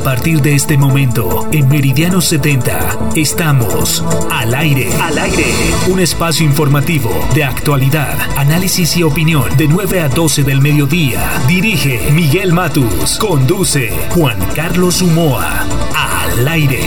A partir de este momento, en Meridiano 70, estamos al aire. Al aire. Un espacio informativo de actualidad, análisis y opinión de 9 a 12 del mediodía. Dirige Miguel Matus. Conduce Juan Carlos Humoa. Al aire.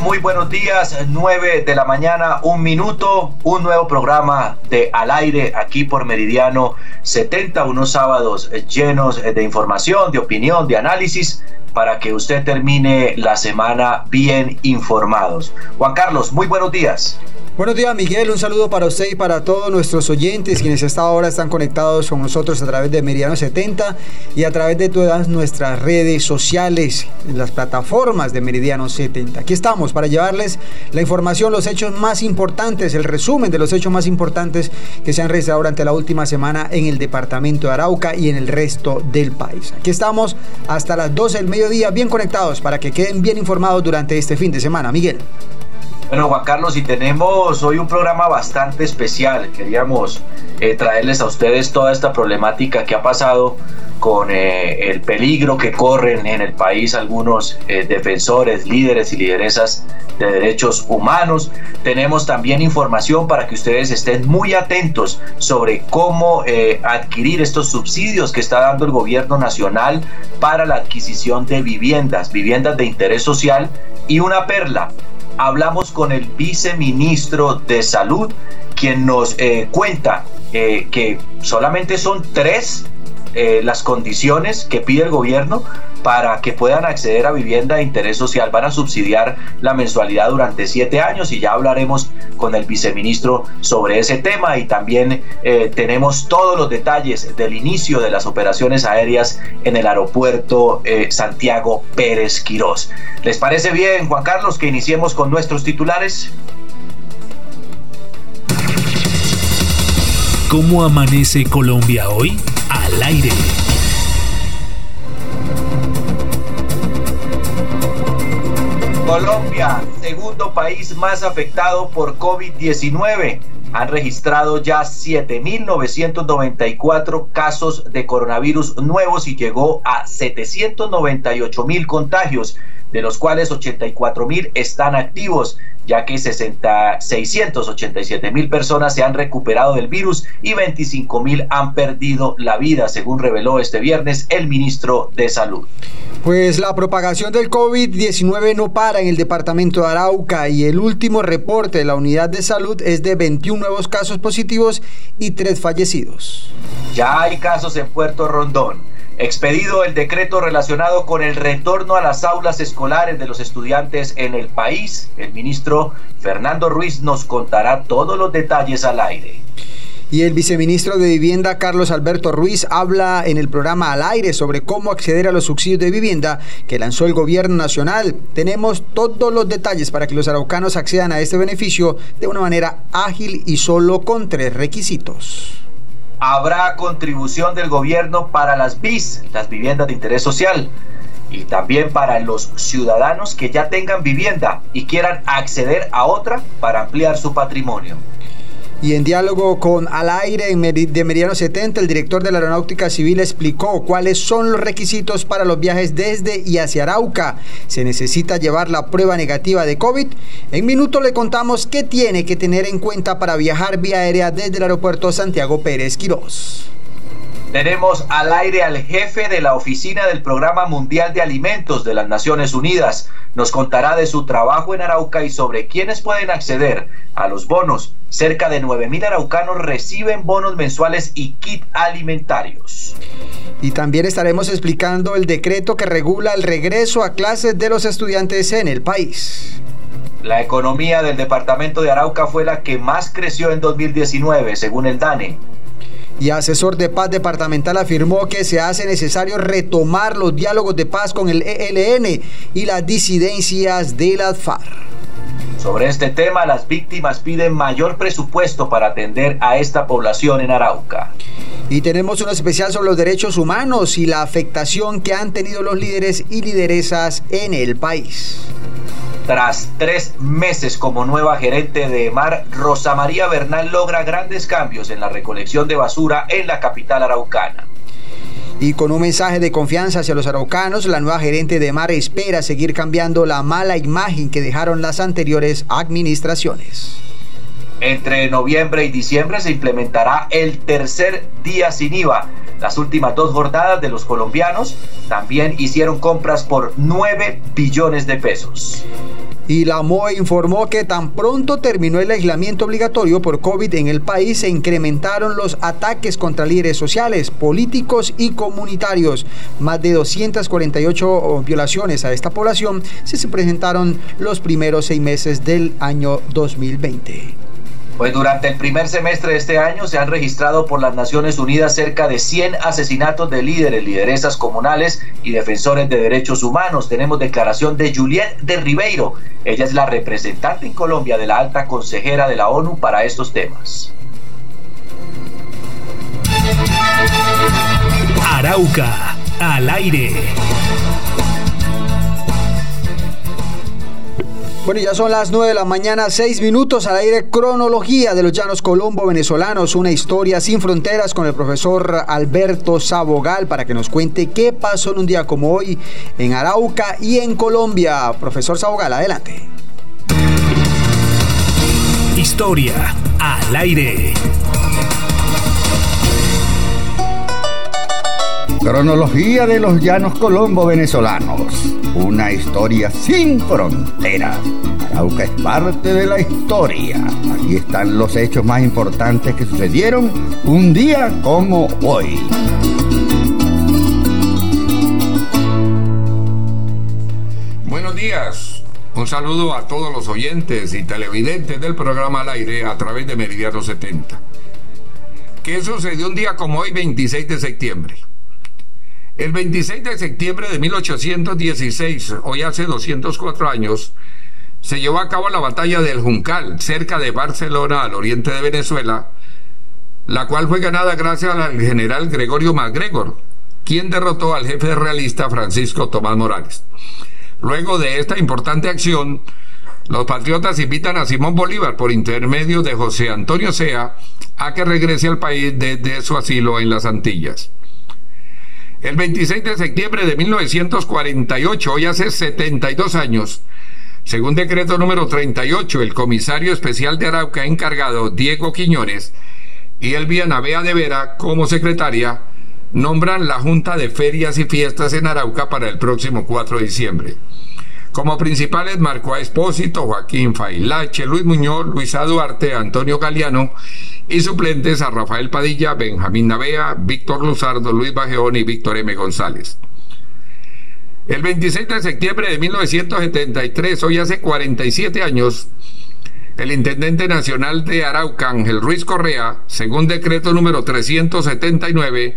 Muy buenos días, 9 de la mañana, un minuto, un nuevo programa de Al aire aquí por Meridiano 70, unos sábados llenos de información, de opinión, de análisis para que usted termine la semana bien informados. Juan Carlos, muy buenos días. Buenos días Miguel, un saludo para usted y para todos nuestros oyentes quienes hasta ahora están conectados con nosotros a través de Meridiano 70 y a través de todas nuestras redes sociales, las plataformas de Meridiano 70. Aquí estamos para llevarles la información, los hechos más importantes, el resumen de los hechos más importantes que se han registrado durante la última semana en el departamento de Arauca y en el resto del país. Aquí estamos hasta las 12 del mediodía bien conectados para que queden bien informados durante este fin de semana. Miguel. Bueno, Juan Carlos, y tenemos hoy un programa bastante especial. Queríamos eh, traerles a ustedes toda esta problemática que ha pasado con eh, el peligro que corren en el país algunos eh, defensores, líderes y lideresas de derechos humanos. Tenemos también información para que ustedes estén muy atentos sobre cómo adquirir estos subsidios que está dando el gobierno nacional para la adquisición de viviendas, viviendas de interés social y una perla hablamos con el viceministro de Salud, quien nos eh, cuenta eh, que solamente son tres eh, las condiciones que pide el gobierno para que puedan acceder a vivienda de interés social. Van a subsidiar la mensualidad durante siete años y ya hablaremos con el viceministro sobre ese tema y también eh, tenemos todos los detalles del inicio de las operaciones aéreas en el aeropuerto eh, Santiago Pérez Quirós. ¿Les parece bien, Juan Carlos, que iniciemos con nuestros titulares? ¿Cómo amanece Colombia hoy? Al aire. Colombia, segundo país más afectado por COVID-19. Han registrado ya 7.994 casos de coronavirus nuevos y llegó a 798.000 contagios, de los cuales 84.000 están activos ya que 60, 687 mil personas se han recuperado del virus y 25 mil han perdido la vida, según reveló este viernes el ministro de Salud. Pues la propagación del COVID-19 no para en el departamento de Arauca y el último reporte de la unidad de salud es de 21 nuevos casos positivos y 3 fallecidos. Ya hay casos en Puerto Rondón. Expedido el decreto relacionado con el retorno a las aulas escolares de los estudiantes en el país, el ministro Fernando Ruiz nos contará todos los detalles al aire. Y el viceministro de Vivienda, Carlos Alberto Ruiz, habla en el programa Al aire sobre cómo acceder a los subsidios de vivienda que lanzó el gobierno nacional. Tenemos todos los detalles para que los araucanos accedan a este beneficio de una manera ágil y solo con tres requisitos habrá contribución del gobierno para las BIS, las viviendas de interés social, y también para los ciudadanos que ya tengan vivienda y quieran acceder a otra para ampliar su patrimonio. Y en diálogo con Al Aire de Meridiano 70, el director de la Aeronáutica Civil explicó cuáles son los requisitos para los viajes desde y hacia Arauca. Se necesita llevar la prueba negativa de COVID. En minuto le contamos qué tiene que tener en cuenta para viajar vía aérea desde el aeropuerto Santiago Pérez Quirós. Tenemos al aire al jefe de la Oficina del Programa Mundial de Alimentos de las Naciones Unidas. Nos contará de su trabajo en Arauca y sobre quiénes pueden acceder a los bonos. Cerca de 9.000 araucanos reciben bonos mensuales y kit alimentarios. Y también estaremos explicando el decreto que regula el regreso a clases de los estudiantes en el país. La economía del departamento de Arauca fue la que más creció en 2019, según el DANE y asesor de paz departamental afirmó que se hace necesario retomar los diálogos de paz con el ELN y las disidencias de las FARC. Sobre este tema, las víctimas piden mayor presupuesto para atender a esta población en Arauca. Y tenemos un especial sobre los derechos humanos y la afectación que han tenido los líderes y lideresas en el país. Tras tres meses como nueva gerente de Mar, Rosa María Bernal logra grandes cambios en la recolección de basura en la capital araucana. Y con un mensaje de confianza hacia los araucanos, la nueva gerente de Mar espera seguir cambiando la mala imagen que dejaron las anteriores administraciones. Entre noviembre y diciembre se implementará el tercer día sin IVA. Las últimas dos jornadas de los colombianos también hicieron compras por 9 billones de pesos. Y la MOE informó que tan pronto terminó el aislamiento obligatorio por COVID en el país, se incrementaron los ataques contra líderes sociales, políticos y comunitarios. Más de 248 violaciones a esta población se presentaron los primeros seis meses del año 2020. Pues durante el primer semestre de este año se han registrado por las Naciones Unidas cerca de 100 asesinatos de líderes, lideresas comunales y defensores de derechos humanos. Tenemos declaración de Juliette de Ribeiro. Ella es la representante en Colombia de la alta consejera de la ONU para estos temas. Arauca, al aire. Bueno, ya son las 9 de la mañana, 6 minutos al aire, cronología de los llanos colombo venezolanos, una historia sin fronteras con el profesor Alberto Sabogal para que nos cuente qué pasó en un día como hoy en Arauca y en Colombia. Profesor Sabogal, adelante. Historia al aire. Cronología de los llanos colombo venezolanos. Una historia sin fronteras. Arauca es parte de la historia. Aquí están los hechos más importantes que sucedieron un día como hoy. Buenos días. Un saludo a todos los oyentes y televidentes del programa al aire a través de Meridiano 70. ¿Qué sucedió un día como hoy, 26 de septiembre? El 26 de septiembre de 1816, hoy hace 204 años, se llevó a cabo la batalla del Juncal, cerca de Barcelona, al oriente de Venezuela, la cual fue ganada gracias al general Gregorio MacGregor, quien derrotó al jefe realista Francisco Tomás Morales. Luego de esta importante acción, los patriotas invitan a Simón Bolívar, por intermedio de José Antonio Sea, a que regrese al país desde su asilo en las Antillas. El 26 de septiembre de 1948, hoy hace 72 años, según decreto número 38, el comisario especial de Arauca encargado, Diego Quiñones, y Elvia Navea de Vera como secretaria, nombran la Junta de Ferias y Fiestas en Arauca para el próximo 4 de diciembre. Como principales Marco A. Espósito, Joaquín Failache, Luis Muñoz, Luisa Duarte, Antonio Galeano y suplentes a Rafael Padilla, Benjamín Navea, Víctor Luzardo, Luis Bajeón y Víctor M. González. El 26 de septiembre de 1973, hoy hace 47 años, el intendente nacional de Arauca, Ángel Ruiz Correa, según decreto número 379,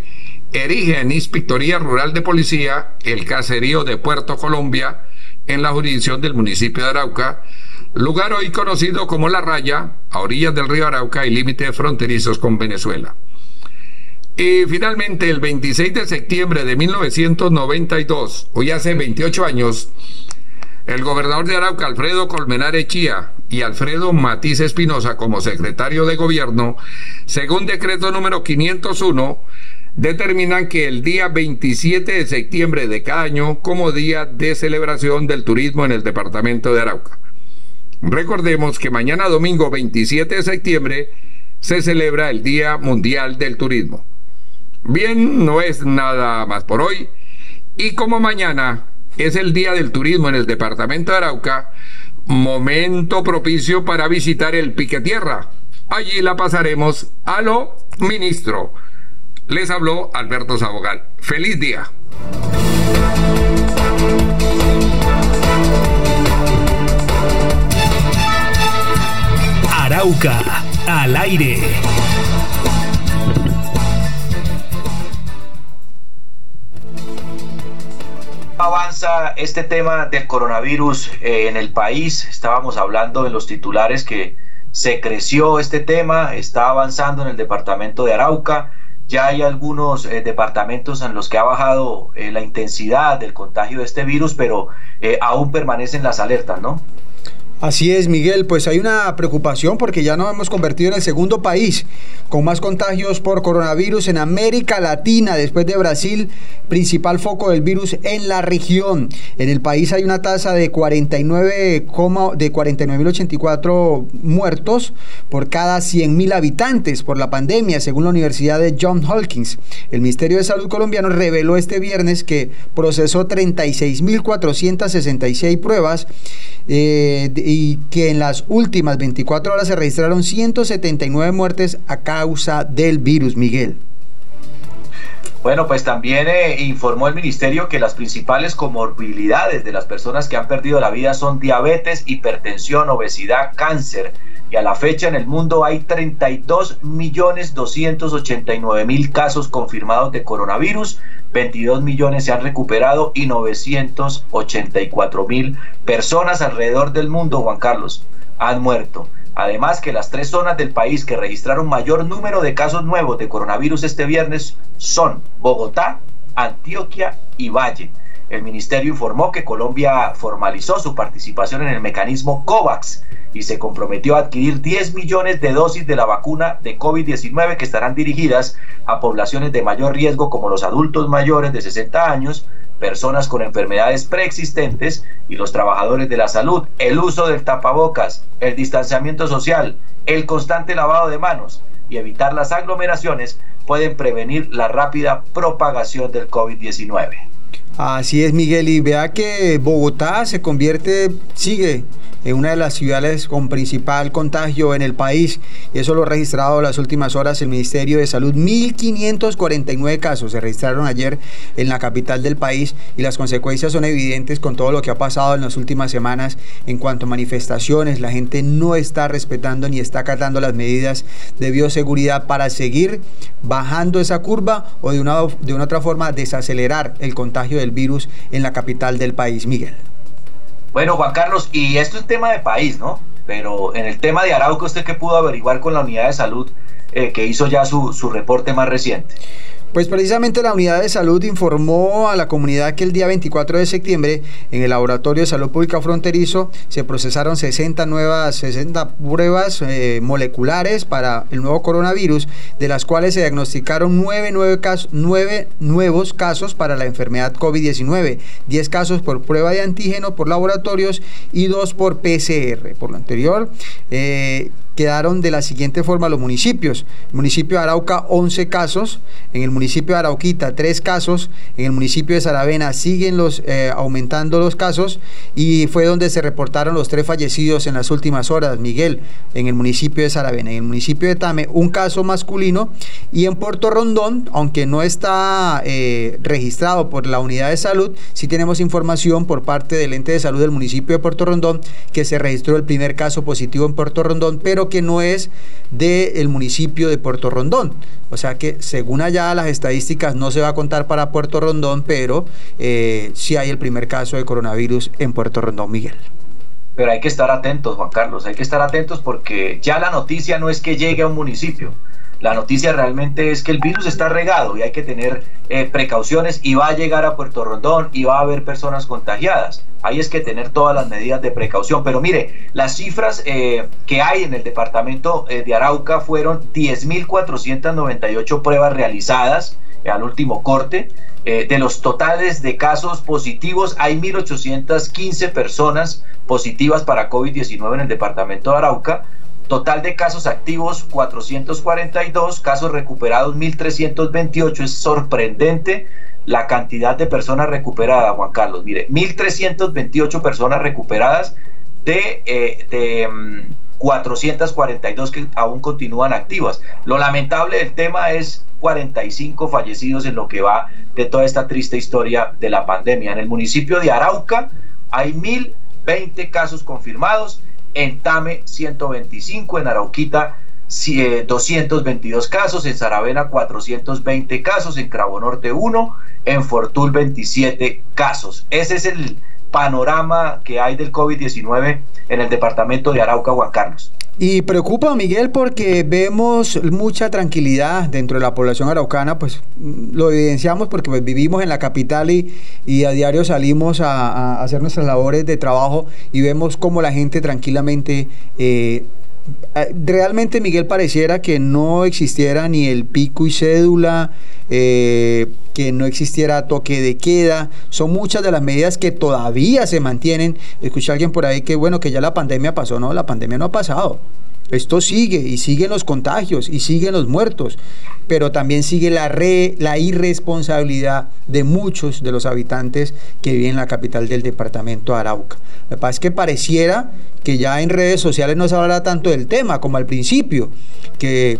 erige en Inspectoría Rural de Policía el caserío de Puerto Colombia, en la jurisdicción del municipio de Arauca, lugar hoy conocido como La Raya, a orillas del río Arauca y límites fronterizos con Venezuela. Y finalmente, el 26 de septiembre de 1992, hoy hace 28 años, el gobernador de Arauca, Alfredo Colmenar Echía, y Alfredo Matiz Espinosa como secretario de gobierno, según decreto número 501, determinan que el día 27 de septiembre de cada año como día de celebración del turismo en el departamento de Arauca. Recordemos que mañana domingo 27 de septiembre se celebra el Día Mundial del Turismo. Bien, no es nada más por hoy. Y como mañana es el Día del Turismo en el departamento de Arauca, momento propicio para visitar el Pique Tierra. Allí la pasaremos a lo ministro. Les habló Alberto Sabogal. Feliz día. Arauca, al aire. avanza este tema del coronavirus eh, en el país? Estábamos hablando en los titulares que se creció este tema, está avanzando en el departamento de Arauca. Ya hay algunos eh, departamentos en los que ha bajado eh, la intensidad del contagio de este virus, pero aún permanecen las alertas, ¿no? Así es, Miguel, pues hay una preocupación porque ya nos hemos convertido en el segundo país con más contagios por coronavirus en América Latina, después de Brasil, principal foco del virus en la región. En el país hay una tasa de 49, de 49.084 muertos por cada 100.000 habitantes por la pandemia, según la Universidad de Johns Hopkins. El Ministerio de Salud colombiano reveló este viernes que procesó 36.466 pruebas eh, y que en las últimas 24 horas se registraron 179 muertes a causa del virus, Miguel. Bueno, pues también eh, informó el ministerio que las principales comorbilidades de las personas que han perdido la vida son diabetes, hipertensión, obesidad, cáncer. Y a la fecha en el mundo hay 32 millones 289 mil casos confirmados de coronavirus, 22 millones se han recuperado y 984 mil personas alrededor del mundo, Juan Carlos, han muerto. Además que las tres zonas del país que registraron mayor número de casos nuevos de coronavirus este viernes son Bogotá, Antioquia y Valle. El ministerio informó que Colombia formalizó su participación en el mecanismo COVAX y se comprometió a adquirir 10 millones de dosis de la vacuna de COVID-19 que estarán dirigidas a poblaciones de mayor riesgo como los adultos mayores de 60 años, personas con enfermedades preexistentes y los trabajadores de la salud. El uso del tapabocas, el distanciamiento social, el constante lavado de manos y evitar las aglomeraciones pueden prevenir la rápida propagación del COVID-19. Así es, Miguel, y vea que Bogotá se convierte, sigue una de las ciudades con principal contagio en el país. Eso lo ha registrado en las últimas horas el Ministerio de Salud. 1.549 casos se registraron ayer en la capital del país y las consecuencias son evidentes con todo lo que ha pasado en las últimas semanas en cuanto a manifestaciones. La gente no está respetando ni está acatando las medidas de bioseguridad para seguir bajando esa curva o de una, de una otra forma desacelerar el contagio del virus en la capital del país. Miguel. Bueno, Juan Carlos, y esto es tema de país, ¿no? Pero en el tema de Arauco, ¿usted qué pudo averiguar con la unidad de salud eh, que hizo ya su, su reporte más reciente? Pues precisamente la Unidad de Salud informó a la comunidad que el día 24 de septiembre en el Laboratorio de Salud Pública Fronterizo se procesaron 60 nuevas 60 pruebas eh, moleculares para el nuevo coronavirus, de las cuales se diagnosticaron 9, nuevos casos para la enfermedad COVID-19, 10 casos por prueba de antígeno por laboratorios y 2 por PCR. Por lo anterior, eh, quedaron de la siguiente forma los municipios. El municipio de Arauca, 11 casos. En el municipio de Arauquita, 3 casos. En el municipio de Saravena siguen los, eh, aumentando los casos. Y fue donde se reportaron los tres fallecidos en las últimas horas. Miguel, en el municipio de Saravena. En el municipio de Tame, un caso masculino. Y en Puerto Rondón, aunque no está eh, registrado por la unidad de salud, sí tenemos información por parte del ente de salud del municipio de Puerto Rondón que se registró el primer caso positivo en Puerto Rondón, pero que no es del municipio de Puerto Rondón. O sea que según allá las estadísticas no se va a contar para Puerto Rondón, pero eh, sí hay el primer caso de coronavirus en Puerto Rondón, Miguel. Pero hay que estar atentos, Juan Carlos, hay que estar atentos porque ya la noticia no es que llegue a un municipio, la noticia realmente es que el virus está regado y hay que tener eh, precauciones y va a llegar a Puerto Rondón y va a haber personas contagiadas. Ahí es que tener todas las medidas de precaución. Pero mire, las cifras eh, que hay en el departamento eh, de Arauca fueron 10.498 pruebas realizadas al último corte. de los totales de casos positivos, hay 1.815 personas positivas para COVID-19 en el departamento de Arauca. Total de casos activos 442, casos recuperados 1328. Es sorprendente la cantidad de personas recuperadas, Juan Carlos. Mire, 1328 personas recuperadas de, eh, de 442 mm, que aún continúan activas. Lo lamentable del tema es 45 fallecidos en lo que va de toda esta triste historia de la pandemia. En el municipio de Arauca hay 1020 casos confirmados en Tame 125, en Arauquita 222 casos, en Saravena 420 casos, en Cravo Norte 1, en Fortul 27 casos. Ese es el panorama que hay del COVID-19 en el departamento de Arauca, Juan Carlos. Y preocupa, Miguel, porque vemos mucha tranquilidad dentro de la población araucana, pues lo evidenciamos porque pues, vivimos en la capital y, y a diario salimos a, hacer nuestras labores de trabajo y vemos cómo la gente tranquilamente eh, realmente Miguel pareciera que no existiera ni el pico y cédula, eh, que no existiera toque de queda, son muchas de las medidas que todavía se mantienen. Escuché a alguien por ahí que bueno, que ya la pandemia pasó, no, la pandemia no ha pasado. Esto sigue y siguen los contagios y siguen los muertos, pero también sigue la, re, la irresponsabilidad de muchos de los habitantes que viven en la capital del departamento de Arauca. Lo que pasa es que pareciera que ya en redes sociales no se habla tanto del tema como al principio, que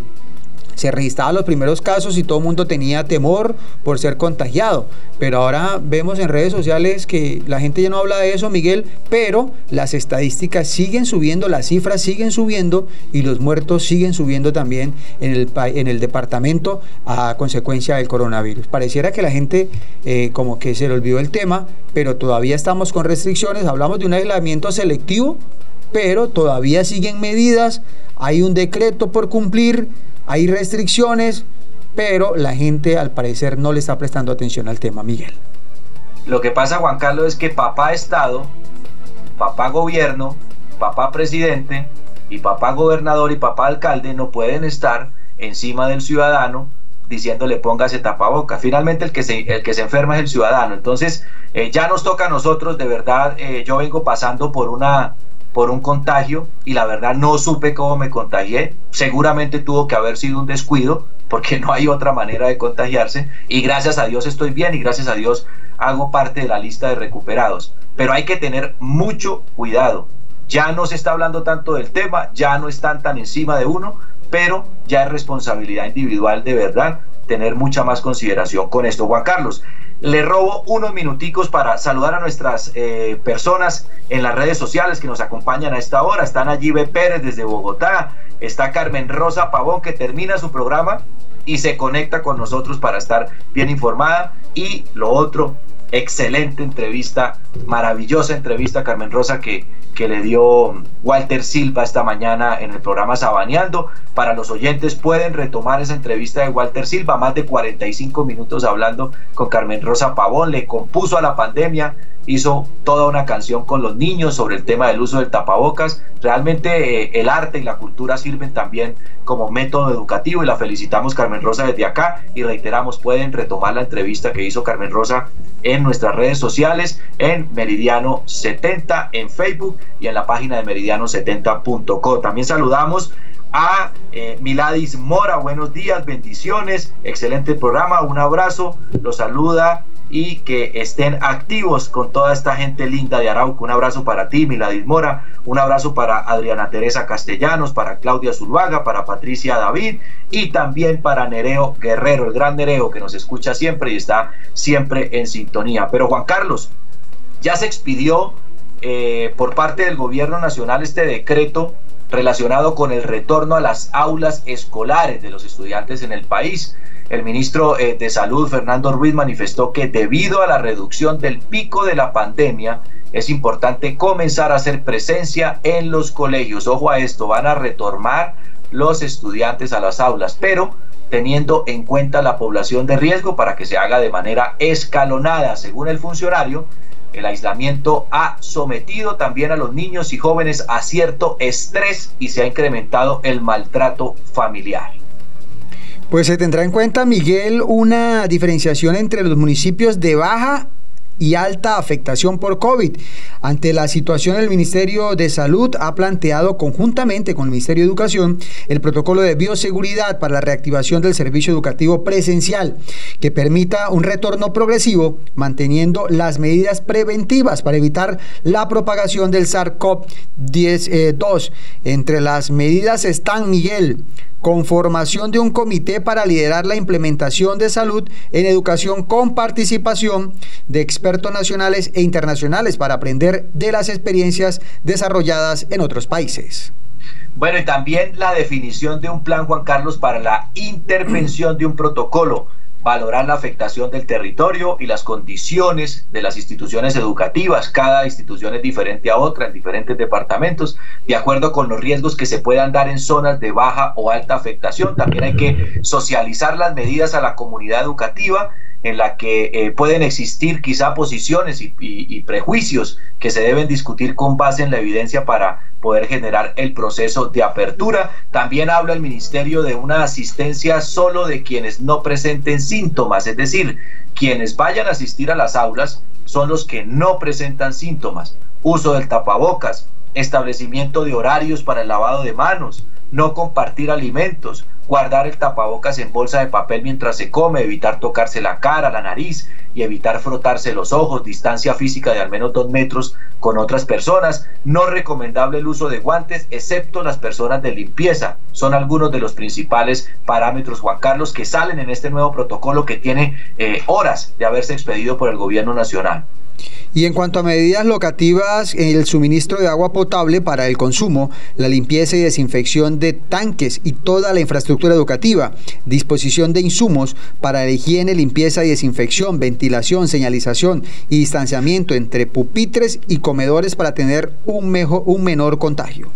se registraban los primeros casos y todo el mundo tenía temor por ser contagiado. Pero ahora vemos en redes sociales que la gente ya no habla de eso, Miguel, pero las estadísticas siguen subiendo, las cifras siguen subiendo y los muertos siguen subiendo también en el, en el departamento a consecuencia del coronavirus. Pareciera que la gente eh, como que se le olvidó el tema, pero todavía estamos con restricciones, hablamos de un aislamiento selectivo, pero todavía siguen medidas, hay un decreto por cumplir, hay restricciones, pero la gente al parecer no le está prestando atención al tema, Miguel. Lo que pasa, Juan Carlos, es que papá Estado, papá gobierno, papá presidente y papá gobernador y papá alcalde no pueden estar encima del ciudadano diciéndole póngase tapabocas. Finalmente el que se, el que se enferma es el ciudadano. Entonces eh, ya nos toca a nosotros, de verdad, eh, yo vengo pasando por una por un contagio y la verdad no supe cómo me contagié. Seguramente tuvo que haber sido un descuido porque no hay otra manera de contagiarse y gracias a Dios estoy bien y gracias a Dios hago parte de la lista de recuperados. Pero hay que tener mucho cuidado. Ya no se está hablando tanto del tema, ya no están tan encima de uno, pero ya es responsabilidad individual de verdad tener mucha más consideración con esto. Juan Carlos, le robo unos minuticos para saludar a nuestras eh, personas en las redes sociales que nos acompañan a esta hora. Están allí B. Pérez desde Bogotá, está Carmen Rosa Pavón que termina su programa y se conecta con nosotros para estar bien informada. Y lo otro, excelente entrevista, maravillosa entrevista, Carmen Rosa, que, que le dio Walter Silva esta mañana en el programa Sabaneando. Para los oyentes pueden retomar esa entrevista de Walter Silva, más de 45 minutos hablando con Carmen Rosa Pavón, le compuso a la pandemia, hizo toda una canción con los niños sobre el tema del uso del tapabocas. Realmente eh, el arte y la cultura sirven también como método educativo y la felicitamos Carmen Rosa desde acá y reiteramos, pueden retomar la entrevista que hizo Carmen Rosa en nuestras redes sociales, en Meridiano 70 en Facebook y en la página de meridiano70.co. También saludamos a eh, Miladis Mora, buenos días, bendiciones, excelente programa, un abrazo, los saluda y que estén activos con toda esta gente linda de Arauco. Un abrazo para ti, Miladis Mora, un abrazo para Adriana Teresa Castellanos, para Claudia Zuluaga, para Patricia David y también para Nereo Guerrero, el gran Nereo que nos escucha siempre y está siempre en sintonía. Pero Juan Carlos, ya se expidió eh, por parte del gobierno nacional este decreto relacionado con el retorno a las aulas escolares de los estudiantes en el país. El ministro eh, de Salud, Fernando Ruiz, manifestó que debido a la reducción del pico de la pandemia, es importante comenzar a hacer presencia en los colegios. Ojo a esto, van a retornar los estudiantes a las aulas, pero teniendo en cuenta la población de riesgo para que se haga de manera escalonada. Según el funcionario, el aislamiento ha sometido también a los niños y jóvenes a cierto estrés y se ha incrementado el maltrato familiar. Pues se tendrá en cuenta, Miguel, una diferenciación entre los municipios de baja y alta afectación por COVID. Ante la situación, el Ministerio de Salud ha planteado conjuntamente con el Ministerio de Educación el protocolo de bioseguridad para la reactivación del servicio educativo presencial, que permita un retorno progresivo, manteniendo las medidas preventivas para evitar la propagación del SARS-CoV-2. Entre las medidas están, Miguel, conformación de un comité para liderar la implementación de salud en educación con participación de expertos nacionales e internacionales para aprender de las experiencias desarrolladas en otros países. Bueno, y también la definición de un plan, Juan Carlos, para la intervención de un protocolo valorar la afectación del territorio y las condiciones de las instituciones educativas. Cada institución es diferente a otra en diferentes departamentos, de acuerdo con los riesgos que se puedan dar en zonas de baja o alta afectación. También hay que socializar las medidas a la comunidad educativa en la que eh, pueden existir quizá posiciones y, prejuicios que se deben discutir con base en la evidencia para poder generar el proceso de apertura. También habla el ministerio de una asistencia solo de quienes no presenten síntomas, es decir, quienes vayan a asistir a las aulas son los que no presentan síntomas. Uso del tapabocas, establecimiento de horarios para el lavado de manos, no compartir alimentos, guardar el tapabocas en bolsa de papel mientras se come, evitar tocarse la cara, la nariz y evitar frotarse los ojos, distancia física de al menos dos metros con otras personas, no recomendable el uso de guantes excepto las personas de limpieza. Son algunos de los principales parámetros, Juan Carlos, que salen en este nuevo protocolo que tiene eh, horas de haberse expedido por el gobierno nacional. Y en cuanto a medidas locativas, el suministro de agua potable para el consumo, la limpieza y desinfección de tanques y toda la infraestructura educativa, disposición de insumos para la higiene, limpieza y desinfección, ventilación, señalización y distanciamiento entre pupitres y comedores para tener un, mejor, un menor contagio.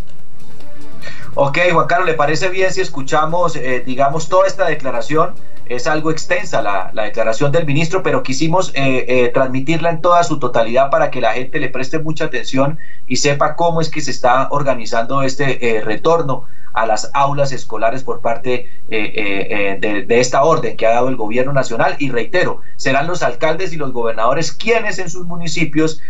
Ok, Juan Carlos, ¿le parece bien si escuchamos, eh, digamos, toda esta declaración? Es algo extensa la, declaración del ministro, pero quisimos eh, eh, transmitirla en toda su totalidad para que la gente le preste mucha atención y sepa cómo es que se está organizando este eh, retorno a las aulas escolares por parte de, de, esta orden que ha dado el gobierno nacional. Y reitero, serán los alcaldes y los gobernadores quienes en sus municipios,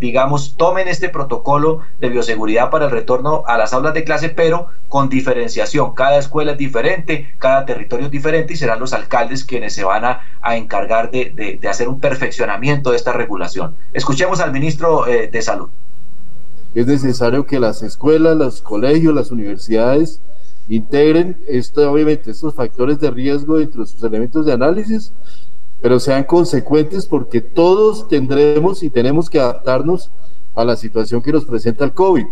digamos, tomen este protocolo de bioseguridad para el retorno a las aulas de clase, pero con diferenciación. Cada escuela es diferente, cada territorio es diferente y serán los alcaldes quienes se van a, encargar de, hacer un perfeccionamiento de esta regulación. Escuchemos al ministro eh, de Salud. Es necesario que las escuelas, los colegios, las universidades integren esto, obviamente estos factores de riesgo dentro de sus elementos de análisis, pero sean consecuentes porque todos tendremos y tenemos que adaptarnos a la situación que nos presenta el COVID.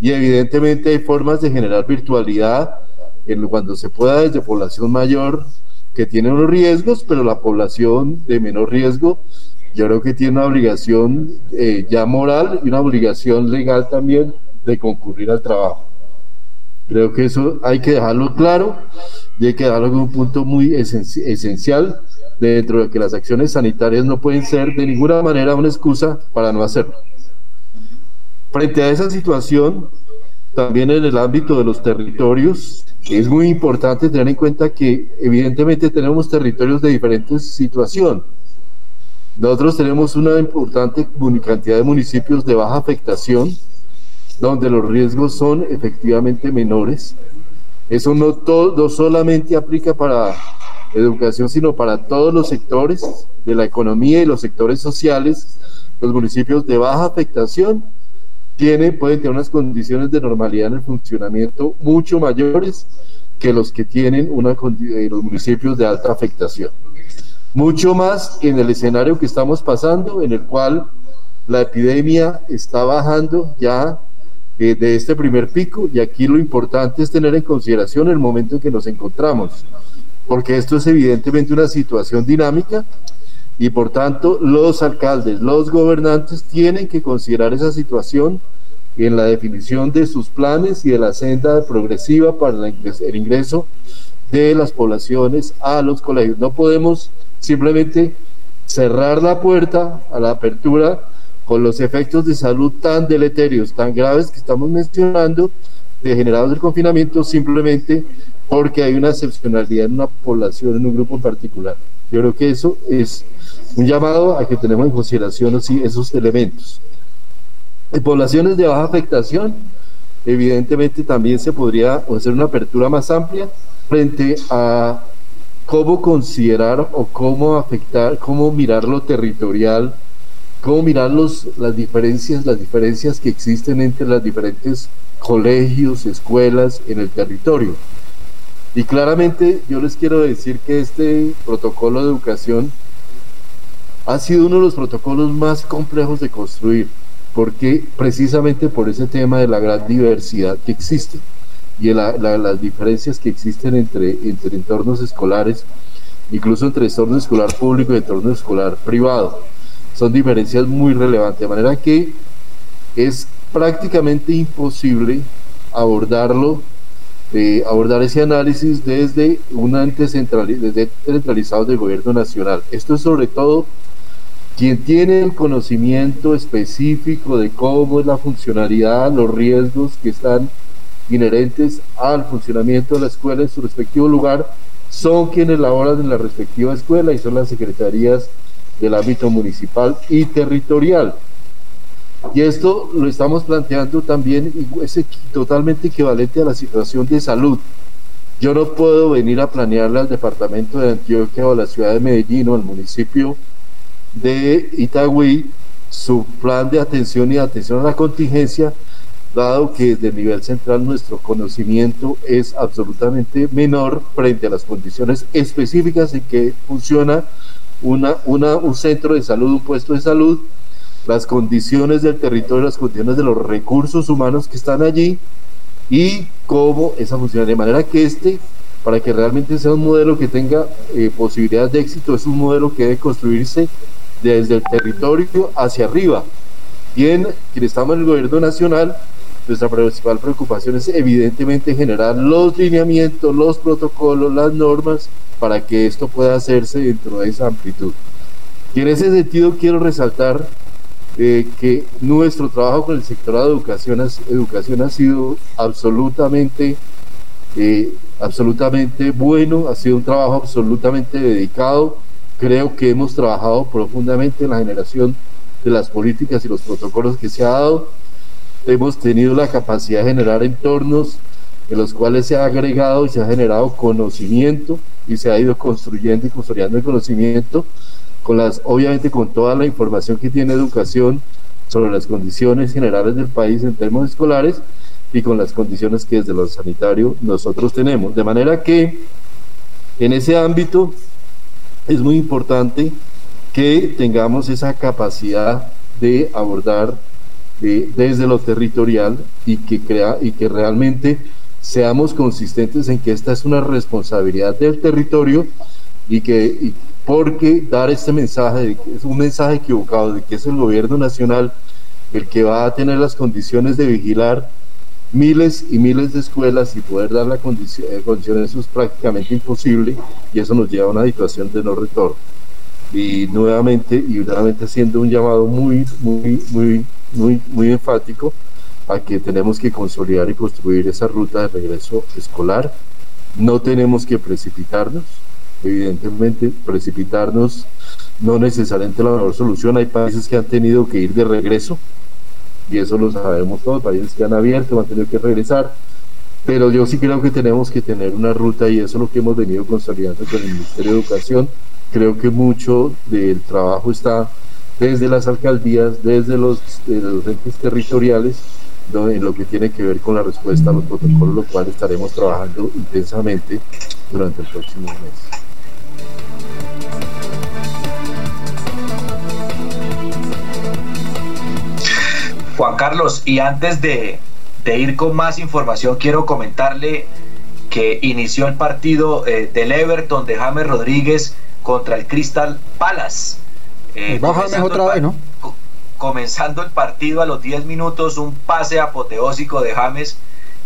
Y evidentemente hay formas de generar virtualidad en cuando se pueda desde población mayor que tiene unos riesgos, pero la población de menor riesgo yo creo que tiene una obligación eh, ya moral y una obligación legal también de concurrir al trabajo. Creo que eso hay que dejarlo claro y hay que dejarlo como un punto muy esencial dentro de que las acciones sanitarias no pueden ser de ninguna manera una excusa para no hacerlo. Frente a esa situación, también en el ámbito de los territorios, es muy importante tener en cuenta que evidentemente tenemos territorios de diferentes situación. Nosotros tenemos una importante cantidad de municipios de baja afectación, donde los riesgos son efectivamente menores. Eso no, solamente aplica para educación, sino para todos los sectores de la economía y los sectores sociales. Los municipios de baja afectación tienen, pueden tener unas condiciones de normalidad en el funcionamiento mucho mayores que los que tienen eh, los municipios de alta afectación. Mucho más en el escenario que estamos pasando, en el cual la epidemia está bajando ya eh, de este primer pico y aquí lo importante es tener en consideración el momento en que nos encontramos, porque esto es evidentemente una situación dinámica y por tanto los alcaldes, los gobernantes tienen que considerar esa situación en la definición de sus planes y de la senda progresiva para el ingreso de las poblaciones a los colegios. No podemos simplemente cerrar la puerta a la apertura con los efectos de salud tan deleterios, tan graves que estamos mencionando, degenerados del confinamiento, simplemente porque hay una excepcionalidad en una población, en un grupo en particular. Yo creo que eso es un llamado a que tenemos en consideración esos elementos. En poblaciones de baja afectación, evidentemente también se podría hacer una apertura más amplia frente a cómo considerar o cómo afectar, cómo mirar lo territorial, cómo mirar los, las diferencias, las diferencias que existen entre las diferentes colegios, escuelas en el territorio. Y claramente yo les quiero decir que este protocolo de educación ha sido uno de los protocolos más complejos de construir, porque precisamente por ese tema de la gran diversidad que existe y las diferencias que existen entre, entre entornos escolares incluso entre entorno escolar público y entorno escolar privado. Son diferencias muy relevantes, de manera que es prácticamente imposible abordarlo, eh, abordar ese análisis desde un ente centralizado del gobierno nacional. Esto es sobre todo quien tiene el conocimiento específico de cómo es la funcionalidad, los riesgos que están inherentes al funcionamiento de la escuela en su respectivo lugar, son quienes laboran en la respectiva escuela y son las secretarías del ámbito municipal y territorial. Y esto lo estamos planteando también, es totalmente equivalente a la situación de salud. Yo no puedo venir a planearle al departamento de Antioquia o a la ciudad de Medellín o al municipio de Itagüí su plan de atención y atención a la contingencia, dado que desde el nivel central nuestro conocimiento es absolutamente menor frente a las condiciones específicas en que funciona una, una, un centro de salud, un puesto de salud, las condiciones del territorio, las condiciones de los recursos humanos que están allí y cómo esa funciona. De manera que este, para que realmente sea un modelo que tenga eh, posibilidades de éxito, es un modelo que debe construirse desde el territorio hacia arriba. Y en quien estamos en el gobierno nacional, nuestra principal preocupación es evidentemente generar los lineamientos, los protocolos, las normas para que esto pueda hacerse dentro de esa amplitud. En ese sentido quiero resaltar eh, que nuestro trabajo con el sector de educación, educación ha sido absolutamente, eh, absolutamente bueno, ha sido un trabajo absolutamente dedicado, Creo que hemos trabajado profundamente en la generación de las políticas y los protocolos que se ha dado. Hemos tenido la capacidad de generar entornos en los cuales se ha agregado y se ha generado conocimiento y se ha ido construyendo y construyendo el conocimiento con las obviamente con toda la información que tiene educación sobre las condiciones generales del país en términos escolares y con las condiciones que desde lo sanitario nosotros tenemos. De manera que en ese ámbito es muy importante que tengamos esa capacidad de abordar eh, desde lo territorial y que, crea, y que realmente seamos consistentes en que esta es una responsabilidad del territorio y que porque dar este mensaje es un mensaje equivocado de que es el gobierno nacional el que va a tener las condiciones de vigilar miles y miles de escuelas y poder dar la condición, eh, condiciones eso es prácticamente imposible y eso nos lleva a una situación de no retorno. Y nuevamente, y nuevamente haciendo un llamado muy, muy, muy, muy, muy enfático a que tenemos que consolidar y construir esa ruta de regreso escolar. No tenemos que precipitarnos, evidentemente precipitarnos no necesariamente la mejor solución. Hay países que han tenido que ir de regreso, y eso lo sabemos todos, países que han abierto, han tenido que regresar, pero yo sí creo que tenemos que tener una ruta y eso es lo que hemos venido consolidando con el Ministerio de Educación. Creo que mucho del trabajo está desde las alcaldías, desde los, los entes territoriales, en lo que tiene que ver con la respuesta a los protocolos, lo cual estaremos trabajando intensamente durante el próximo mes. Juan Carlos, y antes de, ir con más información, quiero comentarle que inició el partido eh, del Everton de James Rodríguez contra el Crystal Palace. Eh, otra vez, ¿no? Comenzando el partido a los 10 minutos, un pase apoteósico de James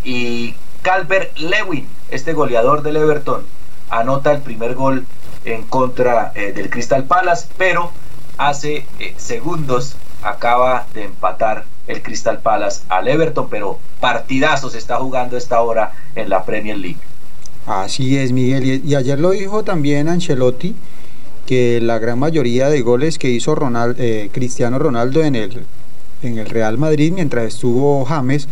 y Calvert Lewin, este goleador del Everton, anota el primer gol en contra eh, del Crystal Palace, pero hace eh, segundos acaba de empatar el Crystal Palace al Everton, pero partidazo se está jugando esta hora en la Premier League. Así es, Miguel. Y, ayer lo dijo también Ancelotti, que la gran mayoría de goles que hizo eh, Cristiano Ronaldo en el, en el Real Madrid mientras estuvo James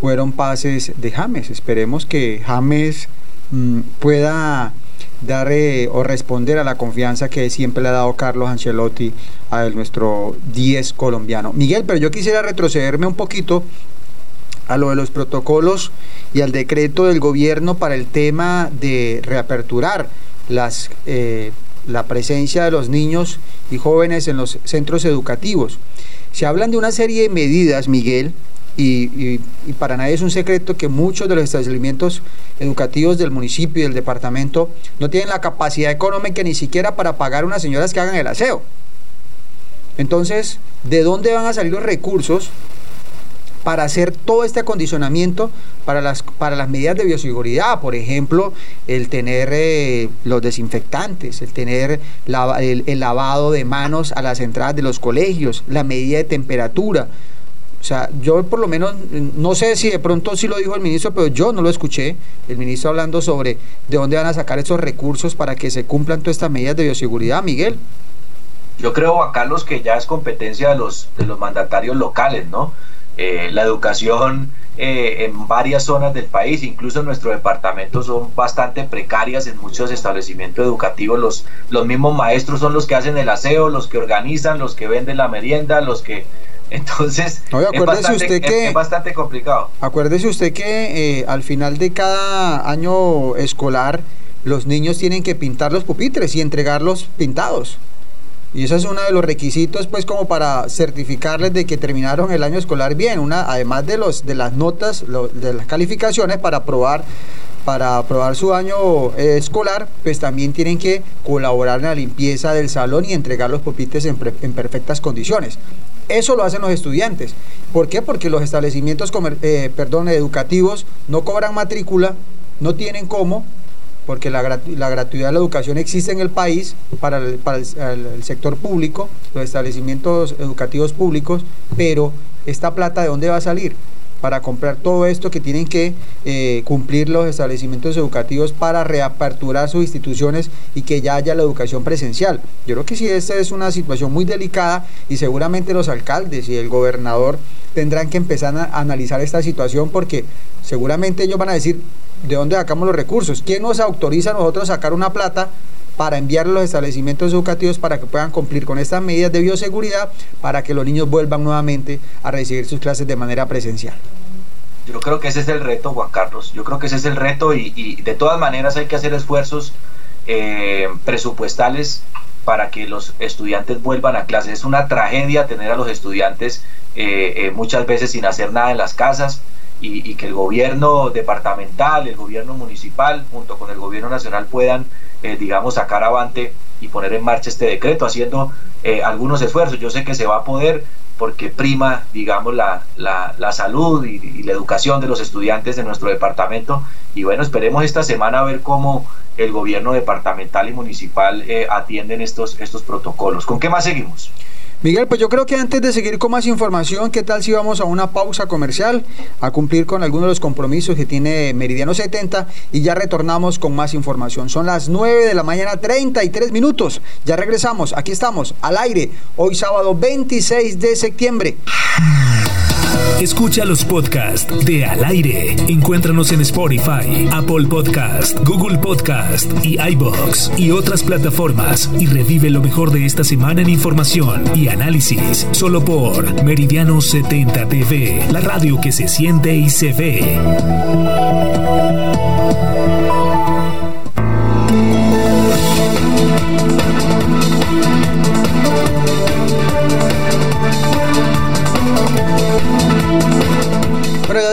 fueron pases de James. Esperemos que James mm, pueda dar eh, o responder a la confianza que siempre le ha dado Carlos Ancelotti a nuestro 10 colombiano. Miguel, pero yo quisiera retrocederme un poquito a lo de los protocolos y al decreto del gobierno para el tema de reaperturar las, eh, la presencia de los niños y jóvenes en los centros educativos. Se hablan de una serie de medidas, Miguel, y, para nadie es un secreto que muchos de los establecimientos educativos del municipio y del departamento no tienen la capacidad económica ni siquiera para pagar unas señoras que hagan el aseo. Entonces, ¿de dónde van a salir los recursos para hacer todo este acondicionamiento para las, para las medidas de bioseguridad, por ejemplo, el tener eh, los desinfectantes, el tener el, lavado de manos a las entradas de los colegios, la medida de temperatura. O sea, yo por lo menos, no sé si de pronto sí lo dijo el ministro, pero yo no lo escuché, el ministro hablando sobre de dónde van a sacar esos recursos para que se cumplan todas estas medidas de bioseguridad, Miguel. Yo creo, Juan Carlos, que ya es competencia de los, de los mandatarios locales, ¿no? Eh, la educación eh, en varias zonas del país, incluso en nuestro departamento, son bastante precarias en muchos establecimientos educativos. Los, los mismos maestros son los que hacen el aseo, los que organizan, los que venden la merienda, los que... Entonces, es, bastante, bastante complicado. Acuérdese usted que eh, al final de cada año escolar, los niños tienen que pintar los pupitres y entregarlos pintados. Y eso es uno de los requisitos, pues, como para certificarles de que terminaron el año escolar bien. Una, además de los de las notas, de las calificaciones para aprobar para aprobar su año eh, escolar, pues también tienen que colaborar en la limpieza del salón y entregar los pupitres en, en perfectas condiciones. Eso lo hacen los estudiantes. ¿Por qué? Porque los establecimientos eh, perdón, educativos no cobran matrícula, no tienen cómo, porque la, la, gratuidad de la educación existe en el país para, el, para el, sector público, los establecimientos educativos públicos, pero esta plata de dónde va a salir? para comprar todo esto que tienen que eh, cumplir los establecimientos educativos para reaperturar sus instituciones y que ya haya la educación presencial. Yo creo que sí, esta es una situación muy delicada y seguramente los alcaldes y el gobernador tendrán que empezar a analizar esta situación porque seguramente ellos van a decir, ¿de dónde sacamos los recursos? ¿Quién nos autoriza a nosotros sacar una plata para enviar a los establecimientos educativos para que puedan cumplir con estas medidas de bioseguridad para que los niños vuelvan nuevamente a recibir sus clases de manera presencial? Yo creo que ese es el reto, Juan Carlos. Yo creo que ese es el reto y, de todas maneras hay que hacer esfuerzos eh, presupuestales para que los estudiantes vuelvan a clases. Es una tragedia tener a los estudiantes eh, eh, muchas veces sin hacer nada en las casas y, que el gobierno departamental, el gobierno municipal, junto con el gobierno nacional puedan, eh, digamos, sacar avante y poner en marcha este decreto, haciendo eh, algunos esfuerzos. Yo sé que se va a poder porque prima, digamos, la, la, salud y, la educación de los estudiantes de nuestro departamento. Y bueno, esperemos esta semana a ver cómo el gobierno departamental y municipal eh, atienden estos, estos protocolos. ¿Con qué más seguimos? Miguel, pues yo creo que antes de seguir con más información, ¿qué tal si vamos a una pausa comercial a cumplir con algunos de los compromisos que tiene Meridiano 70 y ya retornamos con más información? Son las 9 de la mañana, 33 minutos. Ya regresamos, aquí estamos, al aire, hoy sábado 26 de septiembre. Escucha los podcasts de Al aire. Encuéntranos en Spotify, Apple Podcast, Google Podcast y iBox y otras plataformas y revive lo mejor de esta semana en información y análisis solo por Meridiano 70 TV, la radio que se siente y se ve.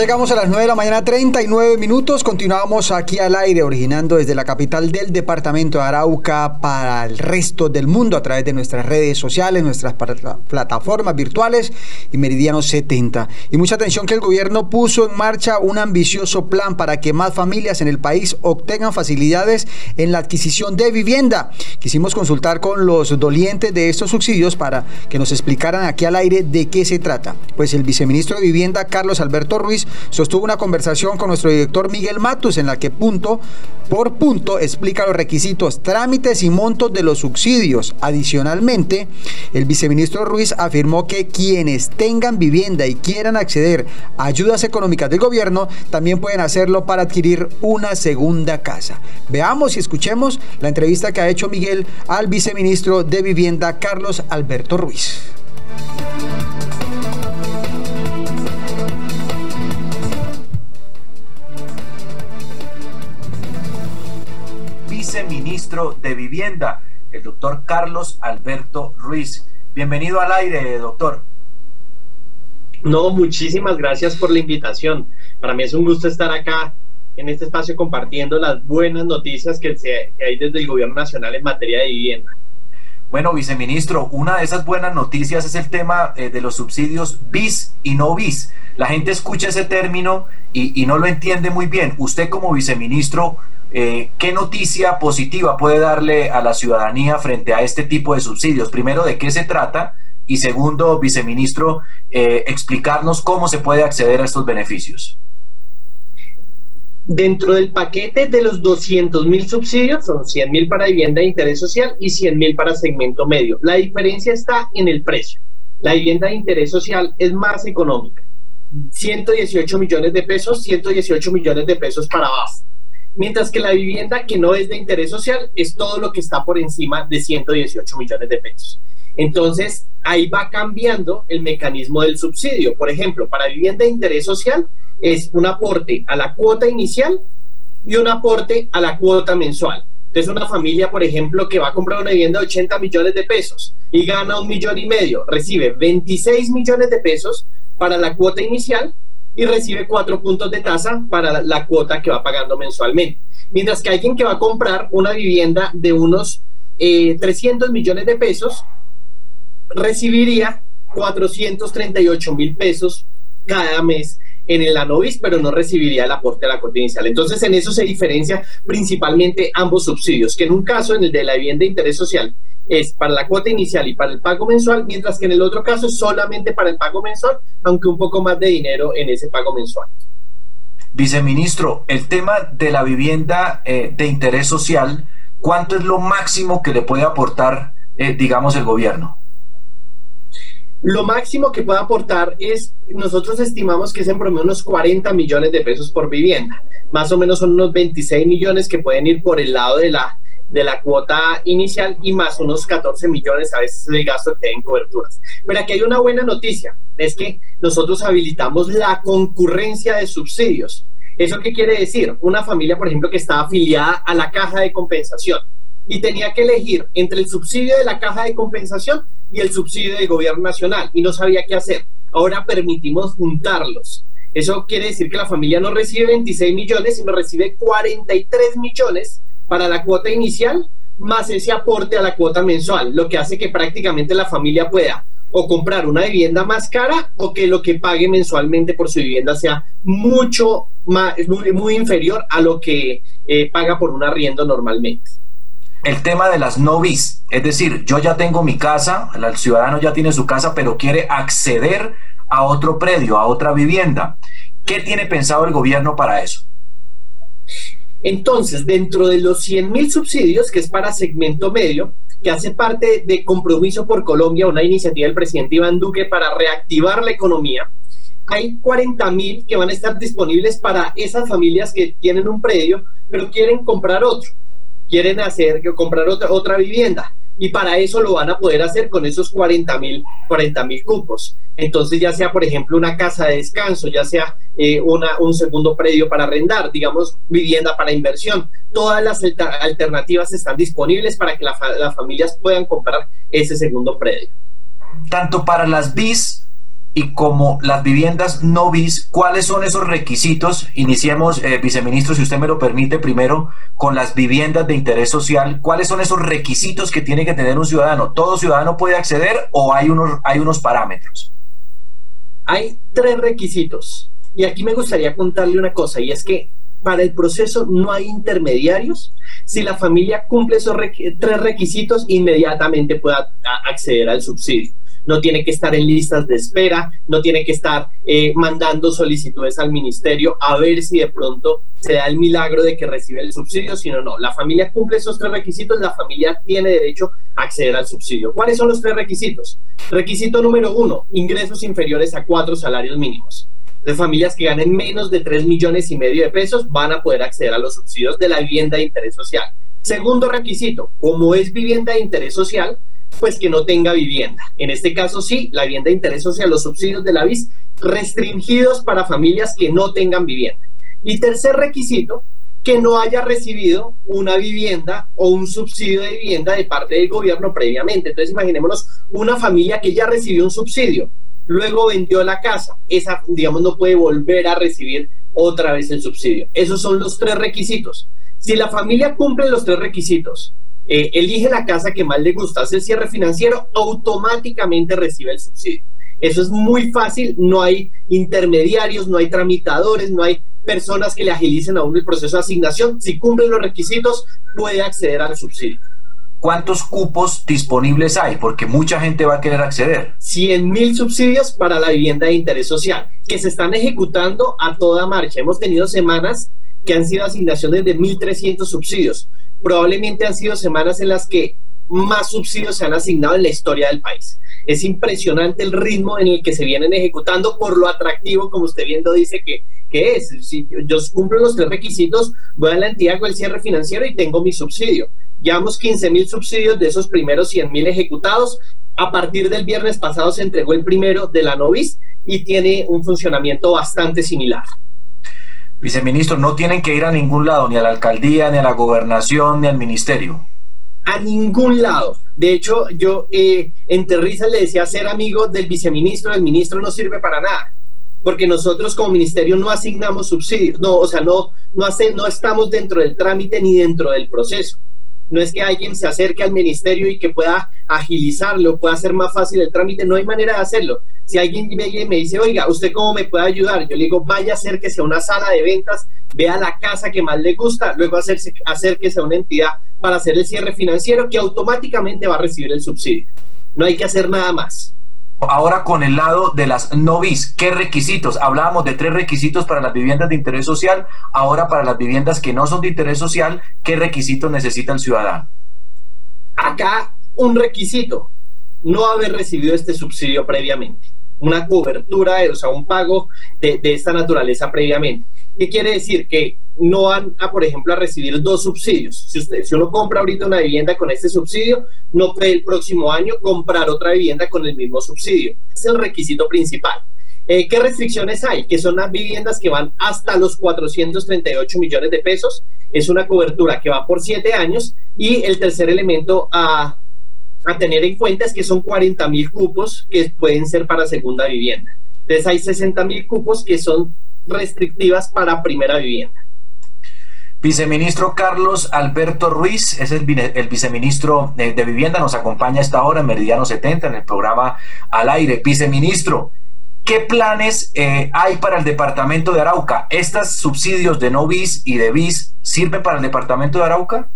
Llegamos a las 9 de la mañana, 39 minutos. Continuamos aquí al aire, originando desde la capital del departamento de Arauca para el resto del mundo a través de nuestras redes sociales, nuestras plataformas virtuales y Meridiano 70. Y mucha atención que el gobierno puso en marcha un ambicioso plan para que más familias en el país obtengan facilidades en la adquisición de vivienda. Quisimos consultar con los dolientes de estos subsidios para que nos explicaran aquí al aire de qué se trata. Pues el viceministro de Vivienda, Carlos Alberto Ruiz, sostuvo una conversación con nuestro director Miguel Matus en la que punto por punto explica los requisitos, trámites y montos de los subsidios. Adicionalmente, el viceministro Ruiz afirmó que quienes tengan vivienda y quieran acceder a ayudas económicas del gobierno también pueden hacerlo para adquirir una segunda casa. Veamos y escuchemos la entrevista que ha hecho Miguel al viceministro de Vivienda Carlos Alberto Ruiz. Ministro de Vivienda, el doctor Carlos Alberto Ruiz. Bienvenido al aire, doctor. No, muchísimas gracias por la invitación. Para mí es un gusto estar acá en este espacio compartiendo las buenas noticias que, se, hay desde el gobierno nacional en materia de vivienda. Bueno, viceministro, una de esas buenas noticias es el tema eh, de los subsidios bis y no bis. La gente escucha ese término y, no lo entiende muy bien. Usted como viceministro, eh, ¿qué noticia positiva puede darle a la ciudadanía frente a este tipo de subsidios? Primero, ¿de qué se trata? Y segundo, viceministro, eh, explicarnos cómo se puede acceder a estos beneficios. Dentro del paquete de los 200 mil subsidios son 100 mil para vivienda de interés social y 100 mil para segmento medio. La diferencia está en el precio. La vivienda de interés social es más económica. 118 millones de pesos, 118 millones de pesos para abajo. Mientras que la vivienda que no es de interés social es todo lo que está por encima de 118 millones de pesos. Entonces, ahí va cambiando el mecanismo del subsidio. Por ejemplo, para vivienda de interés social, es un aporte a la cuota inicial y un aporte a la cuota mensual. Entonces, una familia, por ejemplo, que va a comprar una vivienda de 80 millones de pesos y gana un millón y medio, recibe 26 millones de pesos para la cuota inicial y recibe cuatro puntos de tasa para la, cuota que va pagando mensualmente. Mientras que alguien que va a comprar una vivienda de unos 300 eh, millones de pesos recibiría 438 mil pesos cada mes en el ANOVIS, pero no recibiría el aporte a la cuota inicial. Entonces, en eso se diferencia principalmente ambos subsidios, que en un caso, en el de la vivienda de interés social, es para la cuota inicial y para el pago mensual, mientras que en el otro caso es solamente para el pago mensual, aunque un poco más de dinero en ese pago mensual. Viceministro, el tema de la vivienda eh, de interés social, ¿cuánto es lo máximo que le puede aportar, eh, digamos, el gobierno? Lo máximo que puede aportar es, nosotros estimamos que es en promedio unos 40 millones de pesos por vivienda. Más o menos son unos 26 millones que pueden ir por el lado de la, de la cuota inicial y más unos 14 millones a veces el gasto que en coberturas. Pero aquí hay una buena noticia, es que nosotros habilitamos la concurrencia de subsidios. ¿Eso qué quiere decir? Una familia, por ejemplo, que está afiliada a la caja de compensación y tenía que elegir entre el subsidio de la caja de compensación y el subsidio del gobierno nacional y no sabía qué hacer. Ahora permitimos juntarlos. Eso quiere decir que la familia no recibe 26 millones, sino recibe 43 millones para la cuota inicial más ese aporte a la cuota mensual, lo que hace que prácticamente la familia pueda o comprar una vivienda más cara o que lo que pague mensualmente por su vivienda sea mucho más, muy, inferior a lo que eh, paga por un arriendo normalmente el tema de las no bis, es decir, yo ya tengo mi casa, el ciudadano ya tiene su casa, pero quiere acceder a otro predio, a otra vivienda. ¿Qué tiene pensado el gobierno para eso? Entonces, dentro de los 100 mil subsidios, que es para segmento medio, que hace parte de Compromiso por Colombia, una iniciativa del presidente Iván Duque para reactivar la economía, hay 40 mil que van a estar disponibles para esas familias que tienen un predio, pero quieren comprar otro quieren hacer, comprar otra, otra vivienda. Y para eso lo van a poder hacer con esos 40 mil 40 mil cupos. Entonces, ya sea, por ejemplo, una casa de descanso, ya sea eh, una, un segundo predio para arrendar, digamos, vivienda para inversión, todas las alternativas están disponibles para que las familias puedan comprar ese segundo predio. Tanto para las BIS y como las viviendas no bis, ¿cuáles son esos requisitos? Iniciemos, eh, viceministro, si usted me lo permite, primero con las viviendas de interés social. ¿Cuáles son esos requisitos que tiene que tener un ciudadano? ¿Todo ciudadano puede acceder o hay unos, hay unos parámetros? Hay tres requisitos. Y aquí me gustaría contarle una cosa, y es que para el proceso no hay intermediarios. Si la familia cumple esos tres requisitos, inmediatamente puede acceder al subsidio no tiene que estar en listas de espera, no tiene que estar eh, mandando solicitudes al ministerio a ver si de pronto se da el milagro de que recibe el subsidio, sino no, la familia cumple esos tres requisitos, la familia tiene derecho a acceder al subsidio. ¿Cuáles son los tres requisitos? Requisito número uno, ingresos inferiores a cuatro salarios mínimos. Las familias que ganen menos de 3 millones y medio de pesos van a poder acceder a los subsidios de la vivienda de interés social. Segundo requisito, como es vivienda de interés social, pues que no tenga vivienda. En este caso sí, la vivienda de interés social, los subsidios de la VIS restringidos para familias que no tengan vivienda. Y tercer requisito, que no haya recibido una vivienda o un subsidio de vivienda de parte del gobierno previamente. Entonces imaginémonos una familia que ya recibió un subsidio, luego vendió la casa, esa, digamos, no puede volver a recibir otra vez el subsidio. Esos son los tres requisitos. Si la familia cumple los tres requisitos, eh, elige la casa que más le gusta, hace el cierre financiero, automáticamente recibe el subsidio. Eso es muy fácil, no hay intermediarios, no hay tramitadores, no hay personas que le agilicen aún el proceso de asignación. Si cumplen los requisitos, puede acceder al subsidio. ¿Cuántos cupos disponibles hay? Porque mucha gente va a querer acceder. 100 mil subsidios para la vivienda de interés social que se están ejecutando a toda marcha. Hemos tenido semanas que han sido asignaciones de 1.300 subsidios. Probablemente han sido semanas en las que más subsidios se han asignado en la historia del país. Es impresionante el ritmo en el que se vienen ejecutando por lo atractivo, como usted viendo dice que, es. Si yo cumplo los tres requisitos, voy a la entidad con el cierre financiero y tengo mi subsidio. Llevamos 15 mil subsidios de esos primeros 100 mil ejecutados. A partir del viernes pasado se entregó el primero de la Novis y tiene un funcionamiento bastante similar. Viceministro, no tienen que ir a ningún lado, ni a la alcaldía, ni a la gobernación, ni al ministerio a ningún lado. De hecho, yo eh, en Terriza le decía ser amigo del viceministro, el ministro no sirve para nada, porque nosotros como ministerio no asignamos subsidios, no, o sea, no, no, hace, no estamos dentro del trámite ni dentro del proceso. No es que alguien se acerque al ministerio y que pueda agilizarlo, pueda hacer más fácil el trámite, no hay manera de hacerlo. Si alguien me, me dice, oiga, ¿usted cómo me puede ayudar? Yo le digo, vaya a hacer que sea una sala de ventas, vea la casa que más le gusta, luego hacerse, hacer que sea una entidad para hacer el cierre financiero que automáticamente va a recibir el subsidio. No hay que hacer nada más. Ahora con el lado de las novis, ¿qué requisitos? Hablábamos de tres requisitos para las viviendas de interés social, ahora para las viviendas que no son de interés social, ¿qué requisitos necesita el ciudadano? Acá un requisito, no haber recibido este subsidio previamente, una cobertura, o sea, un pago de, de esta naturaleza previamente. ¿Qué quiere decir? Que no van a, por ejemplo, a recibir dos subsidios. Si, usted, si uno compra ahorita una vivienda con este subsidio, no puede el próximo año comprar otra vivienda con el mismo subsidio. Es el requisito principal. Eh, ¿Qué restricciones hay? Que son las viviendas que van hasta los 438 millones de pesos. Es una cobertura que va por siete años. Y el tercer elemento a, a tener en cuenta es que son 40 mil cupos que pueden ser para segunda vivienda. Entonces hay 60 mil cupos que son restrictivas para primera vivienda. Viceministro Carlos Alberto Ruiz es el, viceministro de, Vivienda, nos acompaña a esta hora en Meridiano 70 en el programa Al Aire. Viceministro, ¿qué planes eh, hay para el departamento de Arauca? ¿Estos subsidios de no bis y de bis sirven para el departamento de Arauca?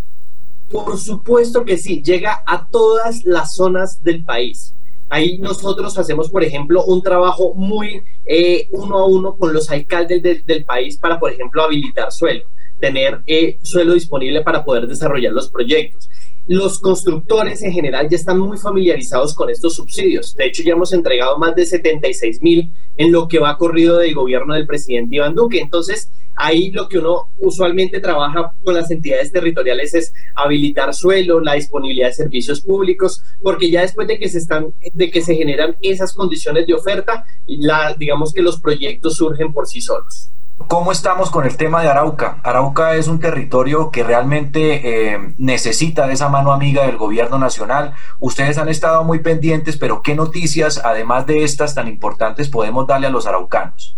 Por supuesto que sí, llega a todas las zonas del país. Ahí nosotros hacemos, por ejemplo, un trabajo muy eh, uno a uno con los alcaldes del país para, por ejemplo, habilitar suelo tener eh, suelo disponible para poder desarrollar los proyectos. Los constructores en general ya están muy familiarizados con estos subsidios. De hecho, ya hemos entregado más de 76 mil en lo que va corrido del gobierno del presidente Iván Duque. Entonces, ahí lo que uno usualmente trabaja con las entidades territoriales es habilitar suelo, la disponibilidad de servicios públicos, porque ya después de que se están, de que se generan esas condiciones de oferta, la, digamos que los proyectos surgen por sí solos. ¿Cómo estamos con el tema de Arauca? Arauca es un territorio que realmente eh, necesita de esa mano amiga del gobierno nacional. Ustedes han estado muy pendientes, pero ¿qué noticias, además de estas tan importantes, podemos darle a los araucanos?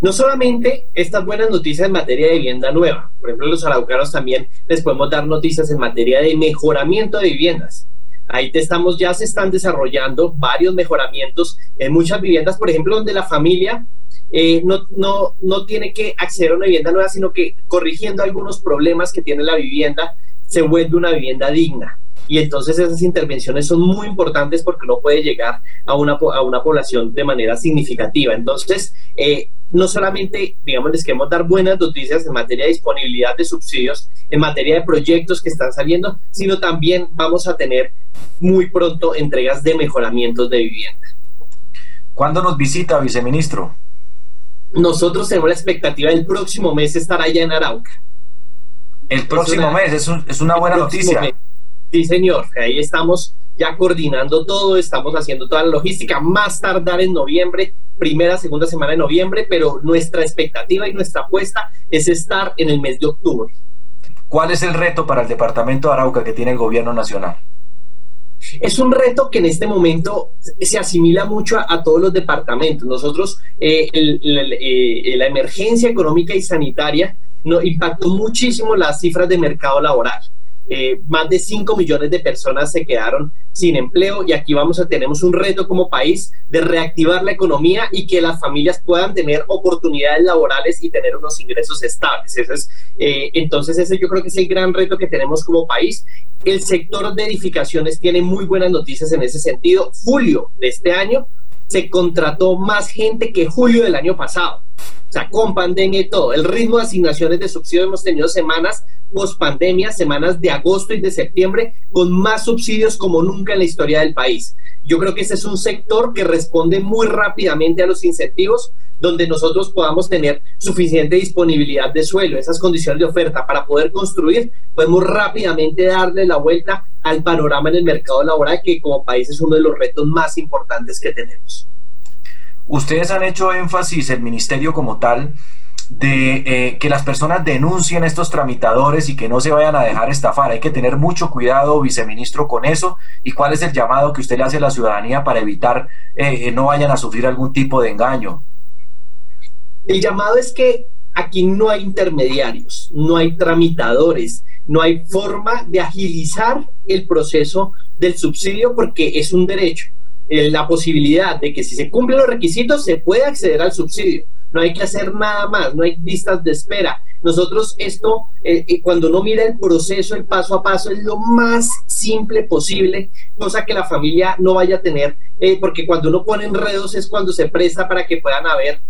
No solamente estas buenas noticias en materia de vivienda nueva, por ejemplo, los araucanos también les podemos dar noticias en materia de mejoramiento de viviendas. Ahí te estamos, ya se están desarrollando varios mejoramientos en muchas viviendas, por ejemplo, donde la familia eh, no, no, no tiene que acceder a una vivienda nueva, sino que corrigiendo algunos problemas que tiene la vivienda, se vuelve una vivienda digna. Y entonces esas intervenciones son muy importantes porque no puede llegar a una, a una población de manera significativa. Entonces, eh, no solamente, digamos, les queremos dar buenas noticias en materia de disponibilidad de subsidios, en materia de proyectos que están saliendo, sino también vamos a tener muy pronto entregas de mejoramientos de vivienda. ¿Cuándo nos visita, viceministro? nosotros tenemos la expectativa del próximo mes estar allá en Arauca. El próximo mes, es, es una buena noticia. Sí, señor, ahí estamos ya coordinando todo, estamos haciendo toda la logística, más tardar en noviembre, primera, segunda semana de noviembre, pero nuestra expectativa y nuestra apuesta es estar en el mes de octubre. ¿Cuál es el reto para el departamento de Arauca que tiene el gobierno nacional? Es un reto que en este momento se asimila mucho a, todos los departamentos. Nosotros, eh, eh, la emergencia económica y sanitaria no, impactó muchísimo las cifras de mercado laboral. Eh, más de 5 millones de personas se quedaron sin empleo y aquí vamos a tenemos un reto como país de reactivar la economía y que las familias puedan tener oportunidades laborales y tener unos ingresos estables. es, eh, entonces ese yo creo que es el gran reto que tenemos como país. El sector de edificaciones tiene muy buenas noticias en ese sentido. Julio de este año se contrató más gente que julio del año pasado. O sea, con pandemia y todo. El ritmo de asignaciones de subsidio hemos tenido semanas post pandemia, semanas de agosto y de septiembre, con más subsidios como nunca en la historia del país. Yo creo que ese es un sector que responde muy rápidamente a los incentivos, donde nosotros podamos tener suficiente disponibilidad de suelo, esas condiciones de oferta para poder construir, podemos rápidamente darle la vuelta al panorama en el mercado laboral, que como país es uno de los retos más importantes que tenemos. Ustedes han hecho énfasis, el ministerio como tal, de eh, que las personas denuncien estos tramitadores y que no se vayan a dejar estafar. Hay que tener mucho cuidado, viceministro, con eso. ¿Y cuál es el llamado que usted le hace a la ciudadanía para evitar eh, no vayan a sufrir algún tipo de engaño? El llamado es que aquí no hay intermediarios, no hay tramitadores, no hay forma de agilizar el proceso del subsidio porque es un derecho. Eh, la posibilidad de que si se cumplen los requisitos se puede acceder al subsidio no hay que hacer nada más, no hay listas de espera. Nosotros esto, eh, eh, cuando uno mira el proceso, el paso a paso, es lo más simple posible, cosa que la familia no vaya a tener, eh, porque cuando uno pone enredos es cuando se presta para que puedan haber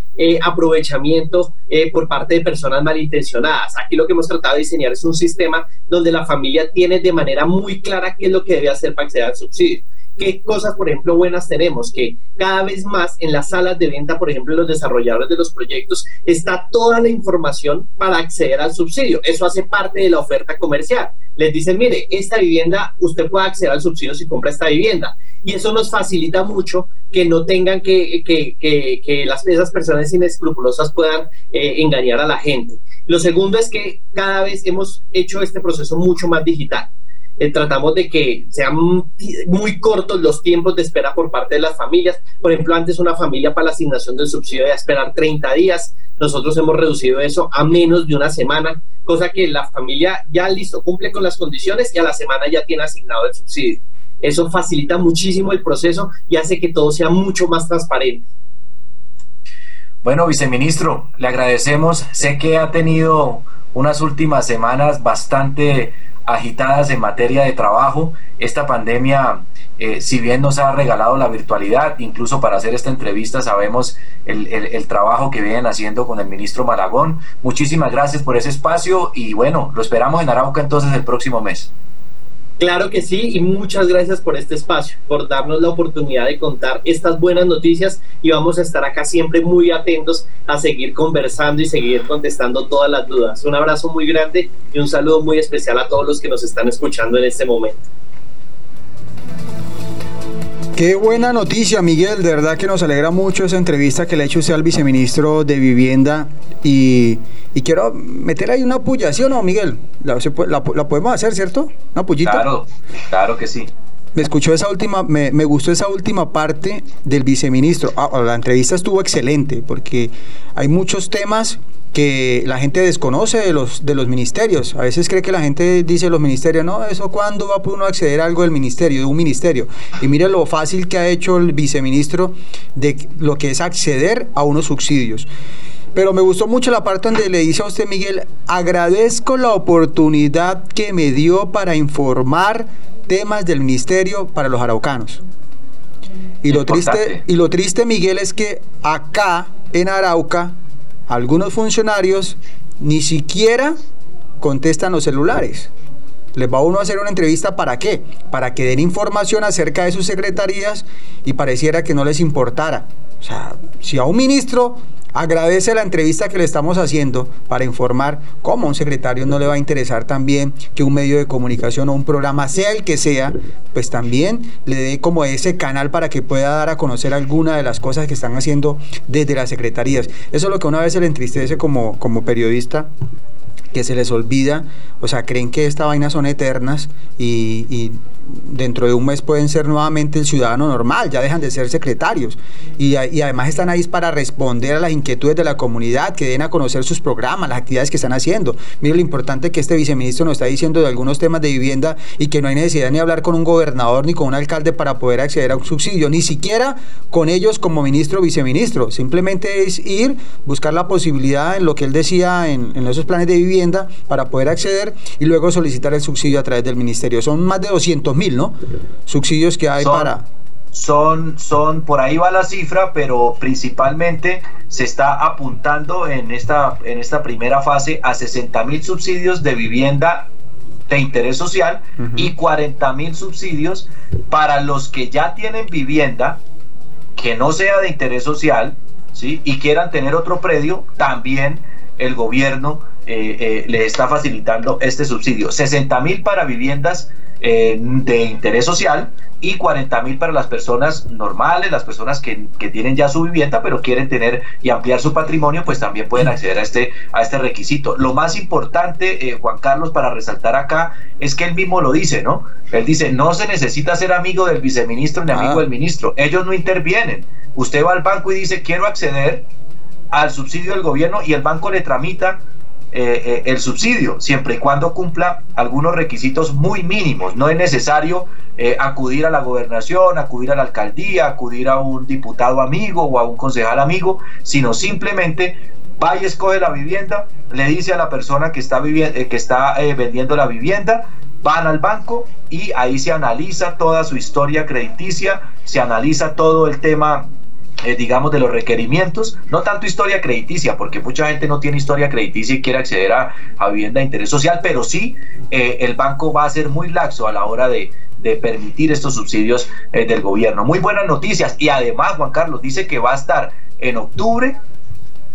aprovechamiento por parte de personas malintencionadas. Aquí lo que hemos tratado de diseñar es un sistema donde la familia tiene de manera muy clara qué es lo que debe hacer para acceder al subsidio qué cosas, por ejemplo, buenas tenemos, que cada vez más en las salas de venta, por ejemplo, los desarrolladores de los proyectos, está toda la información para acceder al subsidio. Eso hace parte de la oferta comercial. Les dicen, mire, esta vivienda, usted puede acceder al subsidio si compra esta vivienda. Y eso nos facilita mucho que no tengan que, que, que, las, esas personas inescrupulosas puedan eh, engañar a la gente. Lo segundo es que cada vez hemos hecho este proceso mucho más digital. Eh, tratamos de que sean muy cortos los tiempos de espera por parte de las familias. Por ejemplo, antes una familia para la asignación del subsidio debía esperar 30 días. Nosotros hemos reducido eso a menos de una semana, cosa que la familia ya listo, cumple con las condiciones y a la semana ya tiene asignado el subsidio. Eso facilita muchísimo el proceso y hace que todo sea mucho más transparente. Bueno, viceministro, le agradecemos. Sé que ha tenido unas últimas semanas bastante agitadas en materia de trabajo. Esta pandemia, eh, si bien nos ha regalado la virtualidad, incluso para hacer esta entrevista sabemos el, el, trabajo que vienen haciendo con el ministro Malagón. Muchísimas gracias por ese espacio y bueno, lo esperamos en Arauca entonces el próximo mes. Claro que sí, y muchas gracias por este espacio, por darnos la oportunidad de contar estas buenas noticias y vamos a estar acá siempre muy atentos a seguir conversando y seguir contestando todas las dudas. Un abrazo muy grande y un saludo muy especial a todos los que nos están escuchando en este momento. Qué buena noticia, Miguel. De verdad que nos alegra mucho esa entrevista que le ha hecho usted al viceministro de Vivienda. Y, quiero meter ahí una puyación, ¿no, Miguel? La, podemos hacer, ¿cierto? Una pullita. Claro, claro que sí. Me escuchó esa última, me, me, gustó esa última parte del viceministro. Ah, la entrevista estuvo excelente porque hay muchos temas que la gente desconoce de los, de los ministerios. A veces cree que la gente dice los ministerios, no, eso cuándo va uno a acceder a algo del ministerio, de un ministerio. Y mire lo fácil que ha hecho el viceministro de lo que es acceder a unos subsidios. Pero me gustó mucho la parte donde le dice a usted, Miguel, agradezco la oportunidad que me dio para informar temas del ministerio para los araucanos. Y lo, triste, y lo triste, Miguel, es que acá en Arauca algunos funcionarios ni siquiera contestan los celulares. Les va uno a hacer una entrevista para qué? Para que den información acerca de sus secretarías y pareciera que no les importara. O sea, si a un ministro agradece la entrevista que le estamos haciendo para informar cómo a un secretario no le va a interesar también que un medio de comunicación o un programa, sea el que sea, pues también le dé como ese canal para que pueda dar a conocer alguna de las cosas que están haciendo desde las secretarías. Eso es lo que una vez se le entristece como, como periodista que se les olvida, o sea, creen que esta vaina son eternas y, dentro de un mes pueden ser nuevamente el ciudadano normal, ya dejan de ser secretarios y, además están ahí para responder a las inquietudes de la comunidad, que den a conocer sus programas, las actividades que están haciendo. Mire lo importante que este viceministro nos está diciendo de algunos temas de vivienda y que no hay necesidad ni hablar con un gobernador ni con un alcalde para poder acceder a un subsidio, ni siquiera con ellos como ministro o viceministro. Simplemente es ir, buscar la posibilidad en lo que él decía en, en esos planes de vivienda para poder acceder y luego solicitar el subsidio a través del ministerio. Son más de 200 mil, ¿no? Subsidios que hay para son, son, por ahí va la cifra, pero principalmente se está apuntando en esta, en esta primera fase a 60 mil subsidios de vivienda de interés social y 40 mil subsidios para los que ya tienen vivienda que no sea de interés social ¿sí? y quieran tener otro predio, también el gobierno eh, eh, le está facilitando este subsidio. 60 mil para viviendas eh, de interés social y 40 mil para las personas normales, las personas que, que, tienen ya su vivienda pero quieren tener y ampliar su patrimonio, pues también pueden acceder a este, a este requisito. Lo más importante, Juan Carlos, para resaltar acá, es que él mismo lo dice, ¿no? Él dice, no se necesita ser amigo del viceministro ni amigo ah. del ministro, ellos no intervienen. Usted va al banco y dice, quiero acceder al subsidio del gobierno y el banco le tramita eh, eh, el subsidio, siempre y cuando cumpla algunos requisitos muy mínimos. No es necesario eh, acudir a la gobernación, acudir a la alcaldía, acudir a un diputado amigo o a un concejal amigo, sino simplemente va y escoge la vivienda, le dice a la persona que está, que está vendiendo la vivienda, van al banco y ahí se analiza toda su historia crediticia, se analiza todo el tema eh, digamos, de los requerimientos, no tanto historia crediticia, porque mucha gente no tiene historia crediticia y quiere acceder a, vivienda de interés social, pero sí eh, el banco va a ser muy laxo a la hora de, permitir estos subsidios eh, del gobierno. Muy buenas noticias y además, Juan Carlos, dice que va a estar en octubre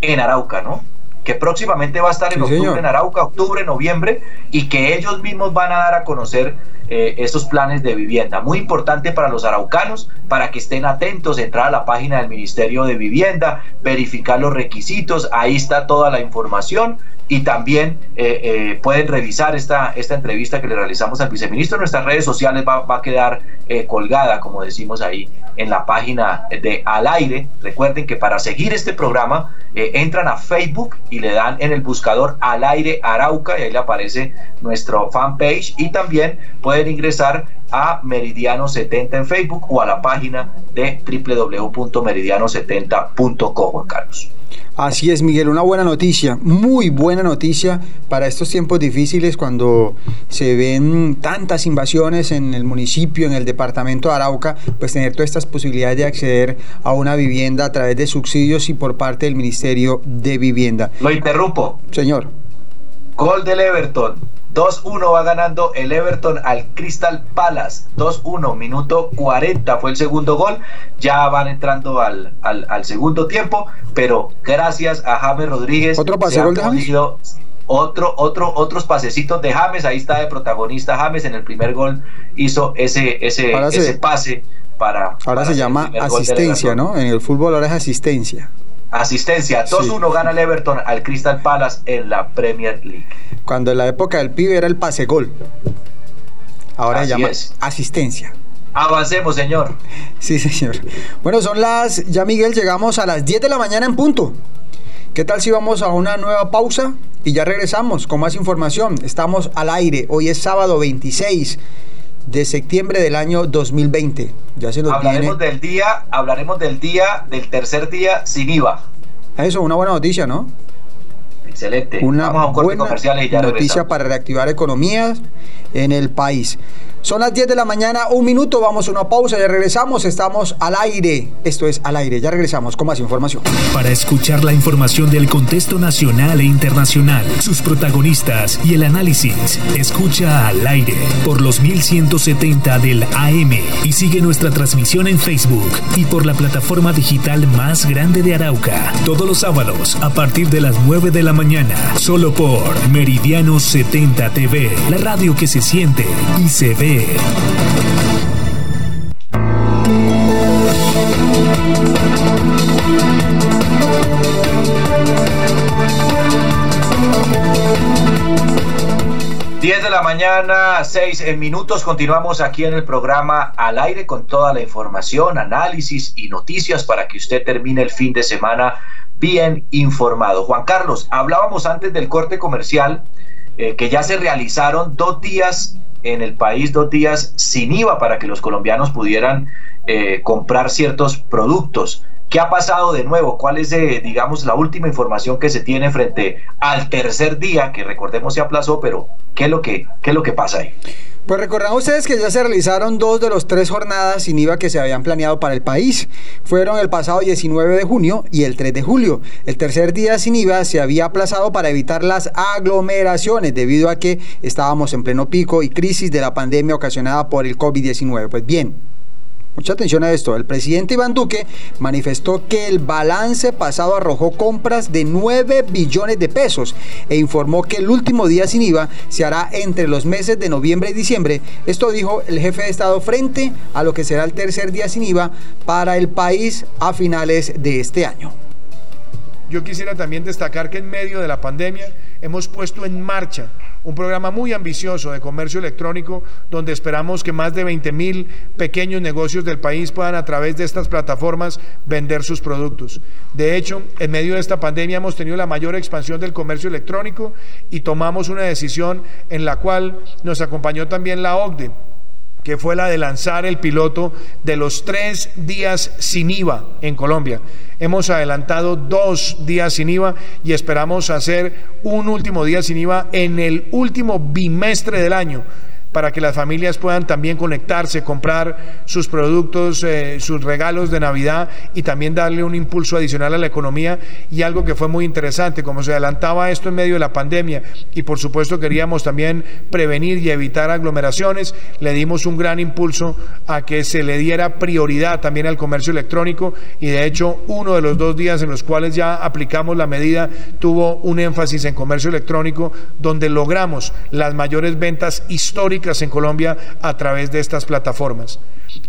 en Arauca, ¿no? que próximamente va a estar en octubre en Arauca, octubre, noviembre, y que ellos mismos van a dar a conocer eh, estos planes de vivienda. Muy importante para los araucanos, para que estén atentos, entrar a la página del Ministerio de Vivienda, verificar los requisitos, ahí está toda la información y también eh, eh, pueden revisar esta, esta entrevista que le realizamos al viceministro. En nuestras redes sociales va, a quedar eh, colgada, como decimos ahí, en la página de Al Aire. Recuerden que para seguir este programa entran a Facebook y le dan en el buscador Al Aire Arauca y ahí le aparece nuestro fanpage y también pueden ingresar a Meridiano 70 en Facebook o a la página de www.meridiano70.com, Juan Carlos. Así es, Miguel, una buena noticia, muy buena noticia para estos tiempos difíciles cuando se ven tantas invasiones en el municipio, en el departamento de Arauca, pues tener todas estas posibilidades de acceder a una vivienda a través de subsidios y por parte del Ministerio de Vivienda. Lo interrumpo. Señor. Gol del Everton. 2-1 va ganando el Everton al Crystal Palace. 2-1, minuto 40 fue el segundo gol. Ya van entrando al, al, segundo tiempo, pero gracias a James Rodríguez. ¿Otro pase gol de James? Otro, otro, otros pasecitos de James, ahí está de protagonista James en el primer gol hizo ese, ese, ese pase para... Ahora se llama asistencia, ¿no? En el fútbol ahora es asistencia. Asistencia, 2-1 gana el Everton al Crystal Palace en la Premier League. Cuando en la época del pibe era el pase gol. Ahora se llama asistencia. Avancemos, señor. Sí, señor. Bueno, son las, ya Miguel, llegamos a las 10 de la mañana en punto. ¿Qué tal si vamos a una nueva pausa y ya regresamos con más información? Estamos al aire, hoy es sábado 26 de septiembre del año 2020. Ya se nos hablaremos del día, hablaremos del día, del tercer día sin IVA. Eso, una buena noticia, ¿no? Excelente. Una buena noticia para reactivar economías en el país. Son las 10 de la mañana, un minuto, vamos a una pausa, ya regresamos, estamos al aire. Esto es al aire, ya regresamos con más información. Para escuchar la información del contexto nacional e internacional, sus protagonistas y el análisis, escucha al aire por los 1170 del AM y sigue nuestra transmisión en Facebook y por la plataforma digital más grande de Arauca, todos los sábados a partir de las 9 de la mañana, solo por Meridiano 70 TV, la radio que se siente y se ve 10 de la mañana, 6 minutos. Continuamos aquí en el programa al aire con toda la información, análisis y noticias para que usted termine el fin de semana bien informado. Juan Carlos, hablábamos antes del corte comercial eh, que ya se realizaron dos días en el país, dos días sin IVA para que los colombianos pudieran eh, comprar ciertos productos. ¿Qué ha pasado de nuevo? ¿Cuál es, eh, digamos, la última información que se tiene frente al tercer día, que recordemos se aplazó, pero ¿qué es lo que, qué es lo que pasa ahí? Pues recordan ustedes que ya se realizaron dos de los tres jornadas sin IVA que se habían planeado para el país. Fueron el pasado 19 de junio y el 3 de julio. El tercer día sin IVA se había aplazado para evitar las aglomeraciones debido a que estábamos en pleno pico y crisis de la pandemia ocasionada por el COVID-19. Pues bien, Mucha atención a esto. El presidente Iván Duque manifestó que el balance pasado arrojó compras de 9 billones de pesos e informó que el último día sin IVA se hará entre los meses de noviembre y diciembre. Esto dijo el jefe de Estado frente a lo que será el tercer día sin IVA para el país a finales de este año. Yo quisiera también destacar que en medio de la pandemia hemos puesto en marcha un programa muy ambicioso de comercio electrónico donde esperamos que más de 20 mil pequeños negocios del país puedan a través de estas plataformas vender sus productos. De hecho, en medio de esta pandemia hemos tenido la mayor expansión del comercio electrónico y tomamos una decisión en la cual nos acompañó también la OCDE que fue la de lanzar el piloto de los tres días sin IVA en Colombia. Hemos adelantado dos días sin IVA y esperamos hacer un último día sin IVA en el último bimestre del año para que las familias puedan también conectarse, comprar sus productos, eh, sus regalos de Navidad y también darle un impulso adicional a la economía. Y algo que fue muy interesante, como se adelantaba esto en medio de la pandemia y por supuesto queríamos también prevenir y evitar aglomeraciones, le dimos un gran impulso a que se le diera prioridad también al comercio electrónico. Y de hecho uno de los dos días en los cuales ya aplicamos la medida tuvo un énfasis en comercio electrónico donde logramos las mayores ventas históricas en Colombia a través de estas plataformas.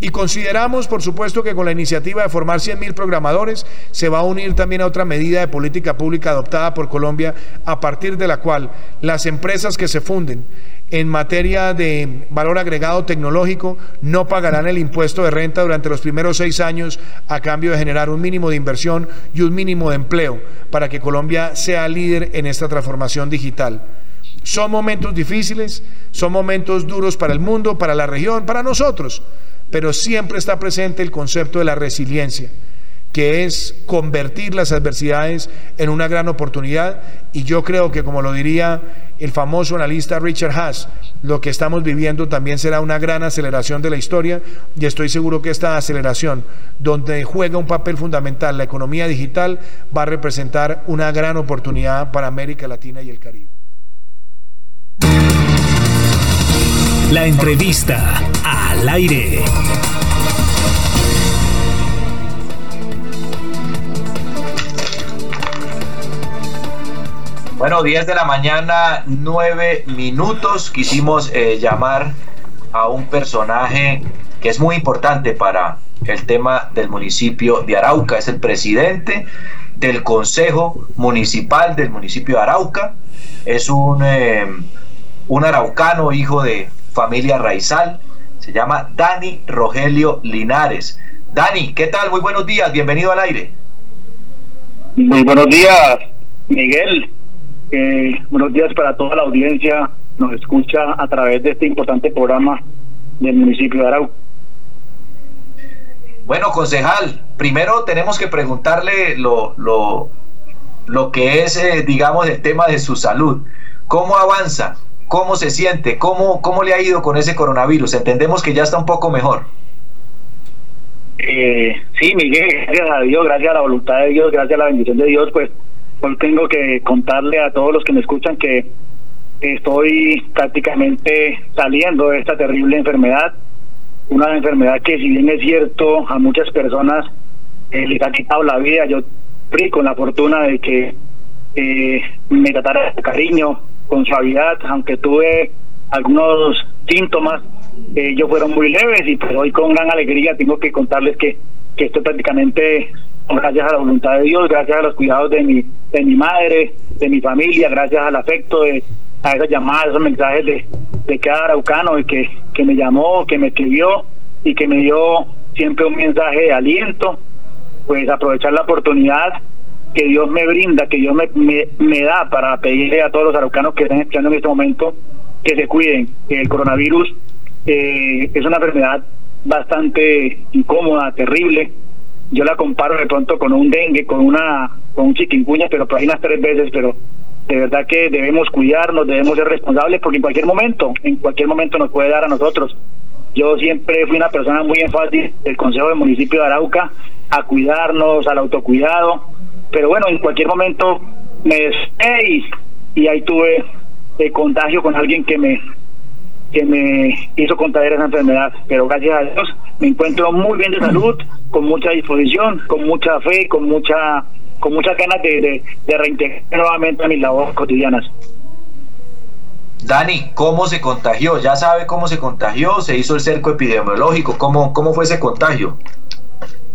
Y consideramos, por supuesto, que con la iniciativa de formar 100.000 programadores se va a unir también a otra medida de política pública adoptada por Colombia, a partir de la cual las empresas que se funden en materia de valor agregado tecnológico no pagarán el impuesto de renta durante los primeros seis años a cambio de generar un mínimo de inversión y un mínimo de empleo para que Colombia sea líder en esta transformación digital. Son momentos difíciles, son momentos duros para el mundo, para la región, para nosotros, pero siempre está presente el concepto de la resiliencia, que es convertir las adversidades en una gran oportunidad y yo creo que como lo diría el famoso analista Richard Haas, lo que estamos viviendo también será una gran aceleración de la historia y estoy seguro que esta aceleración, donde juega un papel fundamental la economía digital, va a representar una gran oportunidad para América Latina y el Caribe. La entrevista al aire. Bueno, 10 de la mañana, 9 minutos. Quisimos eh, llamar a un personaje que es muy importante para el tema del municipio de Arauca. Es el presidente del Consejo Municipal del municipio de Arauca. Es un, eh, un araucano, hijo de familia Raizal. Se llama Dani Rogelio Linares. Dani, ¿qué tal? Muy buenos días, bienvenido al aire. Muy buenos días, Miguel. Eh, buenos días para toda la audiencia. Nos escucha a través de este importante programa del municipio de Arauco. Bueno, concejal, primero tenemos que preguntarle lo, lo, lo que es, eh, digamos, el tema de su salud. ¿Cómo avanza? ¿Cómo se siente? ¿Cómo, ¿Cómo le ha ido con ese coronavirus? Entendemos que ya está un poco mejor. Eh, sí, Miguel, gracias a Dios, gracias a la voluntad de Dios, gracias a la bendición de Dios, pues hoy tengo que contarle a todos los que me escuchan que estoy prácticamente saliendo de esta terrible enfermedad, una enfermedad que si bien es cierto a muchas personas eh, les ha quitado la vida, yo fui con la fortuna de que eh, me tratara con cariño, con suavidad, aunque tuve algunos síntomas, eh, ellos fueron muy leves y pues hoy con gran alegría tengo que contarles que, que estoy prácticamente, gracias a la voluntad de Dios, gracias a los cuidados de mi, de mi madre, de mi familia, gracias al afecto de, a esas llamadas, esos mensajes de, de cada araucano que, que me llamó, que me escribió y que me dio siempre un mensaje de aliento, pues aprovechar la oportunidad que Dios me brinda, que Dios me, me, da para pedirle a todos los araucanos que están escuchando en este momento que se cuiden. El coronavirus eh, es una enfermedad bastante incómoda, terrible. Yo la comparo de pronto con un dengue, con una con un chiquincuña, pero por ahí unas tres veces, pero de verdad que debemos cuidarnos, debemos ser responsables porque en cualquier momento, en cualquier momento nos puede dar a nosotros. Yo siempre fui una persona muy enfática del Consejo del Municipio de Arauca a cuidarnos, al autocuidado, pero bueno, en cualquier momento me despegué y, ahí tuve el contagio con alguien que me que me hizo contraer esa enfermedad, pero gracias a Dios me encuentro muy bien de salud, con mucha disposición, con mucha fe, con mucha con muchas ganas de, de, reintegrar nuevamente a mis labores cotidianas. Dani, ¿cómo se contagió? ¿Ya sabe cómo se contagió? ¿Se hizo el cerco epidemiológico? ¿Cómo, cómo fue ese contagio?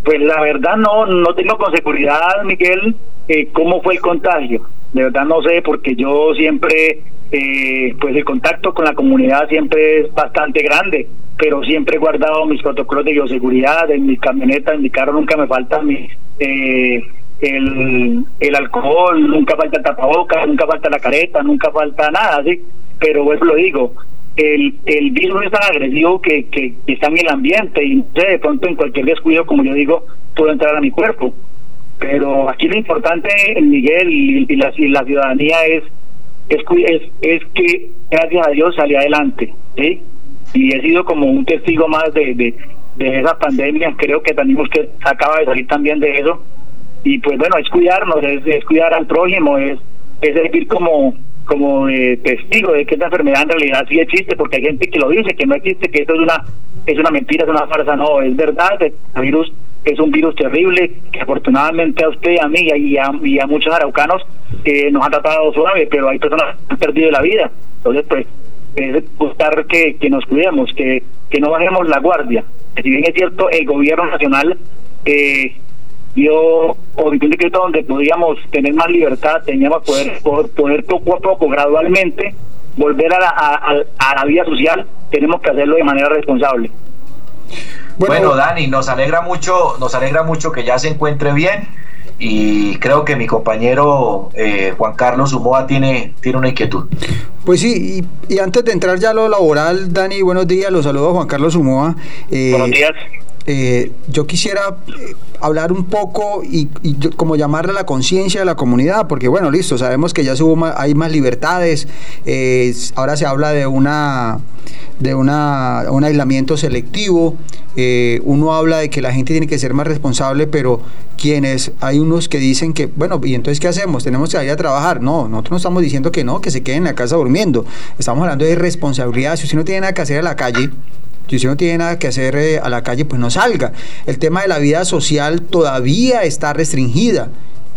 Pues la verdad no, no tengo con seguridad, Miguel, eh, cómo fue el contagio. De verdad no sé, porque yo siempre, eh, pues el contacto con la comunidad siempre es bastante grande, pero siempre he guardado mis protocolos de bioseguridad, en mi camioneta, en mi carro nunca me falta mi... Eh, el, alcohol, nunca falta tapabocas, nunca falta la careta, nunca falta nada, ¿sí? Pero pues lo digo, el, el virus es tan agresivo que, que, está en el ambiente y de pronto en cualquier descuido, como yo digo, puede entrar a mi cuerpo. Pero aquí lo importante, Miguel, y, la, y la ciudadanía es, es, que, gracias a Dios, salí adelante, ¿sí? Y he sido como un testigo más de, de, de esa pandemia, creo que también usted acaba de salir también de eso, y pues bueno, es cuidarnos, es, cuidar al prójimo, es, es servir como como testigo de que esta enfermedad en realidad sí existe, porque hay gente que lo dice, que no existe, que esto es una es una mentira, es una farsa, no, es verdad, el virus es un virus terrible que afortunadamente a usted, a mí y a, y a muchos araucanos eh, nos ha tratado suave, pero hay personas que han perdido la vida. Entonces, pues, es buscar que, que nos cuidemos, que, que no bajemos la guardia. Si bien es cierto, el gobierno nacional eh, dio un decreto donde podíamos tener más libertad, teníamos poder, poder poco a poco, gradualmente, volver a la, a, la vida social, tenemos que hacerlo de manera responsable. Bueno, Dani, nos alegra mucho, nos alegra mucho que ya se encuentre bien y creo que mi compañero eh, Juan Carlos Humoa tiene, tiene una inquietud. Pues sí, y, antes de entrar ya a lo laboral, Dani, buenos días, los saludo a Juan Carlos Humoa. Eh, buenos días. Eh, yo quisiera eh, hablar un poco y, como llamarle la conciencia de la comunidad, porque bueno, listo, sabemos que ya hay más libertades, eh, ahora se habla de una de una, un aislamiento selectivo, uno habla de que la gente tiene que ser más responsable, pero quienes, hay unos que dicen que, bueno, ¿y entonces qué hacemos? ¿Tenemos que ir a trabajar? No, nosotros no estamos diciendo que no, que se queden en la casa durmiendo, estamos hablando de responsabilidad, si usted no tiene nada que hacer en la calle, si usted no tiene nada que hacer eh, a la calle, pues no salga. El tema de la vida social todavía está restringida.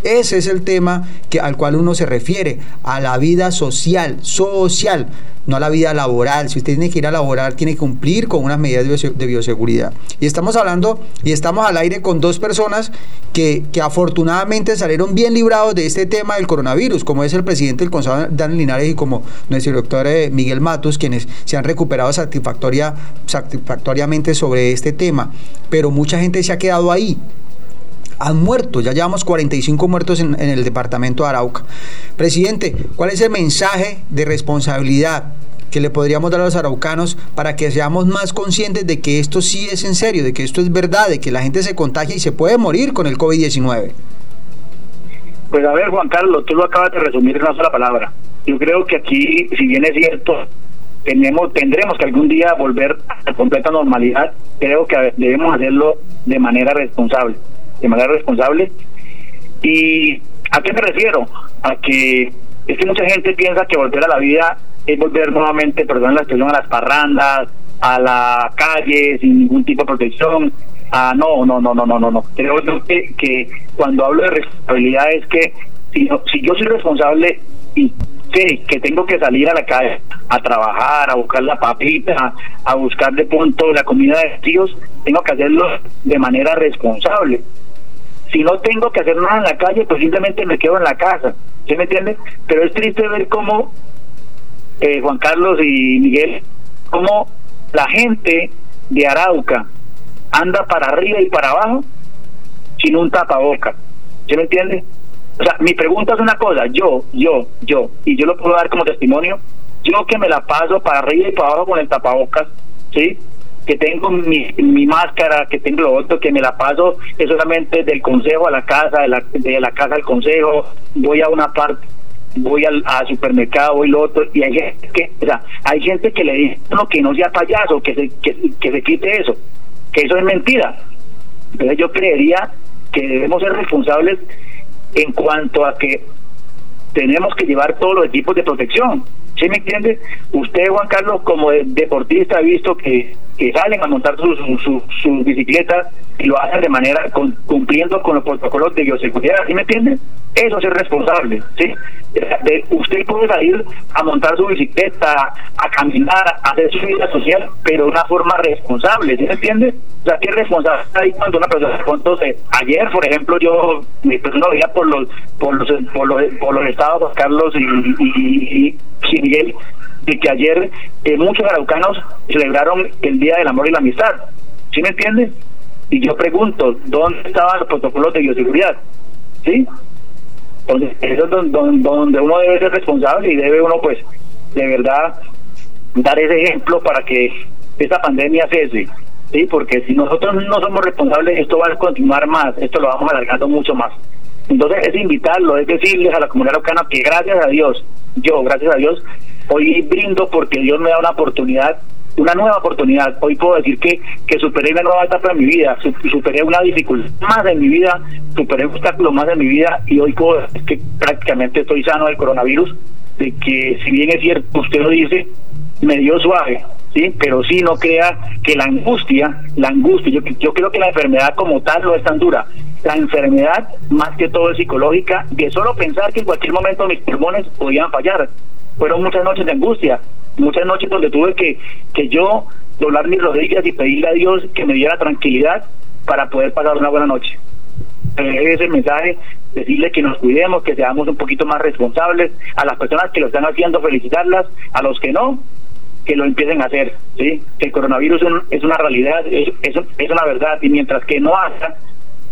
Ese es el tema que, al cual uno se refiere, a la vida social, social, no a la vida laboral. Si usted tiene que ir a laborar, tiene que cumplir con unas medidas de bioseguridad. Y estamos hablando, y estamos al aire con dos personas que, que afortunadamente salieron bien librados de este tema del coronavirus, como es el presidente del Consejo Daniel Linares y como nuestro doctor eh, Miguel Matos, quienes se han recuperado satisfactoria, satisfactoriamente sobre este tema. Pero mucha gente se ha quedado ahí han muerto. Ya llevamos 45 muertos en, el departamento de Arauca. Presidente, ¿cuál es el mensaje de responsabilidad que le podríamos dar a los araucanos para que seamos más conscientes de que esto sí es en serio, de que esto es verdad, de que la gente se contagia y se puede morir con el COVID-19? Pues a ver, Juan Carlos, tú lo acabas de resumir en una sola palabra. Yo creo que aquí, si bien es cierto, tenemos, tendremos que algún día volver a completa normalidad, creo que debemos hacerlo de manera responsable de manera responsable. ¿Y a qué me refiero? A que es que mucha gente piensa que volver a la vida es volver nuevamente, perdón la expresión, a las parrandas, a la calle sin ningún tipo de protección. Ah, no, no, no, no, no, no, no. Creo que, cuando hablo de responsabilidad es que si, si yo soy responsable y sé que tengo que salir a la calle a trabajar, a buscar la papita, a buscar de punto la comida de tíos, tengo que hacerlo de manera responsable si no tengo que hacer nada en la calle, pues simplemente me quedo en la casa. ¿Sí me entiende? Pero es triste ver cómo eh, Juan Carlos y Miguel, cómo la gente de Arauca anda para arriba y para abajo sin un tapaboca. ¿Sí me entiende? O sea, mi pregunta es una cosa, yo, yo, yo, y yo lo puedo dar como testimonio, yo que me la paso para arriba y para abajo con el tapabocas, ¿sí? Que tengo mi, mi máscara, que tengo lo otro, que me la paso es solamente del consejo a la casa, de la, de la casa al consejo, voy a una parte, voy al, supermercado, voy lo otro, y hay gente que, o sea, hay gente que le dice no, que no sea payaso, que se, que, que se quite eso, que eso es mentira. Entonces yo creería que debemos ser responsables en cuanto a que tenemos que llevar todos los equipos de protección. ¿Sí me entiende? Usted, Juan Carlos, como deportista, ha visto que, que salen a montar sus su, su, bicicletas y lo hacen de manera cumpliendo con los protocolos de bioseguridad. ¿Sí me entiende? Eso es responsable. ¿sí? usted puede salir a montar su bicicleta, a caminar, a hacer su vida social, pero de una forma responsable. ¿Sí me entiende? O sea, ¿qué responsable ahí cuando una persona, entonces, ayer, por ejemplo, yo, mi persona veía por los, por los, por los, por los estados, Carlos y, y, y Miguel, de que ayer eh, muchos araucanos celebraron el Día del Amor y la Amistad. ¿Sí me entiende? Y yo pregunto, ¿dónde estaban los protocolos de bioseguridad? ¿Sí? Entonces, eso es donde, donde uno debe ser responsable y debe uno, pues, de verdad, dar ese ejemplo para que esta pandemia cese. ¿sí? Porque si nosotros no somos responsables, esto va a continuar más, esto lo vamos alargando mucho más. Entonces es invitarlo, es decirles a la comunidad araucana que gracias a Dios, yo gracias a Dios, hoy brindo porque Dios me da una oportunidad, una nueva oportunidad. Hoy puedo decir que, que superé una nueva etapa de mi vida, superé una dificultad más en mi vida, superé un obstáculo más en mi vida y hoy puedo decir que prácticamente estoy sano del coronavirus, de que si bien es cierto, usted lo dice, me dio suave, sí, pero sí no crea que la angustia, la angustia, yo, yo creo que la enfermedad como tal no es tan dura, la enfermedad, más que todo, es psicológica, de solo pensar que en cualquier momento mis pulmones podían fallar. Fueron muchas noches de angustia, muchas noches donde tuve que, que yo doblar mis rodillas y pedirle a Dios que me diera tranquilidad para poder pasar una buena noche. Ese mensaje, decirle que nos cuidemos, que seamos un poquito más responsables, a las personas que lo están haciendo, felicitarlas, a los que no, que lo empiecen a hacer, ¿sí? Que el coronavirus es una realidad, es, es, una verdad, y mientras que no haga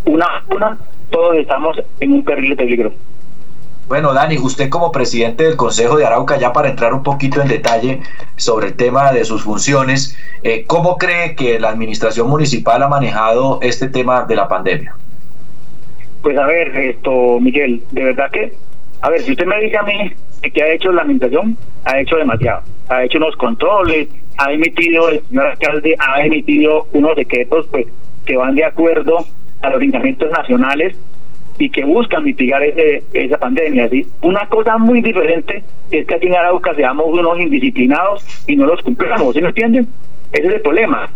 una una, todos estamos en un de peligro. Bueno, Dani, usted como presidente del Consejo de Arauca, ya para entrar un poquito en detalle sobre el tema de sus funciones, eh, ¿cómo cree que la administración municipal ha manejado este tema de la pandemia? Pues a ver, esto, Miguel, de verdad que, a ver, si usted me dice a mí que ha hecho la administración, ha hecho demasiado, ha hecho unos controles, ha emitido, el señor alcalde ha emitido unos decretos pues que van de acuerdo a los lineamientos nacionales y que buscan mitigar ese, esa pandemia. ¿sí? Una cosa muy diferente es que aquí en Arauca seamos unos indisciplinados y no los cumplamos, ¿sí me entienden? Ese es el problema.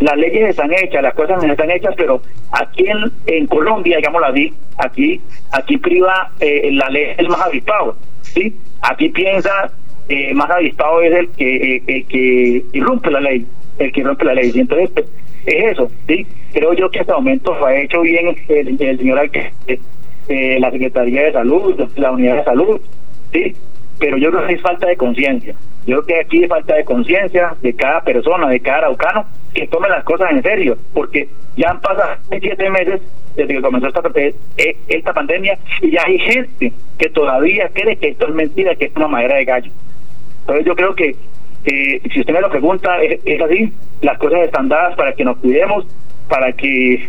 Las leyes están hechas, las cosas no están hechas, pero aquí en, en Colombia, digámoslo así, aquí, aquí priva eh, la ley el más avispado, ¿sí? Aquí piensa, eh, más avispado es el que, eh, que irrumpe la ley, el que rompe la ley. entonces, pues, es eso, ¿sí? Creo yo que hasta el momento ha hecho bien el, señor alcalde, eh, la Secretaría de Salud, la Unidad de Salud, ¿sí? Pero yo creo que es falta de conciencia. Yo creo que aquí es falta de conciencia de cada persona, de cada araucano, que tome las cosas en serio, porque ya han pasado siete meses desde que comenzó esta, eh, esta pandemia y ya hay gente que todavía cree que esto es mentira, que es una madera de gallo. Entonces yo creo que eh, si usted me lo pregunta, es, así, las cosas están dadas para que nos cuidemos, para que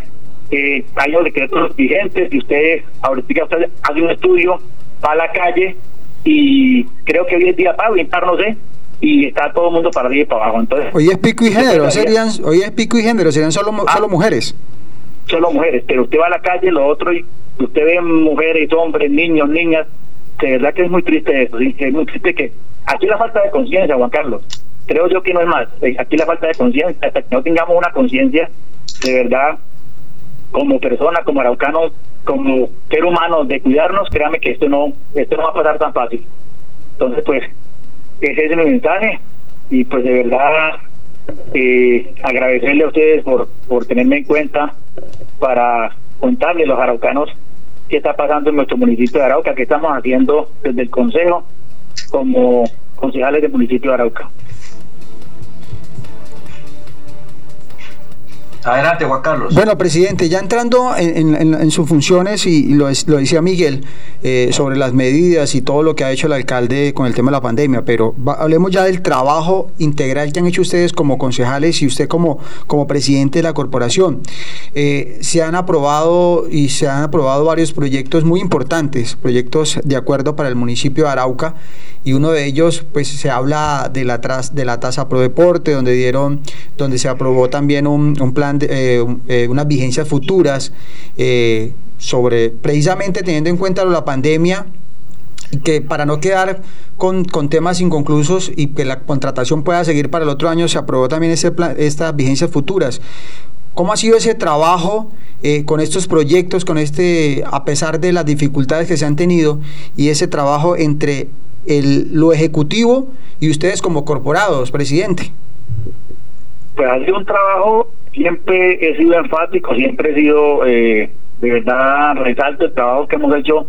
eh, haya decretos vigentes, y usted ahorita usted hace un estudio, va a la calle y creo que hoy es día para orientar, no sé, y está todo el mundo para arriba y para abajo. Entonces, hoy es pico y género, serían, hoy es pico y género, serían solo, ah. solo mujeres. Solo mujeres, pero usted va a la calle, lo otro, y usted ve mujeres, hombres, niños, niñas, de verdad que es muy triste eso, ¿sí? es muy triste que Aquí la falta de conciencia, Juan Carlos. Creo yo que no es más. Eh, aquí la falta de conciencia, hasta que no tengamos una conciencia de verdad como persona, como araucanos, como ser humano, de cuidarnos, créame que esto no, esto no va a pasar tan fácil. Entonces, pues, ese es mi mensaje y pues de verdad eh, agradecerle a ustedes por, por tenerme en cuenta para contarle a los araucanos qué está pasando en nuestro municipio de Arauca, qué estamos haciendo desde el Consejo como concejales del municipio de Arauca. Adelante, Juan Carlos. Bueno, presidente, ya entrando en, sus funciones, y, lo, decía Miguel, eh, sobre las medidas y todo lo que ha hecho el alcalde con el tema de la pandemia, pero hablemos ya del trabajo integral que han hecho ustedes como concejales y usted como, como presidente de la corporación. Eh, se han aprobado y se han aprobado varios proyectos muy importantes, proyectos de acuerdo para el municipio de Arauca, y uno de ellos, pues se habla de la, de la tasa pro deporte, donde dieron, donde se aprobó también un plan eh, eh, unas vigencias futuras eh, sobre, precisamente teniendo en cuenta la pandemia, que para no quedar con, temas inconclusos y que la contratación pueda seguir para el otro año, se aprobó también ese plan, estas vigencias futuras. ¿Cómo ha sido ese trabajo con estos proyectos, con este, a pesar de las dificultades que se han tenido, y ese trabajo entre el, lo ejecutivo y ustedes como corporados, presidente? Pues ha sido un trabajo siempre he sido enfático, siempre he sido, eh, de verdad, resalto el trabajo que hemos hecho,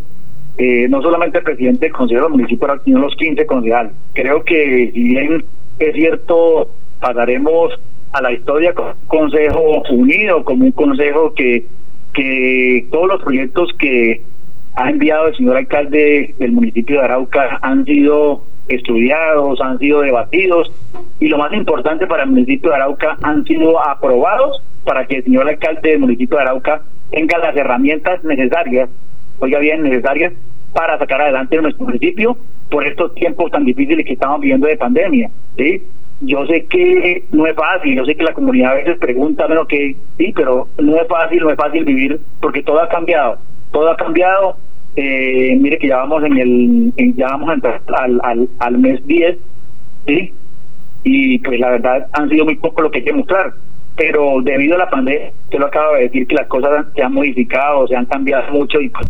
eh, no solamente el presidente del Consejo del Municipio, sino los 15 concejales. Creo que, si bien es cierto, pasaremos a la historia como un consejo unido, como un consejo que, que todos los proyectos que ha enviado el señor alcalde del municipio de Arauca han sido estudiados, han sido debatidos y lo más importante para el municipio de Arauca han sido aprobados para que el señor alcalde del municipio de Arauca tenga las herramientas necesarias, oiga bien, necesarias para sacar adelante nuestro municipio por estos tiempos tan difíciles que estamos viviendo de pandemia. ¿sí? Yo sé que no es fácil, yo sé que la comunidad a veces pregunta, bueno, que sí, pero no es fácil, no es fácil vivir porque todo ha cambiado, todo ha cambiado eh, mire que ya vamos en el ya vamos a entrar al, al, al mes 10 sí y pues la verdad han sido muy poco lo que hay que mostrar. Pero debido a la pandemia usted lo acaba de decir que las cosas se han modificado se han cambiado mucho y pues,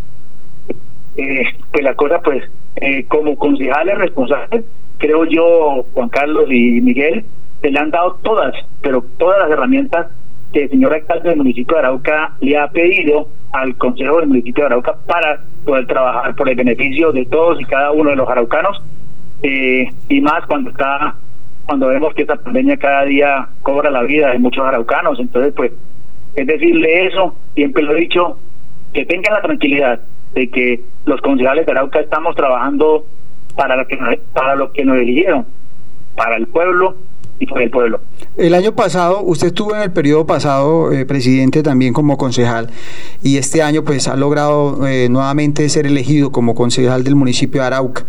eh, pues las cosas pues eh, como concejales responsables creo yo Juan Carlos y Miguel se le han dado todas pero todas las herramientas que el señor alcalde del municipio de Arauca le ha pedido al Consejo del municipio de Arauca para poder trabajar por el beneficio de todos y cada uno de los araucanos. Eh, y más cuando está cuando vemos que esta pandemia cada día cobra la vida de muchos araucanos. Entonces pues es decirle eso siempre lo he dicho que tengan la tranquilidad de que los concejales de Arauca estamos trabajando para lo que para lo que nos eligieron para el pueblo y por el pueblo. El año pasado, usted estuvo en el periodo pasado, eh, presidente, también como concejal, y este año pues ha logrado eh, nuevamente ser elegido como concejal del municipio de Arauca.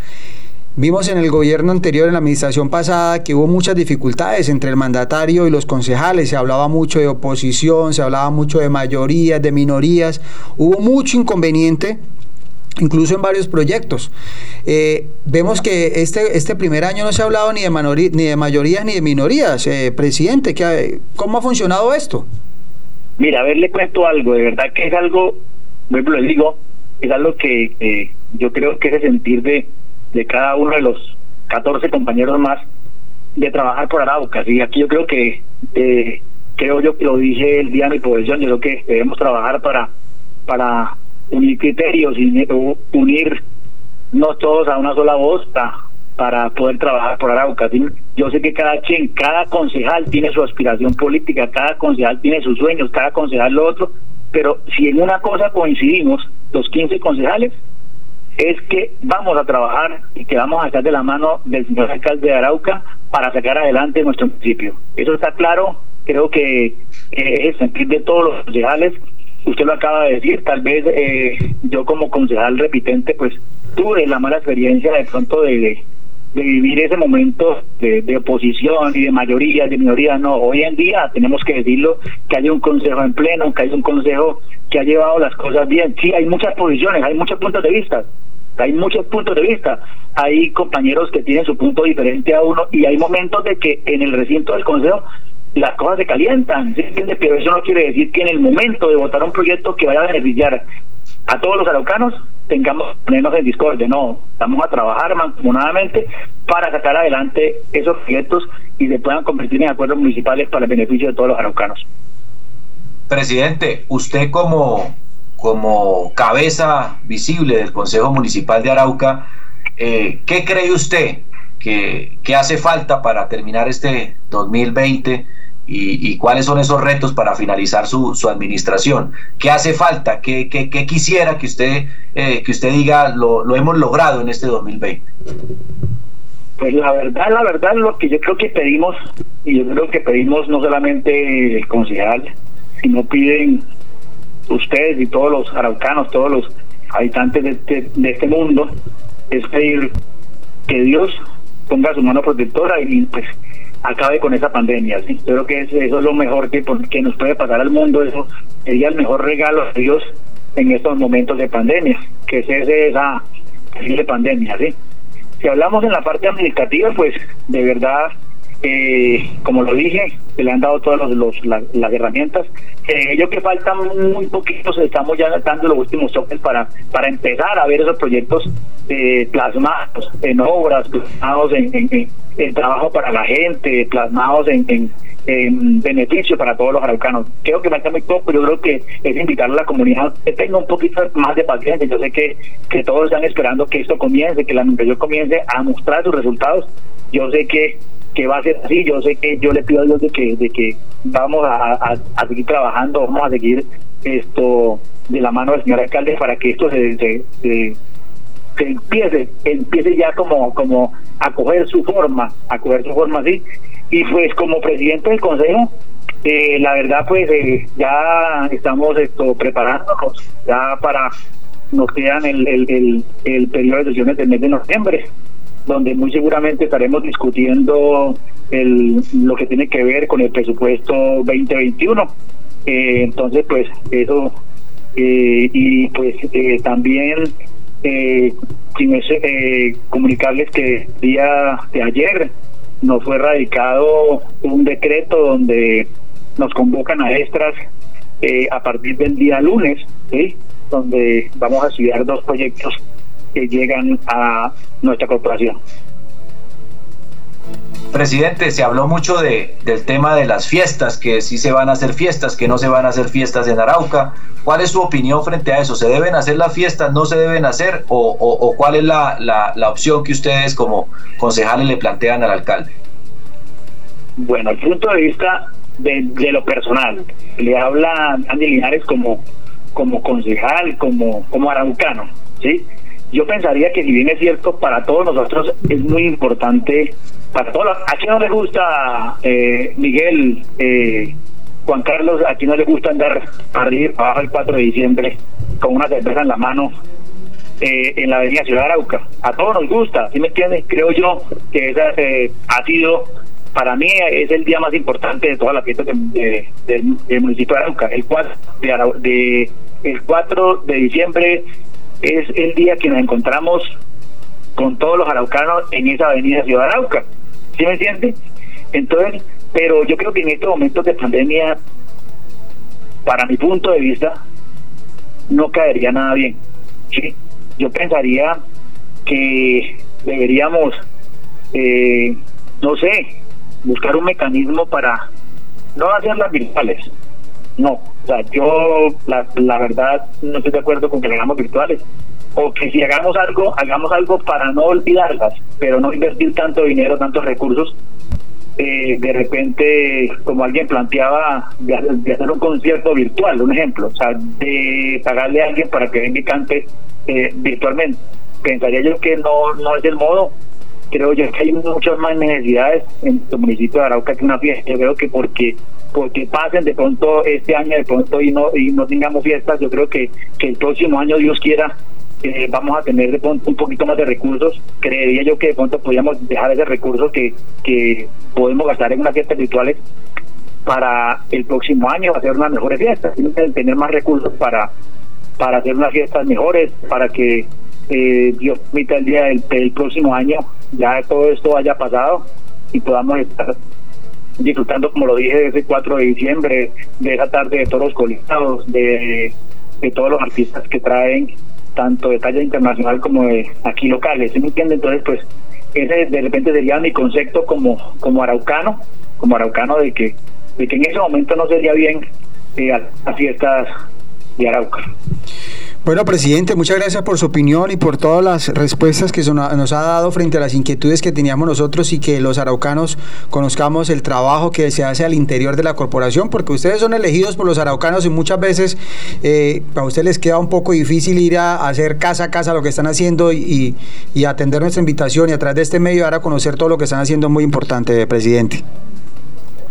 Vimos en el gobierno anterior, en la administración pasada, que hubo muchas dificultades entre el mandatario y los concejales. Se hablaba mucho de oposición, se hablaba mucho de mayorías, de minorías. Hubo mucho inconveniente incluso en varios proyectos. Eh, vemos que este, este primer año no se ha hablado ni de, ni de mayorías ni de minorías. Eh, presidente, ¿qué, ¿cómo ha funcionado esto? Mira, a ver, le cuento algo. De verdad que es algo, lo digo, es algo que eh, yo creo que es el sentir de, de cada uno de los 14 compañeros más de trabajar por Arauca. Y aquí yo creo que, creo yo que lo dije el día de mi posesión, yo creo que debemos trabajar para, para unir criterios y unirnos todos a una sola voz para, poder trabajar por Arauca. Yo sé que cada quien, cada concejal tiene su aspiración política, cada concejal tiene sus sueños, cada concejal lo otro, pero si en una cosa coincidimos, los 15 concejales, es que vamos a trabajar y que vamos a estar de la mano del señor alcalde de Arauca para sacar adelante nuestro municipio. Eso está claro, creo que es el sentir de todos los concejales usted lo acaba de decir, tal vez eh, yo como concejal repitente pues tuve la mala experiencia de pronto de, de vivir ese momento de, oposición y de mayoría, de minoría, no, hoy en día tenemos que decirlo, que hay un consejo en pleno, que hay un consejo que ha llevado las cosas bien, sí, hay muchas posiciones, hay muchos puntos de vista, hay muchos puntos de vista, hay compañeros que tienen su punto diferente a uno y hay momentos de que en el recinto del consejo las cosas se calientan, ¿sí Pero eso no quiere decir que en el momento de votar un proyecto que vaya a beneficiar a todos los araucanos tengamos ponernos en discordia, no, vamos a trabajar mancomunadamente para sacar adelante esos proyectos y se puedan convertir en acuerdos municipales para el beneficio de todos los araucanos. Presidente, usted como, como cabeza visible del Consejo Municipal de Arauca, eh, ¿qué cree usted que, hace falta para terminar este 2020 y, cuáles son esos retos para finalizar su, su administración. ¿Qué hace falta? ¿Qué, qué, quisiera que usted, eh, que usted diga lo, lo hemos logrado en este 2020? Pues la verdad, la verdad, lo que yo creo que pedimos, y yo creo que pedimos no solamente el concejal, sino piden ustedes y todos los araucanos, todos los habitantes de este, de este mundo, es pedir que Dios ponga su mano protectora y pues acabe con esa pandemia. ¿sí? Creo que eso es lo mejor que, que nos puede pasar al mundo, eso sería el mejor regalo de Dios en estos momentos de pandemia, que cese esa posible pandemia. ¿sí? Si hablamos en la parte administrativa, pues de verdad, eh, como lo dije, se le han dado todas los, las herramientas. Eh, yo que faltan muy poquitos, estamos ya dando los últimos toques para, para empezar a ver esos proyectos eh, plasmados en obras, plasmados en, en, trabajo para la gente, plasmados en, en beneficio para todos los araucanos. Creo que falta muy poco, yo creo que es invitar a la comunidad que tenga un poquito más de paciencia. Yo sé que, que todos están esperando que esto comience, que la administración comience a mostrar sus resultados. Yo sé que que va a ser así. Yo sé que yo le pido a Dios de que, de que vamos a, seguir trabajando, vamos a seguir esto de la mano del señor alcalde para que esto se, se, empiece, empiece ya como, como a coger su forma, a coger su forma así. Y pues como presidente del consejo, eh, la verdad pues eh, ya estamos esto preparándonos ya para nos quedan el, el, el, el periodo de sesiones del mes de noviembre donde muy seguramente estaremos discutiendo el, lo que tiene que ver con el presupuesto 2021. Eh, entonces, pues eso, eh, y pues eh, también eh, comunicarles que el día de ayer nos fue radicado un decreto donde nos convocan a extras a partir del día lunes, ¿sí? donde vamos a estudiar dos proyectos que llegan a nuestra corporación. Presidente, se habló mucho de, del tema de las fiestas, que sí se van a hacer fiestas, que no se van a hacer fiestas en Arauca. ¿Cuál es su opinión frente a eso? ¿Se deben hacer las fiestas, no se deben hacer? ¿O, cuál es la, la, opción que ustedes como concejales le plantean al alcalde? Bueno, el punto de vista de, de lo personal, le habla Andy Linares como, como concejal, como, como araucano, ¿sí? Yo pensaría que si bien es cierto, para todos nosotros es muy importante, para todos, ¿a quién no le gusta, eh, Miguel, eh, Juan Carlos, a quién no le gusta andar arriba, abajo el 4 de diciembre con una cerveza en la mano eh, en la avenida Ciudad Arauca? A todos nos gusta, ¿sí me entiendes? Creo yo que esa ha sido, para mí es el día más importante de todas las fiestas del municipio de Arauca, el 4 de, el 4 de diciembre es el día que nos encontramos con todos los araucanos en esa avenida Ciudad Arauca. ¿Sí me entiende? Entonces, pero yo creo que en estos momentos de pandemia, para mi punto de vista, no caería nada bien. ¿sí? Yo pensaría que deberíamos, eh, no sé, buscar un mecanismo para no hacerlas virtuales, no, o sea, yo la, la verdad no estoy de acuerdo con que lo hagamos virtuales. O que si hagamos algo, hagamos algo para no olvidarlas, pero no invertir tanto dinero, tantos recursos. Eh, de repente, como alguien planteaba, de, hacer un concierto virtual, un ejemplo, o sea, de pagarle a alguien para que venga y cante eh, virtualmente. Pensaría yo que no, no es el modo, creo yo que hay muchas más necesidades en el municipio de Arauca que una fiesta. Yo creo que porque porque pasen de pronto este año de pronto y no y no tengamos fiestas, yo creo que, que el próximo año Dios quiera eh, vamos a tener de pronto un poquito más de recursos. Creería yo que de pronto podríamos dejar ese recurso que, que podemos gastar en unas fiestas virtuales para el próximo año hacer unas mejores fiestas, tener más recursos para para hacer unas fiestas mejores, para que eh, Dios permita el día del, próximo año ya todo esto haya pasado y podamos estar disfrutando, como lo dije, ese 4 de diciembre, de esa tarde de todos los colegiados, de, de todos los artistas que traen, tanto de talla internacional como de aquí locales. ¿Se me entiende? Entonces, pues, ese de repente sería mi concepto como, como araucano, como araucano de que, de que en ese momento no sería bien eh, las fiestas de Arauca. Bueno, presidente, muchas gracias por su opinión y por todas las respuestas que nos ha dado frente a las inquietudes que teníamos nosotros y que los araucanos conozcamos el trabajo que se hace al interior de la corporación, porque ustedes son elegidos por los araucanos y muchas veces eh, a ustedes les queda un poco difícil ir a, hacer casa a casa lo que están haciendo y, y atender nuestra invitación y a través de este medio dar a conocer todo lo que están haciendo muy importante, presidente.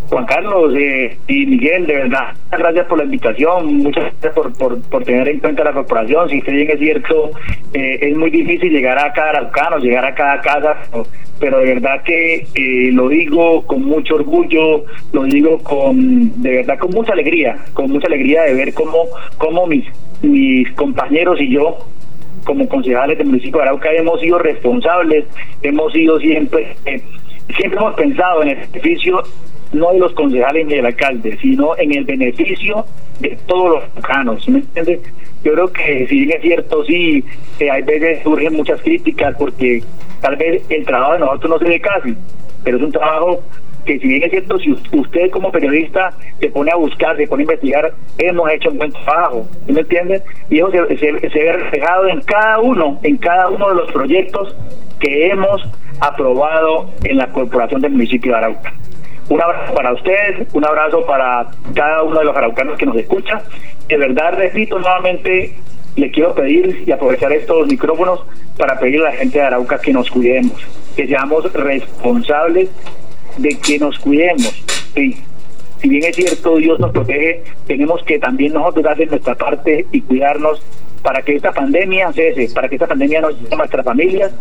Juan Carlos eh, y Miguel, de verdad, gracias por la invitación, muchas gracias por, por, tener en cuenta la corporación. Si usted bien es cierto, eh, es muy difícil llegar a cada araucano, llegar a cada casa, pero de verdad que eh, lo digo con mucho orgullo, lo digo con, de verdad, con mucha alegría, con mucha alegría de ver cómo, cómo mis, mis compañeros y yo como concejales del municipio de Arauca hemos sido responsables, hemos sido siempre, siempre hemos pensado en el beneficio no de los concejales ni del alcalde, sino en el beneficio de todos los ciudadanos, ¿me entiendes? Yo creo que si bien es cierto, sí, hay veces surgen muchas críticas porque tal vez el trabajo de nosotros no se ve casi, pero es un trabajo que si bien es cierto, si usted como periodista se pone a buscar, se pone a investigar, hemos hecho un buen trabajo, ¿me? Y eso se, se, se ve reflejado en cada uno, en cada uno de los proyectos que hemos aprobado en la corporación del municipio de Arauca. Un abrazo para ustedes, un abrazo para cada uno de los araucanos que nos escucha. De verdad, repito nuevamente, le quiero pedir y aprovechar estos micrófonos para pedirle a la gente de Arauca que nos cuidemos, que seamos responsables de que nos cuidemos. Sí. Si bien es cierto, Dios nos protege, tenemos que también nosotros hacer nuestra parte y cuidarnos para que esta pandemia cese, para que esta pandemia no llegue a nuestras familias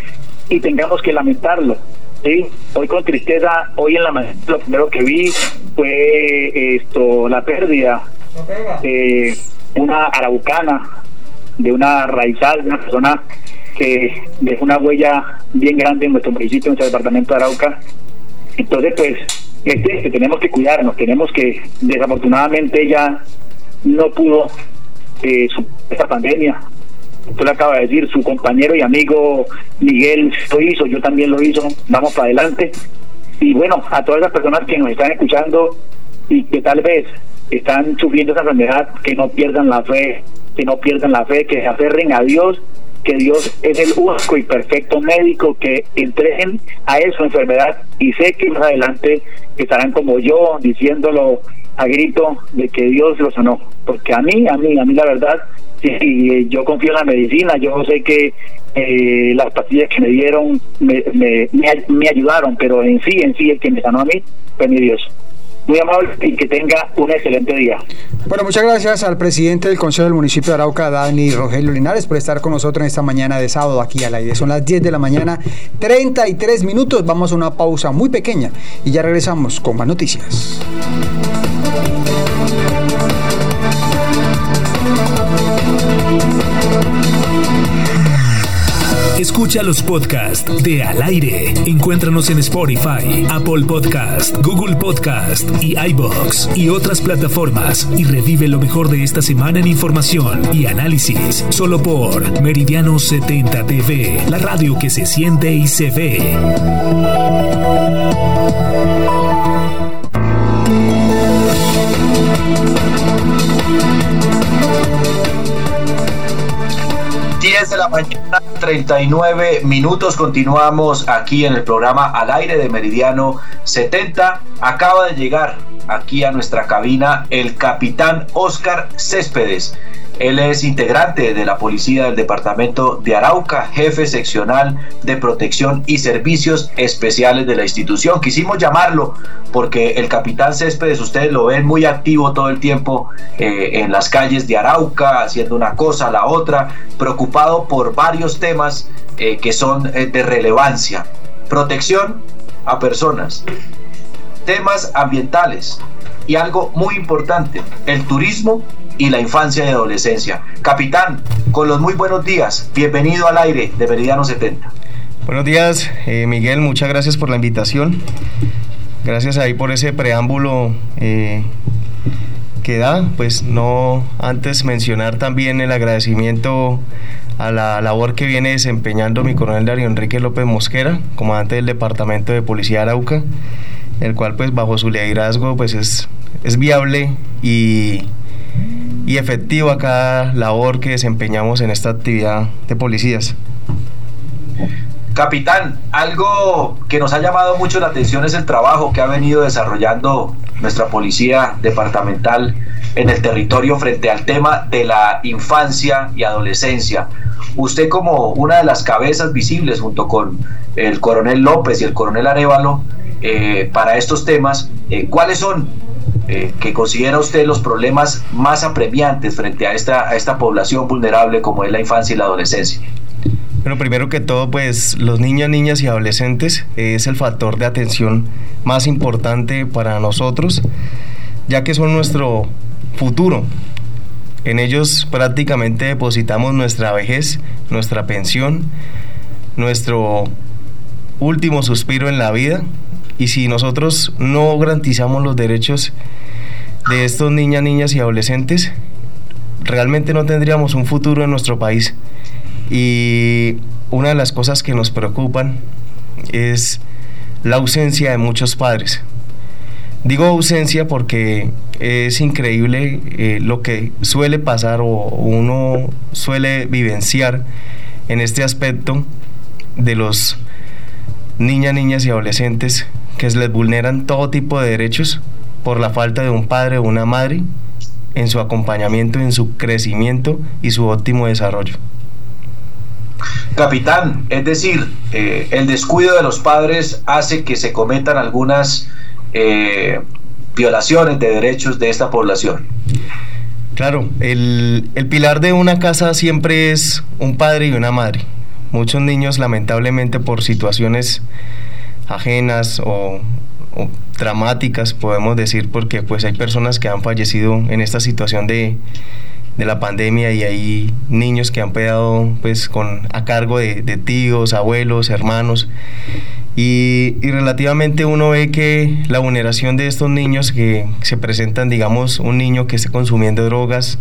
y tengamos que lamentarlo. Sí, hoy con tristeza, hoy en la mañana lo primero que vi fue esto, la pérdida de una araucana, de una raizal, de una persona que dejó una huella bien grande en nuestro municipio, en nuestro departamento de Arauca. Entonces, pues, este, tenemos que cuidarnos, tenemos que, desafortunadamente ya no pudo eh, esta pandemia, usted le acaba de decir, su compañero y amigo Miguel lo hizo, yo también lo hizo, vamos para adelante. Y bueno, a todas las personas que nos están escuchando y que tal vez están sufriendo esa enfermedad, que no pierdan la fe, que no pierdan la fe, que se aferren a Dios, que Dios es el único y perfecto médico, que entreguen a él su enfermedad. Y sé que más adelante estarán como yo diciéndolo a grito de que Dios lo sanó, porque a mí, a mí, a mí la verdad y yo confío en la medicina, yo sé que eh, las pastillas que me dieron me, me, ayudaron, pero en sí, en sí, el que me sanó a mí fue mi Dios muy amable y que tenga un excelente día. Bueno, muchas gracias al presidente del Consejo del Municipio de Arauca, Dani Rogelio Linares, por estar con nosotros en esta mañana de sábado aquí al aire. Son las 10 de la mañana, 33 minutos. Vamos a una pausa muy pequeña y ya regresamos con más noticias. Escucha los podcasts de Al Aire. Encuéntranos en Spotify, Apple Podcast, Google Podcast y iBox y otras plataformas y revive lo mejor de esta semana en información y análisis solo por Meridiano 70 TV, la radio que se siente y se ve. 10 de la mañana, 39 minutos. Continuamos aquí en el programa Al aire de Meridiano 70. Acaba de llegar aquí a nuestra cabina el capitán Oscar Céspedes. Él es integrante de la Policía del Departamento de Arauca, jefe seccional de protección y servicios especiales de la institución. Quisimos llamarlo porque el capitán Céspedes, ustedes lo ven muy activo todo el tiempo eh, en las calles de Arauca, haciendo una cosa, la otra, preocupado por varios temas eh, que son eh, de relevancia. Protección a personas, temas ambientales y algo muy importante, el turismo y la infancia y adolescencia. Capitán, con los muy buenos días, bienvenido al aire de Meridiano 70. Buenos días, eh, Miguel, muchas gracias por la invitación. Gracias ahí por ese preámbulo eh, que da. Pues no antes mencionar también el agradecimiento a la labor que viene desempeñando mi coronel Darío Enrique López Mosquera, comandante del Departamento de Policía Arauca, el cual pues bajo su liderazgo pues es, es viable y y efectiva cada labor que desempeñamos en esta actividad de policías. Capitán, algo que nos ha llamado mucho la atención es el trabajo que ha venido desarrollando nuestra policía departamental en el territorio frente al tema de la infancia y adolescencia. Usted como una de las cabezas visibles junto con el coronel López y el coronel Arevalo eh, para estos temas, eh, ¿cuáles son eh, que considera usted los problemas más apremiantes frente a esta, a esta población vulnerable como es la infancia y la adolescencia? Bueno, primero que todo, pues los niños, niñas y adolescentes es el factor de atención más importante para nosotros, ya que son nuestro futuro. En ellos prácticamente depositamos nuestra vejez, nuestra pensión, nuestro último suspiro en la vida. Y si nosotros no garantizamos los derechos de estos niñas, niñas y adolescentes, realmente no tendríamos un futuro en nuestro país. Y una de las cosas que nos preocupan es la ausencia de muchos padres. Digo ausencia porque es increíble eh, lo que suele pasar o uno suele vivenciar en este aspecto de los niñas, niñas y adolescentes que les vulneran todo tipo de derechos por la falta de un padre o una madre en su acompañamiento, en su crecimiento y su óptimo desarrollo. Capitán, es decir, eh, el descuido de los padres hace que se cometan algunas eh, violaciones de derechos de esta población. Claro, el, el pilar de una casa siempre es un padre y una madre. Muchos niños, lamentablemente, por situaciones ajenas o, o, dramáticas, podemos decir, porque pues hay personas que han fallecido en esta situación de, de la pandemia y hay niños que han quedado pues con a cargo de, de tíos, abuelos, hermanos. Y, y, relativamente uno ve que la vulneración de estos niños que se presentan, digamos, un niño que esté consumiendo drogas,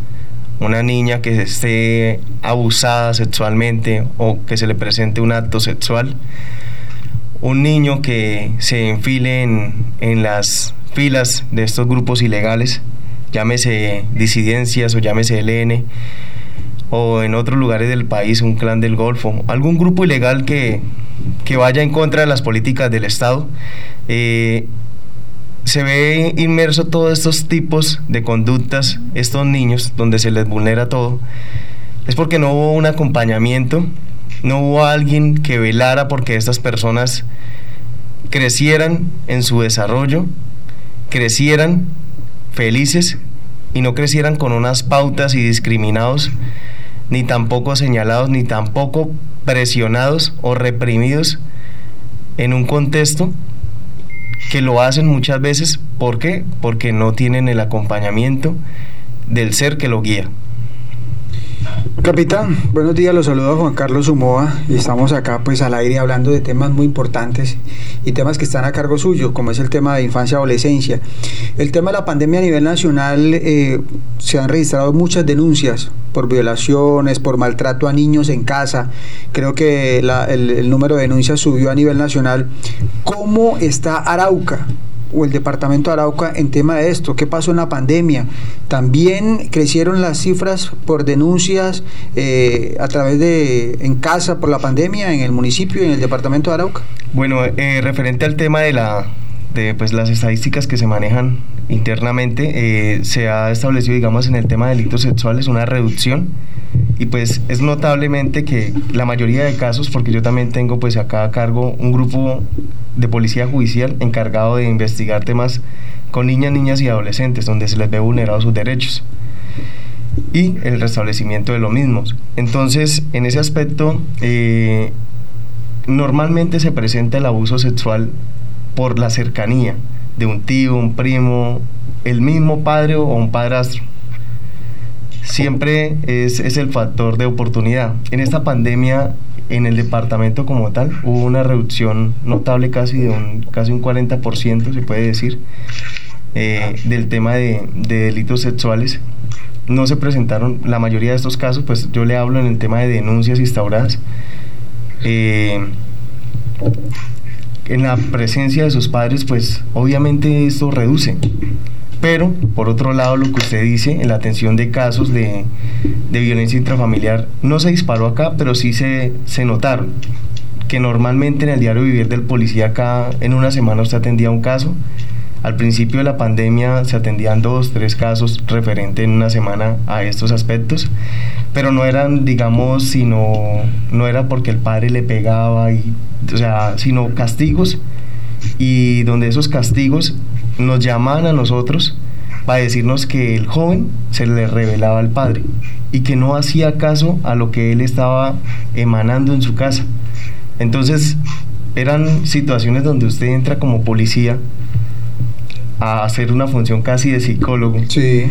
una niña que esté abusada sexualmente o que se le presente un acto sexual, un niño que se enfile en, en las filas de estos grupos ilegales, llámese disidencias o llámese LN, o en otros lugares del país, un clan del Golfo, algún grupo ilegal que, que vaya en contra de las políticas del Estado, eh, se ve inmerso todos estos tipos de conductas, estos niños, donde se les vulnera todo, es porque no hubo un acompañamiento, no hubo alguien que velara porque estas personas crecieran en su desarrollo, crecieran felices y no crecieran con unas pautas y discriminados, ni tampoco señalados, ni tampoco presionados o reprimidos en un contexto que lo hacen muchas veces. ¿Por qué? Porque no tienen el acompañamiento del ser que lo guía. Capitán, buenos días, los saludo a Juan Carlos Sumoa y estamos acá pues al aire hablando de temas muy importantes y temas que están a cargo suyo, como es el tema de infancia y adolescencia. El tema de la pandemia a nivel nacional eh, se han registrado muchas denuncias por violaciones, por maltrato a niños en casa. Creo que el número de denuncias subió a nivel nacional. ¿Cómo está Arauca? O el departamento de Arauca en tema de esto? ¿Qué pasó en la pandemia? ¿También crecieron las cifras por denuncias eh, a través de en casa por la pandemia en el municipio y en el departamento de Arauca? Bueno, eh, referente al tema de la de pues las estadísticas que se manejan internamente eh, se ha establecido digamos en el tema de delitos sexuales una reducción y pues es notablemente que la mayoría de casos porque yo también tengo pues acá a cargo un grupo de policía judicial encargado de investigar temas con niñas, niñas y adolescentes donde se les ve vulnerados sus derechos y el restablecimiento de los mismos. Entonces, en ese aspecto, eh, normalmente se presenta el abuso sexual por la cercanía de un tío, un primo, el mismo padre o un padrastro. Siempre es, es el factor de oportunidad. En esta pandemia en el departamento como tal hubo una reducción notable casi de un casi un 40% se puede decir eh, del tema de, de, delitos sexuales. No se presentaron la mayoría de estos casos pues yo le hablo en el tema de denuncias instauradas. Eh, en la presencia de sus padres pues obviamente esto reduce Pero, por otro lado, lo que usted dice, en la atención de casos de, de violencia intrafamiliar, no se disparó acá, pero sí se, se notaron que normalmente en el diario vivir del policía acá en una semana usted atendía un caso. Al principio de la pandemia se atendían dos, tres casos referente en una semana a estos aspectos, pero no eran, digamos, sino, no era porque el padre le pegaba, y, o sea, sino castigos y donde esos castigos nos llamaban a nosotros para decirnos que el joven se le revelaba al padre y que no hacía caso a lo que él estaba emanando en su casa. Entonces, eran situaciones donde usted entra como policía a hacer una función casi de psicólogo. Sí.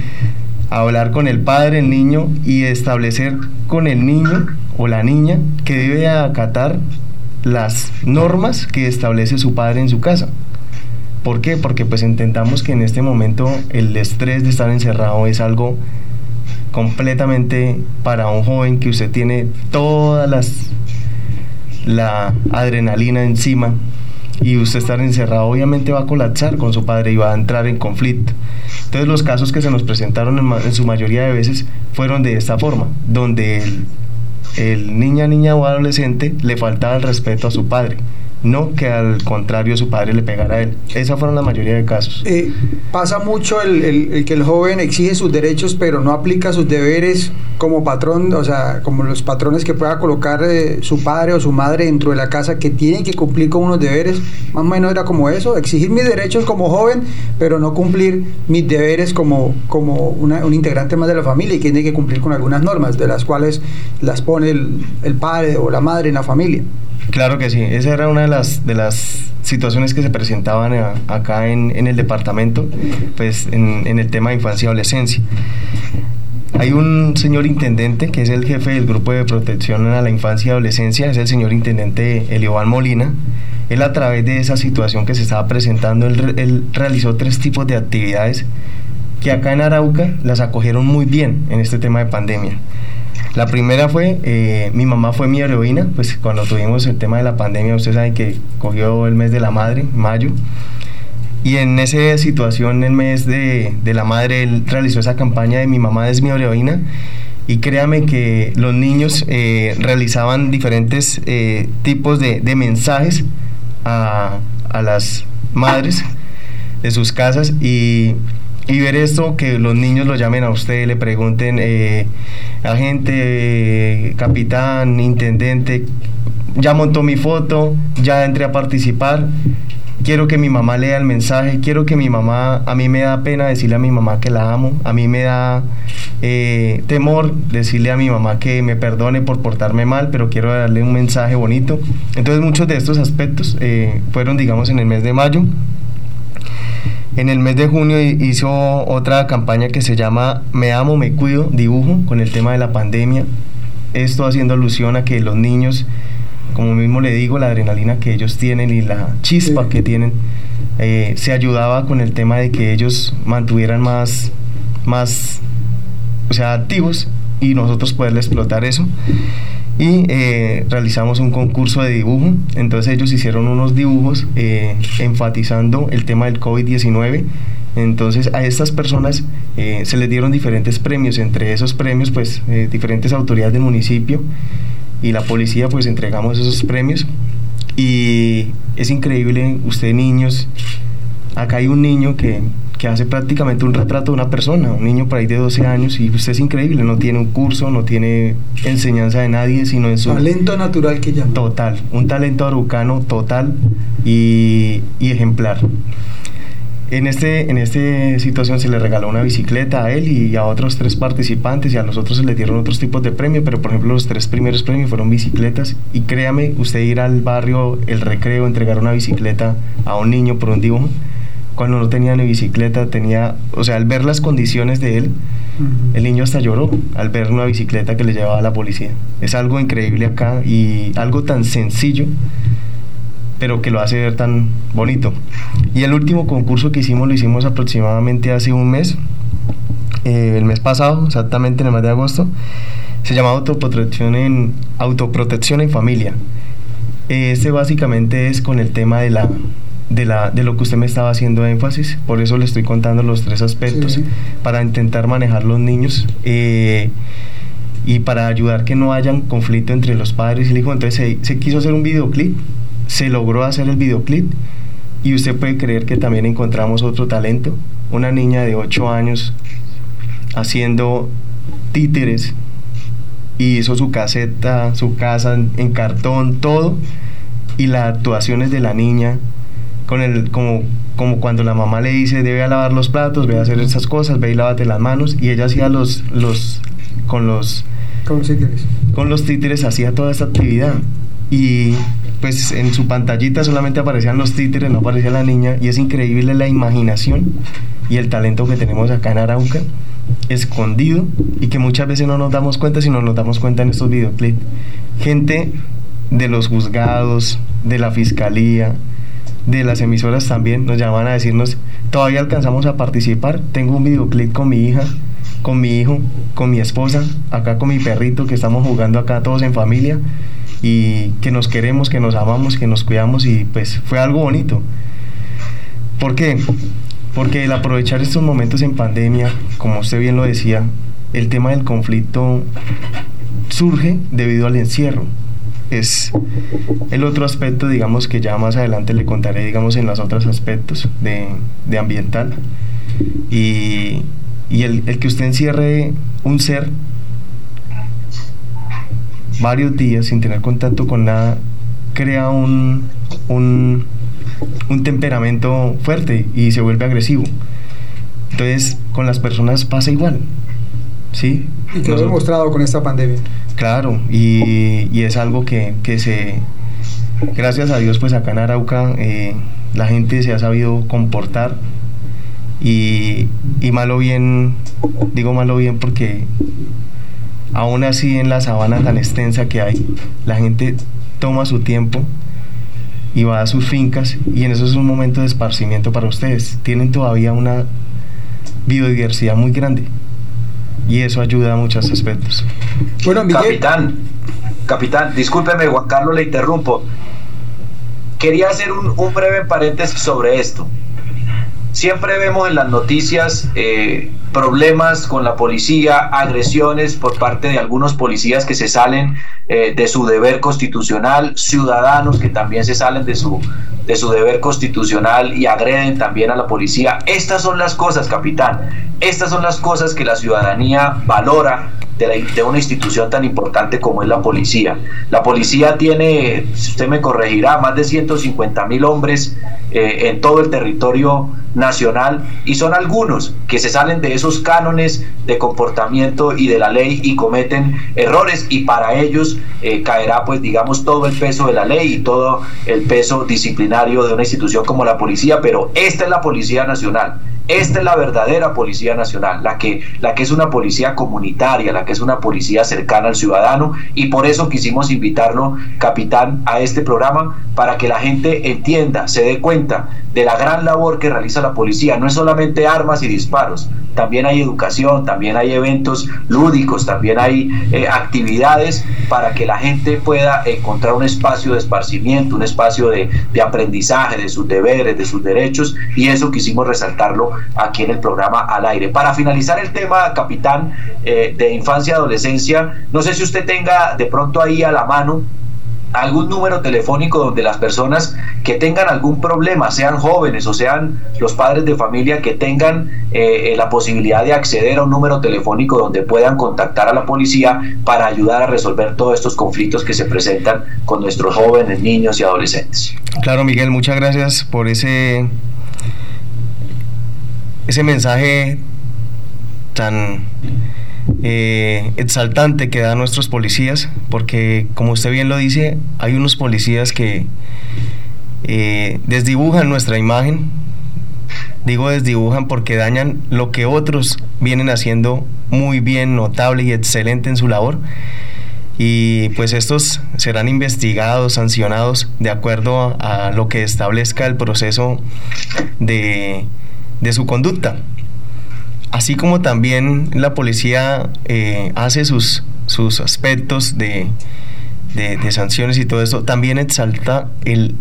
A hablar con el padre, el niño y establecer con el niño o la niña que debe acatar las normas que establece su padre en su casa. ¿Por qué? Porque pues intentamos que en este momento el estrés de estar encerrado es algo completamente para un joven que usted tiene todas las la adrenalina encima y usted estar encerrado obviamente va a colapsar con su padre y va a entrar en conflicto. Entonces los casos que se nos presentaron en, su mayoría de veces fueron de esta forma, donde el, el niña, niña o adolescente le faltaba el respeto a su padre no que al contrario su padre le pegara a él. Esa fueron la mayoría de casos. Eh, pasa mucho el, que el joven exige sus derechos pero no aplica sus deberes como patrón, o sea, como los patrones que pueda colocar eh, su padre o su madre dentro de la casa que tienen que cumplir con unos deberes. Más o menos era como eso, exigir mis derechos como joven pero no cumplir mis deberes como, como un integrante más de la familia y que tiene que cumplir con algunas normas de las cuales las pone el, el padre o la madre en la familia. Claro que sí, esa era una de las, de las situaciones que se presentaban acá en, el departamento, pues en, el tema de infancia y adolescencia. Hay un señor intendente que es el jefe del grupo de protección a la infancia y adolescencia, es el señor intendente Elioval Molina. Él a través de esa situación que se estaba presentando, él realizó tres tipos de actividades que acá en Arauca las acogieron muy bien en este tema de pandemia. La primera fue, eh, mi mamá fue mi heroína, pues cuando tuvimos el tema de la pandemia, ustedes saben que cogió el mes de la madre, mayo, y en esa situación, el mes de, la madre, él realizó esa campaña de mi mamá es mi heroína, y créame que los niños eh, realizaban diferentes eh, tipos de, mensajes a, a las madres de sus casas y y ver esto, que los niños lo llamen a usted, le pregunten, eh, agente, capitán, intendente, ya montó mi foto, ya entré a participar, quiero que mi mamá lea el mensaje, quiero que mi mamá, a mí me da pena decirle a mi mamá que la amo, a mí me da eh, temor decirle a mi mamá que me perdone por portarme mal, pero quiero darle un mensaje bonito. Entonces muchos de estos aspectos eh, fueron, digamos, en el mes de mayo. En el mes de junio hizo otra campaña que se llama Me amo, me cuido, dibujo, con el tema de la pandemia. Esto haciendo alusión a que los niños, como mismo le digo, la adrenalina que ellos tienen y la chispa que tienen, eh, se ayudaba con el tema de que ellos mantuvieran más, más, o sea, activos y nosotros poderle explotar eso y eh, realizamos un concurso de dibujo. Entonces ellos hicieron unos dibujos eh, enfatizando el tema del COVID-19. Entonces a estas personas eh, se les dieron diferentes premios, entre esos premios pues diferentes autoridades del municipio y la policía pues entregamos esos premios y es increíble, usted niños, acá hay un niño que que hace prácticamente un retrato de una persona, un niño por ahí de 12 años, y usted es increíble, no tiene un curso, no tiene enseñanza de nadie, sino en su... Talento natural que llama. Total, un talento arucano total y, ejemplar. En este, en esta situación se le regaló una bicicleta a él y a otros tres participantes y a los otros se le dieron otros tipos de premios, pero por ejemplo los tres primeros premios fueron bicicletas y créame, usted ir al barrio, el recreo, entregar una bicicleta a un niño por un dibujo, cuando no tenía ni bicicleta, tenía, o sea, al ver las condiciones de él, el niño hasta lloró al ver una bicicleta que le llevaba a la policía. Es algo increíble acá y algo tan sencillo, pero que lo hace ver tan bonito. Y el último concurso que hicimos lo hicimos aproximadamente hace un mes, eh, el mes pasado, exactamente en el mes de agosto. Se llama autoprotección en, autoprotección en familia. Este básicamente es con el tema de la de, la, de lo que usted me estaba haciendo énfasis, por eso le estoy contando los tres aspectos, para intentar manejar los niños eh, y para ayudar que no hayan conflicto entre los padres y el hijo. Entonces se, quiso hacer un videoclip, se logró hacer el videoclip y usted puede creer que también encontramos otro talento, una niña de 8 años haciendo títeres y hizo su caseta, su casa en cartón, todo y las actuaciones de la niña con el como como cuando la mamá le dice debe a lavar los platos, ve a hacer esas cosas, ve y lávate las manos y ella hacía los los con los con los títeres. Con los títeres hacía toda esta actividad y pues en su pantallita solamente aparecían los títeres, no aparecía la niña y es increíble la imaginación y el talento que tenemos acá en Arauca escondido y que muchas veces no nos damos cuenta si no nos damos cuenta en estos videoclips. Gente de los juzgados, de la fiscalía, de las emisoras también nos llaman a decirnos, todavía alcanzamos a participar, tengo un videoclip con mi hija, con mi hijo, con mi esposa, acá con mi perrito, que estamos jugando acá todos en familia y que nos queremos, que nos amamos, que nos cuidamos y pues fue algo bonito. ¿Por qué? Porque el aprovechar estos momentos en pandemia, como usted bien lo decía, el tema del conflicto surge debido al encierro es el otro aspecto, digamos, que ya más adelante le contaré, digamos, en los otros aspectos de, ambiental. Y, el, que usted encierre un ser varios días sin tener contacto con nada, crea un, un, un temperamento fuerte y se vuelve agresivo. Entonces, con las personas pasa igual. ¿Sí? Y quedó demostrado con esta pandemia. Claro, y, es algo que, se, gracias a Dios, pues acá en Arauca eh, la gente se ha sabido comportar y, y malo bien, digo malo bien porque aún así en la sabana tan extensa que hay, la gente toma su tiempo y va a sus fincas y en eso es un momento de esparcimiento para ustedes. Tienen todavía una biodiversidad muy grande y eso ayuda a muchos aspectos. Bueno, Capitán, capitán, discúlpeme, Juan Carlos, le interrumpo. Quería hacer un, breve paréntesis sobre esto. Siempre vemos en las noticias eh, problemas con la policía, agresiones por parte de algunos policías que se salen eh, de su deber constitucional, ciudadanos que también se salen de su, de su deber constitucional y agreden también a la policía. Estas son las cosas, capitán. Estas son las cosas que la ciudadanía valora de, una institución tan importante como es la policía. La policía tiene, si usted me corregirá, más de 150 mil hombres eh, en todo el territorio nacional y son algunos que se salen de esos cánones de comportamiento y de la ley y cometen errores y para ellos eh, caerá pues digamos todo el peso de la ley y todo el peso disciplinario de una institución como la policía, pero esta es la Policía Nacional esta es la verdadera Policía Nacional, la que, la que es una policía comunitaria, la que es una policía cercana al ciudadano y por eso quisimos invitarlo, capitán, a este programa para que la gente entienda, se dé cuenta de la gran labor que realiza la policía. No es solamente armas y disparos, también hay educación, también hay eventos lúdicos, también hay eh, actividades para que la gente pueda encontrar un espacio de esparcimiento, un espacio de, de aprendizaje de sus deberes, de sus derechos y eso quisimos resaltarlo aquí en el programa al aire. Para finalizar el tema, capitán, eh, de infancia y adolescencia, no sé si usted tenga de pronto ahí a la mano algún número telefónico donde las personas que tengan algún problema, sean jóvenes o sean los padres de familia que tengan eh, eh, la posibilidad de acceder a un número telefónico donde puedan contactar a la policía para ayudar a resolver todos estos conflictos que se presentan con nuestros jóvenes, niños y adolescentes. Claro, Miguel, muchas gracias por ese ese mensaje tan eh, exaltante que dan nuestros policías, porque como usted bien lo dice, hay unos policías que eh, desdibujan nuestra imagen, digo desdibujan porque dañan lo que otros vienen haciendo muy bien, notable y excelente en su labor. Y pues estos serán investigados, sancionados de acuerdo a lo que establezca el proceso de de su conducta. Así como también la policía eh, hace sus, sus aspectos de, de, sanciones y todo eso, también exalta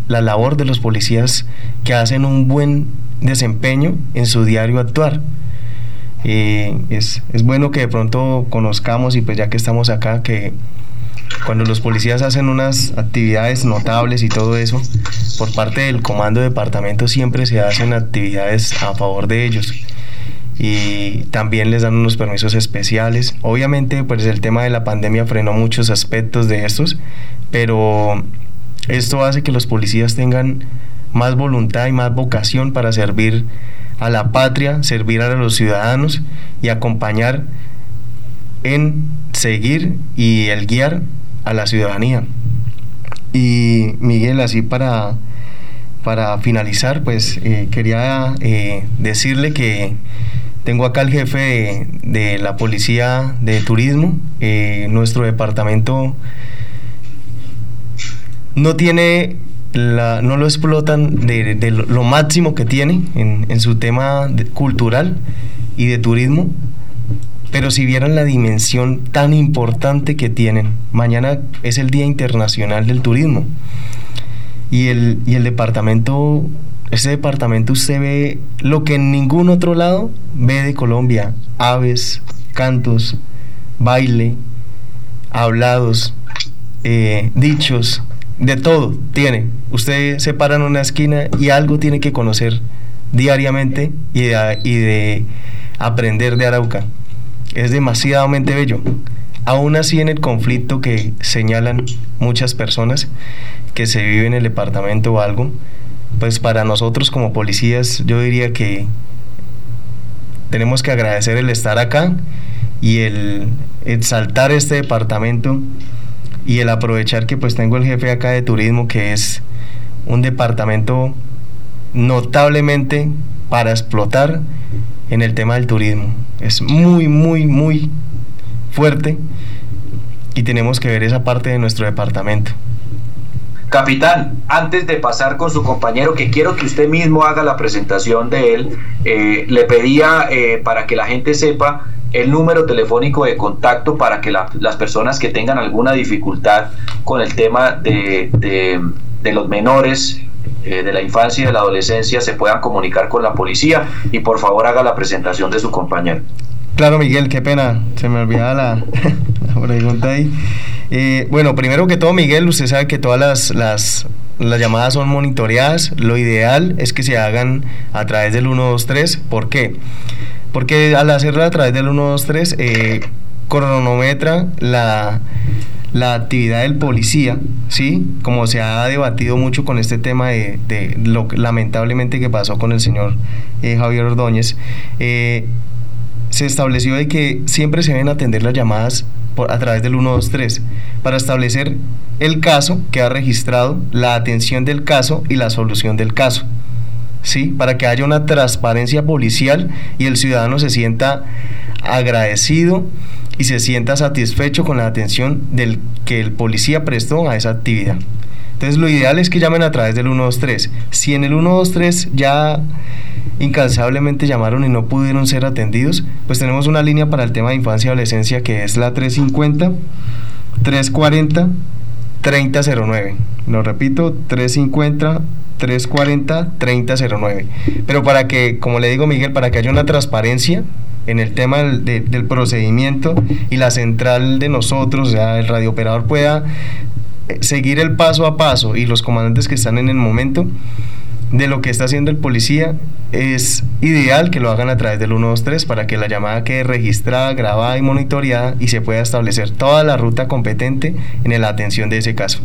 la labor de los policías que hacen un buen desempeño en su diario actuar. Eh, es, es, bueno que de pronto conozcamos y pues ya que estamos acá, que cuando los policías hacen unas actividades notables y todo eso, por parte del comando de departamento siempre se hacen actividades a favor de ellos y también les dan unos permisos especiales. Obviamente, pues el tema de la pandemia frenó muchos aspectos de estos, pero esto hace que los policías tengan más voluntad y más vocación para servir a la patria, servir a los ciudadanos y acompañar en seguir y el guiar a la ciudadanía. Y Miguel, así para, para finalizar, pues eh, quería eh, decirle que tengo acá el jefe de, la Policía de Turismo. Eh, nuestro departamento no tiene, la, no lo explotan de, lo máximo que tiene en, su tema cultural y de turismo, pero si vieran la dimensión tan importante que tienen, mañana es el Día Internacional del Turismo y el, y el departamento este departamento usted ve lo que en ningún otro lado ve de Colombia. Aves, cantos, baile, hablados, eh, dichos, de todo tiene. Usted se para en una esquina y algo tiene que conocer diariamente y de, y de aprender de Arauca. Es demasiadamente bello. Aún así en el conflicto que señalan muchas personas que se vive en el departamento o algo, pues para nosotros como policías yo diría que tenemos que agradecer el estar acá y el exaltar este departamento y el aprovechar que pues tengo el jefe acá de turismo que es un departamento notablemente para explotar en el tema del turismo. Es muy, muy, muy fuerte y tenemos que ver esa parte de nuestro departamento. Capitán, antes de pasar con su compañero, que quiero que usted mismo haga la presentación de él, eh, le pedía eh, para que la gente sepa el número telefónico de contacto para que las personas que tengan alguna dificultad con el tema de, los menores, eh, de la infancia y de la adolescencia, se puedan comunicar con la policía y por favor haga la presentación de su compañero. Claro, Miguel, qué pena, se me olvidaba la, la pregunta ahí. Eh, bueno, primero que todo, Miguel, usted sabe que todas las, las, llamadas son monitoreadas. Lo ideal es que se hagan a través del 123. ¿Por qué? Porque al hacerla a través del 123, eh, cronometra la, la actividad del policía, ¿sí? Como se ha debatido mucho con este tema de, de lo lamentablemente que pasó con el señor eh, Javier Ordóñez, eh, se estableció de que siempre se deben atender las llamadas a través del 123 para establecer el caso que ha registrado, la atención del caso y la solución del caso. ¿Sí? Para que haya una transparencia policial y el ciudadano se sienta agradecido y se sienta satisfecho con la atención del que el policía prestó a esa actividad. Entonces lo ideal es que llamen a través del 123. Si en el 123 ya incansablemente llamaron y no pudieron ser atendidos, pues tenemos una línea para el tema de infancia y adolescencia que es la 350 340 3009. Lo repito, 350 340 3009. Pero para que, como le digo Miguel, para que haya una transparencia en el tema del, del procedimiento y la central de nosotros, o sea, el radiooperador pueda eh, seguir el paso a paso y los comandantes que están en el momento de lo que está haciendo el policía, es ideal que lo hagan a través del 123 para que la llamada quede registrada, grabada y monitoreada y se pueda establecer toda la ruta competente en la atención de ese caso.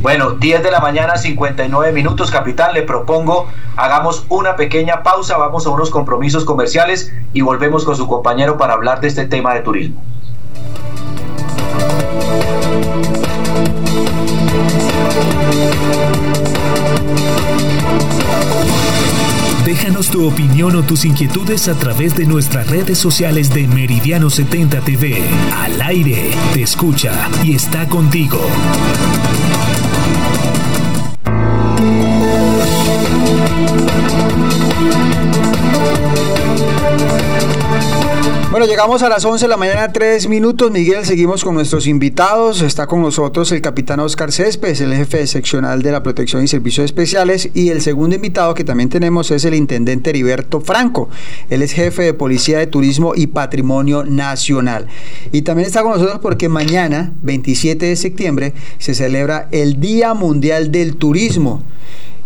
Bueno, 10 de la mañana, 59 minutos, capitán. Le propongo, hagamos una pequeña pausa, vamos a unos compromisos comerciales y volvemos con su compañero para hablar de este tema de turismo. Déjanos tu opinión o tus inquietudes a través de nuestras redes sociales de Meridiano 70 TV. Al aire, te escucha y está contigo. Bueno, llegamos a las 11 de la mañana, tres minutos. Miguel, seguimos con nuestros invitados. Está con nosotros el capitán Oscar Céspedes, el jefe seccional de la Protección y Servicios Especiales. Y el segundo invitado que también tenemos es el intendente Heriberto Franco. Él es jefe de Policía de Turismo y Patrimonio Nacional. Y también está con nosotros porque mañana, 27 de septiembre, se celebra el Día Mundial del Turismo.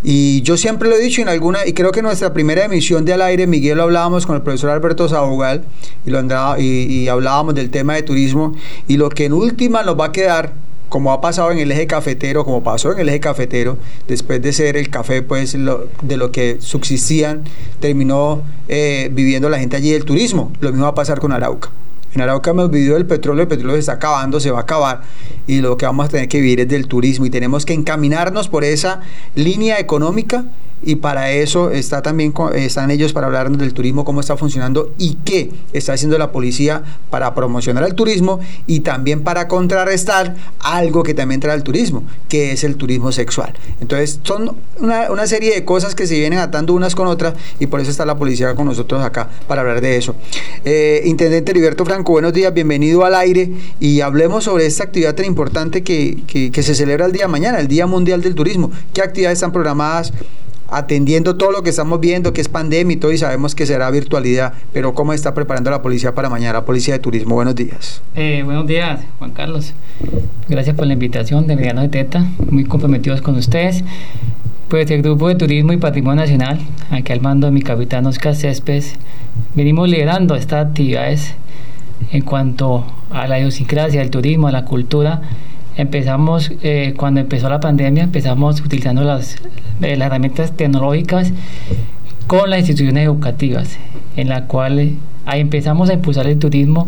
Y yo siempre lo he dicho en alguna, y creo que en nuestra primera emisión de al aire, Miguel, lo hablábamos con el profesor Alberto Sabogal y, lo andaba, y, hablábamos del tema de turismo. Y lo que en última nos va a quedar, como ha pasado en el eje cafetero, como pasó en el eje cafetero, después de ser el café, pues de lo que subsistían, terminó eh, viviendo la gente allí el turismo. Lo mismo va a pasar con Arauca. En Arauca hemos vivido el petróleo, el petróleo se está acabando, se va a acabar y lo que vamos a tener que vivir es del turismo y tenemos que encaminarnos por esa línea económica y para eso está también están ellos para hablarnos del turismo, cómo está funcionando y qué está haciendo la policía para promocionar el turismo y también para contrarrestar algo que también trae el turismo, que es el turismo sexual. Entonces son una, serie de cosas que se vienen atando unas con otras y por eso está la policía con nosotros acá para hablar de eso. Eh, Intendente Heriberto Franco, buenos días, bienvenido al aire y hablemos sobre esta actividad tan importante que, que se celebra el día de mañana, el Día Mundial del Turismo. ¿Qué actividades están programadas? Atendiendo todo lo que estamos viendo, que es pandemia y todo, y sabemos que será virtualidad, pero ¿cómo está preparando la policía para mañana, policía de turismo? Buenos días. Eh, buenos días, Juan Carlos. Gracias por la invitación de Mediano de Teta, muy comprometidos con ustedes. Pues el Grupo de Turismo y Patrimonio Nacional, aquí al mando de mi capitán Oscar Céspedes, venimos liderando estas actividades en cuanto a la idiosincrasia, el turismo, a la cultura empezamos, eh, cuando empezó la pandemia, empezamos utilizando las, eh, las herramientas tecnológicas con las instituciones educativas, en la cual ahí empezamos a impulsar el turismo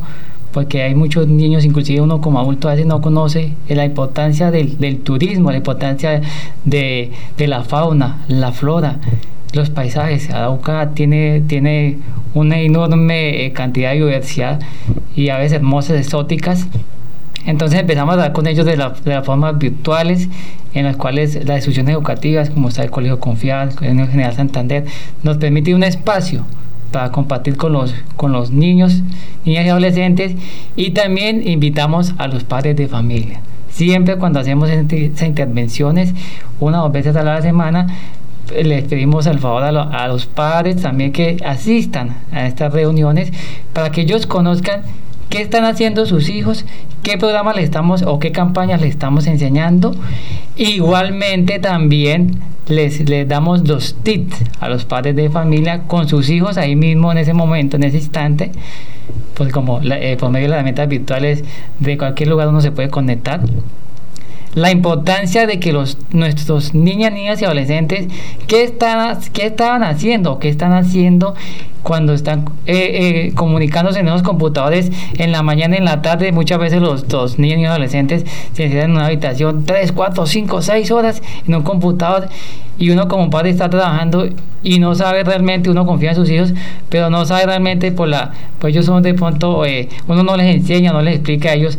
porque hay muchos niños, inclusive uno como adulto a veces no conoce la importancia del, del turismo, la importancia de, de, la fauna, la flora, los paisajes. Arauca tiene, tiene una enorme eh, cantidad de diversidad y a veces hermosas, exóticas entonces empezamos a hablar con ellos de, la, de las formas virtuales en las cuales las instituciones educativas, como está el Colegio Confial, el General Santander, nos permite un espacio para compartir con los, con los niños, niñas y adolescentes y también invitamos a los padres de familia. Siempre cuando hacemos esas intervenciones, una o dos veces a la semana, les pedimos el favor a, a, los padres también que asistan a estas reuniones para que ellos conozcan qué están haciendo sus hijos, qué programas le estamos o qué campañas le estamos enseñando. Igualmente también les, les damos los tips a los padres de familia con sus hijos ahí mismo en ese momento, en ese instante, pues como eh, por medio de las herramientas virtuales de cualquier lugar uno se puede conectar. La importancia de que los nuestros niñas, niñas y adolescentes qué están qué estaban haciendo, qué están haciendo cuando están eh, eh, comunicándose en los computadores en la mañana, en la tarde, muchas veces los, dos niños y adolescentes se sientan en una habitación 3, 4, 5, 6 horas en un computador y uno como padre está trabajando y no sabe realmente, uno confía en sus hijos, pero no sabe realmente por la, pues ellos son de pronto, eh, uno no les enseña, no les explica a ellos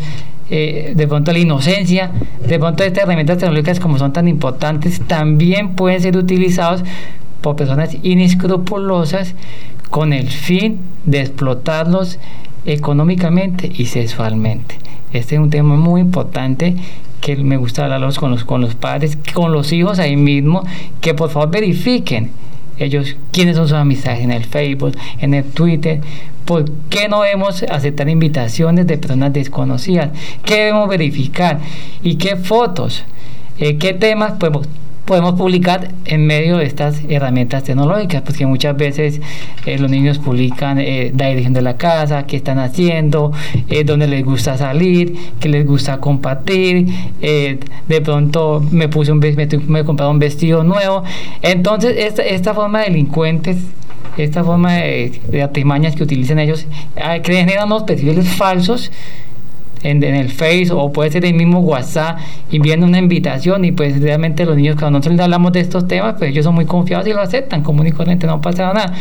eh, de pronto la inocencia, de pronto estas herramientas tecnológicas como son tan importantes, también pueden ser utilizados por personas inescrupulosas con el fin de explotarlos económicamente y sexualmente. Este es un tema muy importante que me gusta hablarlos con los, con los padres, con los hijos ahí mismo, que por favor verifiquen ellos quiénes son sus amistades en el Facebook, en el Twitter, ¿Por qué no debemos aceptar invitaciones de personas desconocidas? ¿Qué debemos verificar? ¿Y qué fotos? Eh, ¿Qué temas podemos podemos publicar en medio de estas herramientas tecnológicas, porque muchas veces eh, los niños publican eh, la dirección de la casa, qué están haciendo, eh, dónde les gusta salir, qué les gusta compartir, de pronto me puse un me, me he comprado un vestido nuevo. Entonces, esta, esta forma de delincuentes esta forma de, de que utilizan ellos, que generan unos perfiles falsos en, el Face o puede ser el mismo WhatsApp enviando una invitación y pues realmente los niños cuando nosotros hablamos de estos temas pues ellos son muy confiados y lo aceptan común y corriente no pasa nada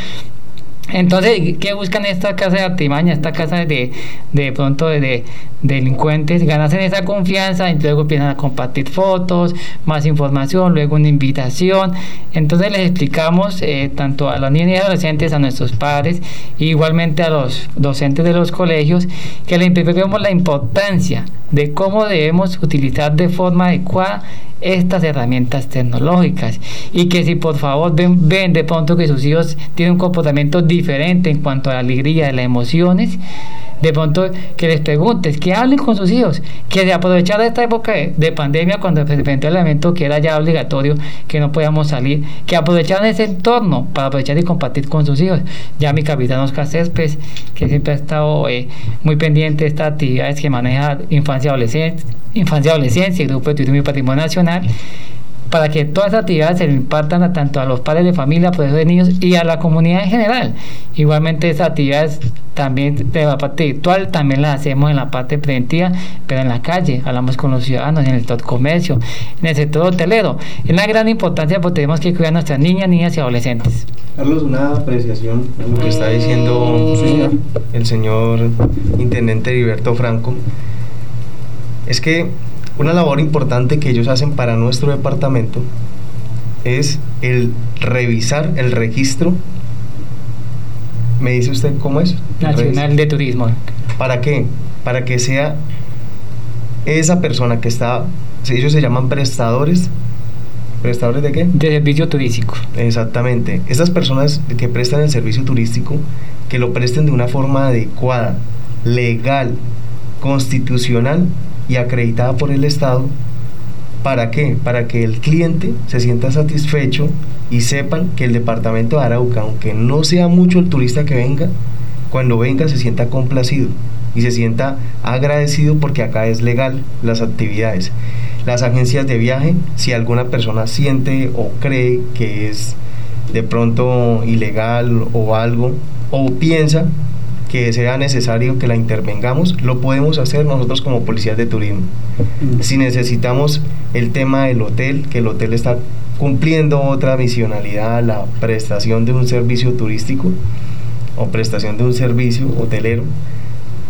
Entonces, ¿qué buscan esta casa de artimaña, esta casa de, de pronto de, de delincuentes? Ganarse esa confianza y luego empiezan a compartir fotos, más información, luego una invitación. Entonces les explicamos eh, tanto a los niños y adolescentes, a nuestros padres, e igualmente a los docentes de los colegios, que les imprimimos la importancia de cómo debemos utilizar de forma adecuada estas herramientas tecnológicas y que si por favor ven, ven de pronto que sus hijos tienen un comportamiento diferente en cuanto a la alegría de las emociones, de pronto que les preguntes, que hablen con sus hijos, que de aprovechar esta época de, pandemia cuando se presentó el evento que era ya obligatorio, que no podíamos salir, que aprovecharan ese entorno para aprovechar y compartir con sus hijos. Ya mi capitán Oscar Céspedes, que siempre ha estado eh, muy pendiente de estas actividades que maneja infancia adolescencia, infancia adolescencia, el grupo de turismo y patrimonio nacional para que todas las actividades se impartan tanto a los padres de familia, profesores de niños y a la comunidad en general. Igualmente esas actividades también de la parte virtual también las hacemos en la parte preventiva, pero en la calle, hablamos con los ciudadanos, en el sector comercio, en el sector hotelero. Es una gran importancia porque tenemos que cuidar a nuestras niñas, niñas y adolescentes. Carlos, una apreciación lo que está diciendo el señor intendente Heriberto Franco. Es que una labor importante que ellos hacen para nuestro departamento es el revisar el registro. ¿Me dice usted cómo es? Nacional de Turismo. ¿Para qué? Para que sea esa persona que está, ellos se llaman prestadores. ¿Prestadores de qué? De servicio turístico. Exactamente. Esas personas que prestan el servicio turístico, que lo presten de una forma adecuada, legal, constitucional y acreditada por el Estado. ¿Para qué? Para que el cliente se sienta satisfecho y sepan que el departamento de Arauca, aunque no sea mucho el turista que venga, cuando venga se sienta complacido y se sienta agradecido porque acá es legal las actividades. Las agencias de viaje, si alguna persona siente o cree que es de pronto ilegal o algo, o piensa que sea necesario que la intervengamos, lo podemos hacer nosotros como policías de turismo. Mm. Si necesitamos el tema del hotel, que el hotel está cumpliendo otra misionalidad, la prestación de un servicio turístico o prestación de un servicio hotelero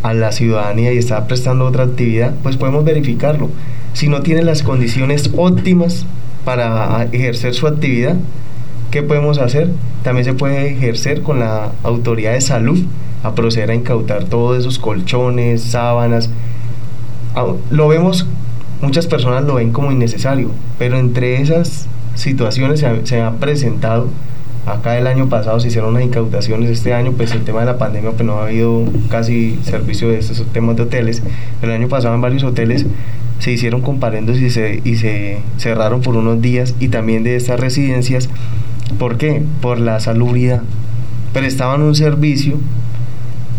a la ciudadanía y está prestando otra actividad, pues podemos verificarlo. Si no tiene las condiciones óptimas para ejercer su actividad, ¿qué podemos hacer? También se puede ejercer con la autoridad de salud a proceder a incautar todos esos colchones, sábanas. Ah, lo vemos, muchas personas lo ven como innecesario, pero entre esas situaciones se, ha, presentado acá el año pasado se hicieron unas incautaciones, este año pues el tema de la pandemia pues no ha habido casi servicio de estos temas de hoteles, el año pasado en varios hoteles se hicieron comparendos y se, y se cerraron por unos días y también de estas residencias, ¿por qué? Por la salubridad, prestaban un servicio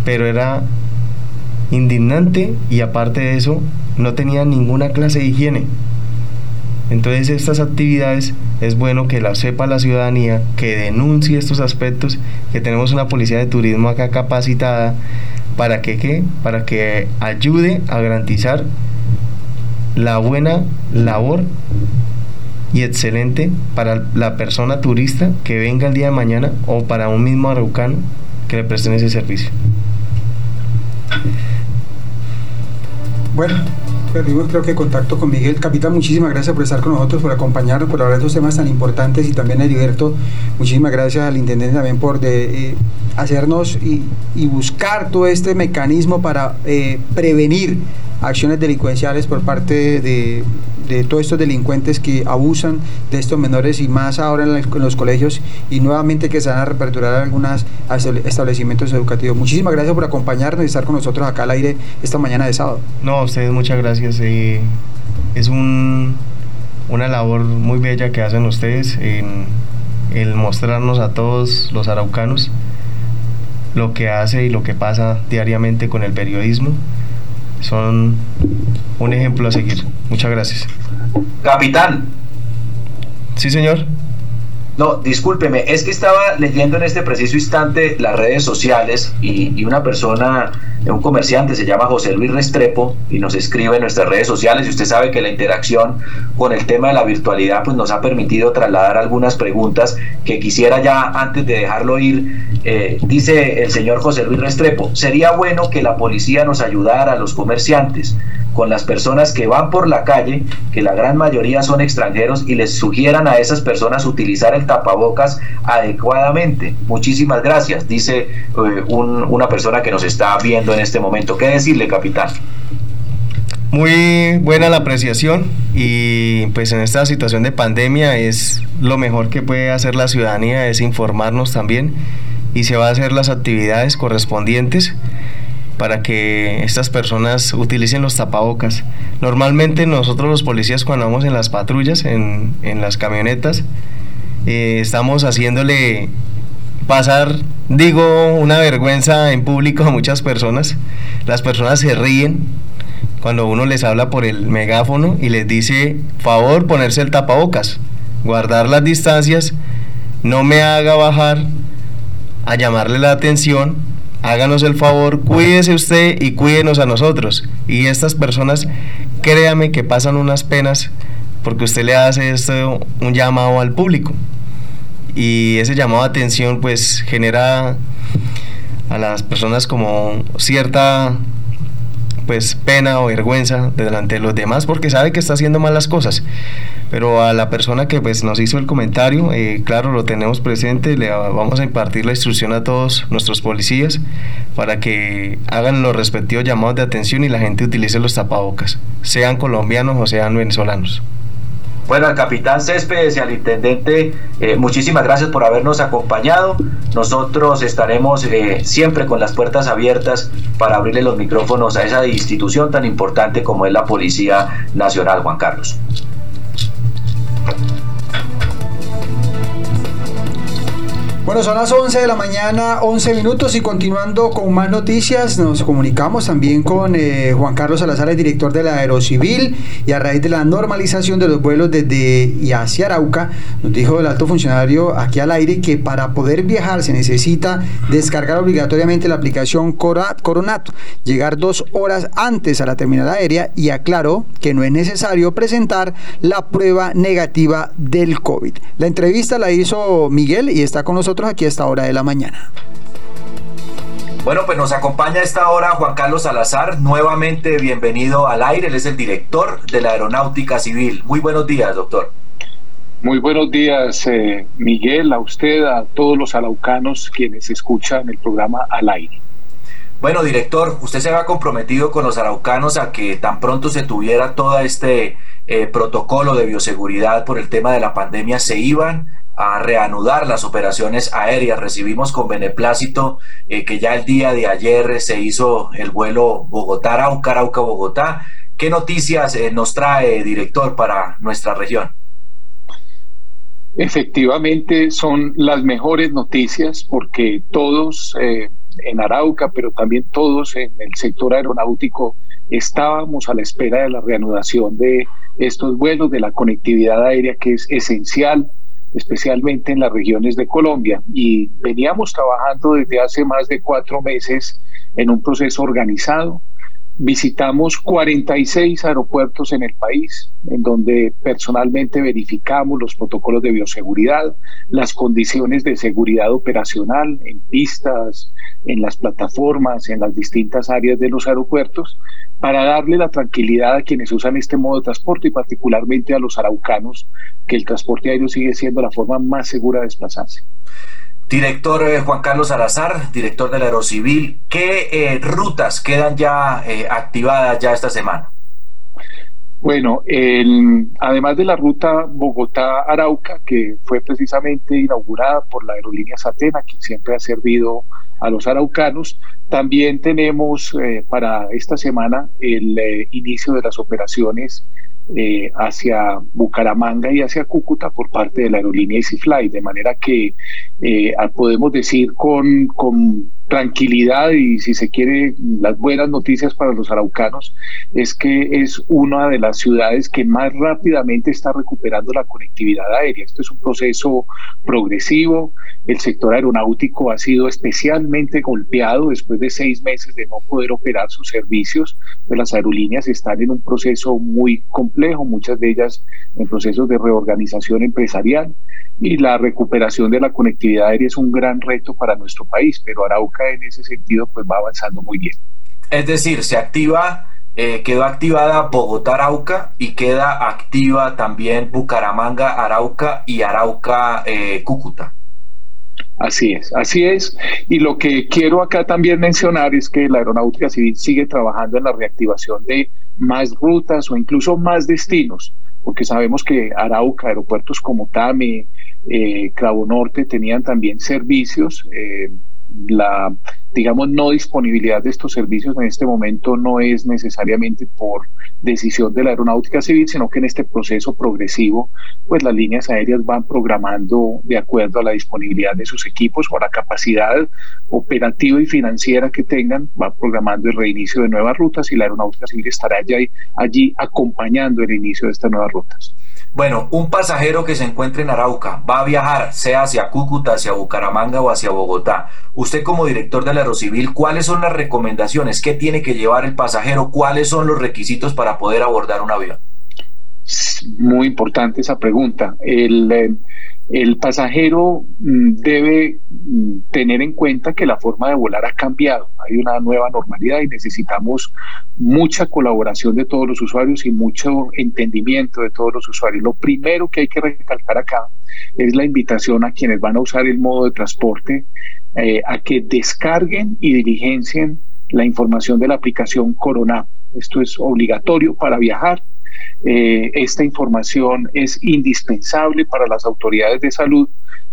pero era indignante y aparte de eso no tenía ninguna clase de higiene. Entonces estas actividades es bueno que las sepa la ciudadanía, que denuncie estos aspectos, que tenemos una policía de turismo acá capacitada para que ¿qué? para que ayude a garantizar la buena labor y excelente para la persona turista que venga el día de mañana o para un mismo araucano que le presten ese servicio. Bueno, perdimos creo que contacto con Miguel. Capitán, muchísimas gracias por estar con nosotros, por acompañarnos, por hablar de estos temas tan importantes y también a Heriberto, muchísimas gracias al intendente también por eh, hacernos y, buscar todo este mecanismo para eh, prevenir acciones delincuenciales por parte de, de todos estos delincuentes que abusan de estos menores y más ahora en, los colegios y nuevamente que se van a reaperturar algunos establecimientos educativos. Muchísimas gracias por acompañarnos y estar con nosotros acá al aire esta mañana de sábado. No, a ustedes muchas gracias. Eh, es un, una labor muy bella que hacen ustedes en el mostrarnos a todos los araucanos lo que hace y lo que pasa diariamente con el periodismo son un ejemplo a seguir. Muchas gracias. Capitán. Sí, señor. No, discúlpeme, es que estaba leyendo en este preciso instante las redes sociales y, una persona, un comerciante, se llama José Luis Restrepo y nos escribe en nuestras redes sociales y usted sabe que la interacción con el tema de la virtualidad pues nos ha permitido trasladar algunas preguntas que quisiera ya antes de dejarlo ir. Eh, dice el señor José Luis Restrepo, sería bueno que la policía nos ayudara a los comerciantes con las personas que van por la calle, que la gran mayoría son extranjeros, y les sugieran a esas personas utilizar el tapabocas adecuadamente. Muchísimas gracias, dice eh, una persona que nos está viendo en este momento. ¿Qué decirle, capitán? Muy buena la apreciación y pues en esta situación de pandemia es lo mejor que puede hacer la ciudadanía es informarnos también y se va a hacer las actividades correspondientes para que estas personas utilicen los tapabocas. Normalmente nosotros los policías cuando vamos en las patrullas, en, las camionetas, eh, estamos haciéndole pasar, digo, una vergüenza en público a muchas personas. Las personas se ríen cuando uno les habla por el megáfono y les dice, favor, ponerse el tapabocas, guardar las distancias, no me haga bajar a llamarle la atención háganos el favor, cuídese usted y cuídenos a nosotros. Y estas personas, créame que pasan unas penas porque usted le hace esto un llamado al público. Y ese llamado de atención pues genera a las personas como cierta pues pena o vergüenza delante de los demás porque sabe que está haciendo malas cosas. Pero a la persona que pues nos hizo el comentario, eh, claro, lo tenemos presente, le vamos a impartir la instrucción a todos nuestros policías para que hagan los respectivos llamados de atención y la gente utilice los tapabocas, sean colombianos o sean venezolanos. Bueno, al capitán Céspedes y al intendente, eh, muchísimas gracias por habernos acompañado. Nosotros estaremos eh, siempre con las puertas abiertas para abrirle los micrófonos a esa institución tan importante como es la Policía Nacional, Juan Carlos. Bueno, son las 11 de la mañana, 11 minutos y continuando con más noticias, nos comunicamos también con eh, Juan Carlos Salazar, el director de la Aerocivil, y a raíz de la normalización de los vuelos desde y hacia Arauca, nos dijo el alto funcionario aquí al aire que para poder viajar se necesita descargar obligatoriamente la aplicación Coronato, llegar dos horas antes a la terminal aérea y aclaró que no es necesario presentar la prueba negativa del COVID. La entrevista la hizo Miguel y está con nosotros aquí a esta hora de la mañana. Bueno, pues nos acompaña a esta hora Juan Carlos Salazar, nuevamente bienvenido al aire, él es el director de la Aeronáutica Civil. Muy buenos días, doctor. Muy buenos días, eh, Miguel, a usted, a todos los araucanos quienes escuchan el programa al aire. Bueno, director, usted se había comprometido con los araucanos a que tan pronto se tuviera todo este eh, protocolo de bioseguridad por el tema de la pandemia, se iban a reanudar las operaciones aéreas. Recibimos con beneplácito eh, que ya el día de ayer se hizo el vuelo Bogotá-Arauca, Arauca-Bogotá. ¿Qué noticias eh, nos trae, director, para nuestra región? Efectivamente, son las mejores noticias porque todos eh, en Arauca, pero también todos en el sector aeronáutico, estábamos a la espera de la reanudación de estos vuelos, de la conectividad aérea que es esencial especialmente en las regiones de Colombia. Y veníamos trabajando desde hace más de cuatro meses en un proceso organizado. Visitamos 46 aeropuertos en el país, en donde personalmente verificamos los protocolos de bioseguridad, las condiciones de seguridad operacional en pistas, en las plataformas, en las distintas áreas de los aeropuertos, para darle la tranquilidad a quienes usan este modo de transporte y particularmente a los araucanos, que el transporte aéreo sigue siendo la forma más segura de desplazarse. Director eh, Juan Carlos Salazar, director del Aerocivil, ¿qué eh, rutas quedan ya eh, activadas ya esta semana? Bueno, además de la ruta Bogotá-Arauca, que fue precisamente inaugurada por la aerolínea Satena, que siempre ha servido a los araucanos, también tenemos para esta semana el inicio de las operaciones eh, hacia Bucaramanga y hacia Cúcuta por parte de la aerolínea EasyFly, de manera que eh, podemos decir con, con tranquilidad y si se quiere las buenas noticias para los araucanos es que es una de las ciudades que más rápidamente está recuperando la conectividad aérea. Esto es un proceso progresivo. El sector aeronáutico ha sido especialmente golpeado después de seis meses de no poder operar sus servicios. Pues las aerolíneas están en un proceso muy complejo, muchas de ellas en procesos de reorganización empresarial y la recuperación de la conectividad aérea es un gran reto para nuestro país, pero Arauca en ese sentido pues va avanzando muy bien. Es decir, se activa, eh, quedó activada Bogotá Arauca y queda activa también Bucaramanga Arauca y Arauca eh. Así es, así es. Y lo que quiero acá también mencionar es que la Aeronáutica Civil sigue trabajando en la reactivación de más rutas o incluso más destinos, porque sabemos que Arauca, aeropuertos como Tame, eh, Cravo Norte tenían también servicios. Eh, la digamos, no disponibilidad de estos servicios en este momento no es necesariamente por decisión de la aeronáutica civil, sino que en este proceso progresivo, pues las líneas aéreas van programando de acuerdo a la disponibilidad de sus equipos o a la capacidad operativa y financiera que tengan, van programando el reinicio de nuevas rutas y la aeronáutica civil estará allí, allí acompañando el inicio de estas nuevas rutas. Bueno, un pasajero que se encuentre en Arauca va a viajar, sea hacia Cúcuta, hacia Bucaramanga o hacia Bogotá. Usted como director de la Aerocivil, ¿cuáles son las recomendaciones? ¿Qué tiene que llevar el pasajero? ¿Cuáles son los requisitos para poder abordar un avión? Muy importante esa pregunta. El, eh, el pasajero mm, debe mm, tener en cuenta que la forma de volar ha cambiado, hay una nueva normalidad y necesitamos mucha colaboración de todos los usuarios y mucho entendimiento de todos los usuarios. Lo primero que hay que recalcar acá es la invitación a quienes van a usar el modo de transporte eh, a que descarguen y diligencien la información de la aplicación Corona. Esto es obligatorio para viajar eh, esta información es indispensable para las autoridades de salud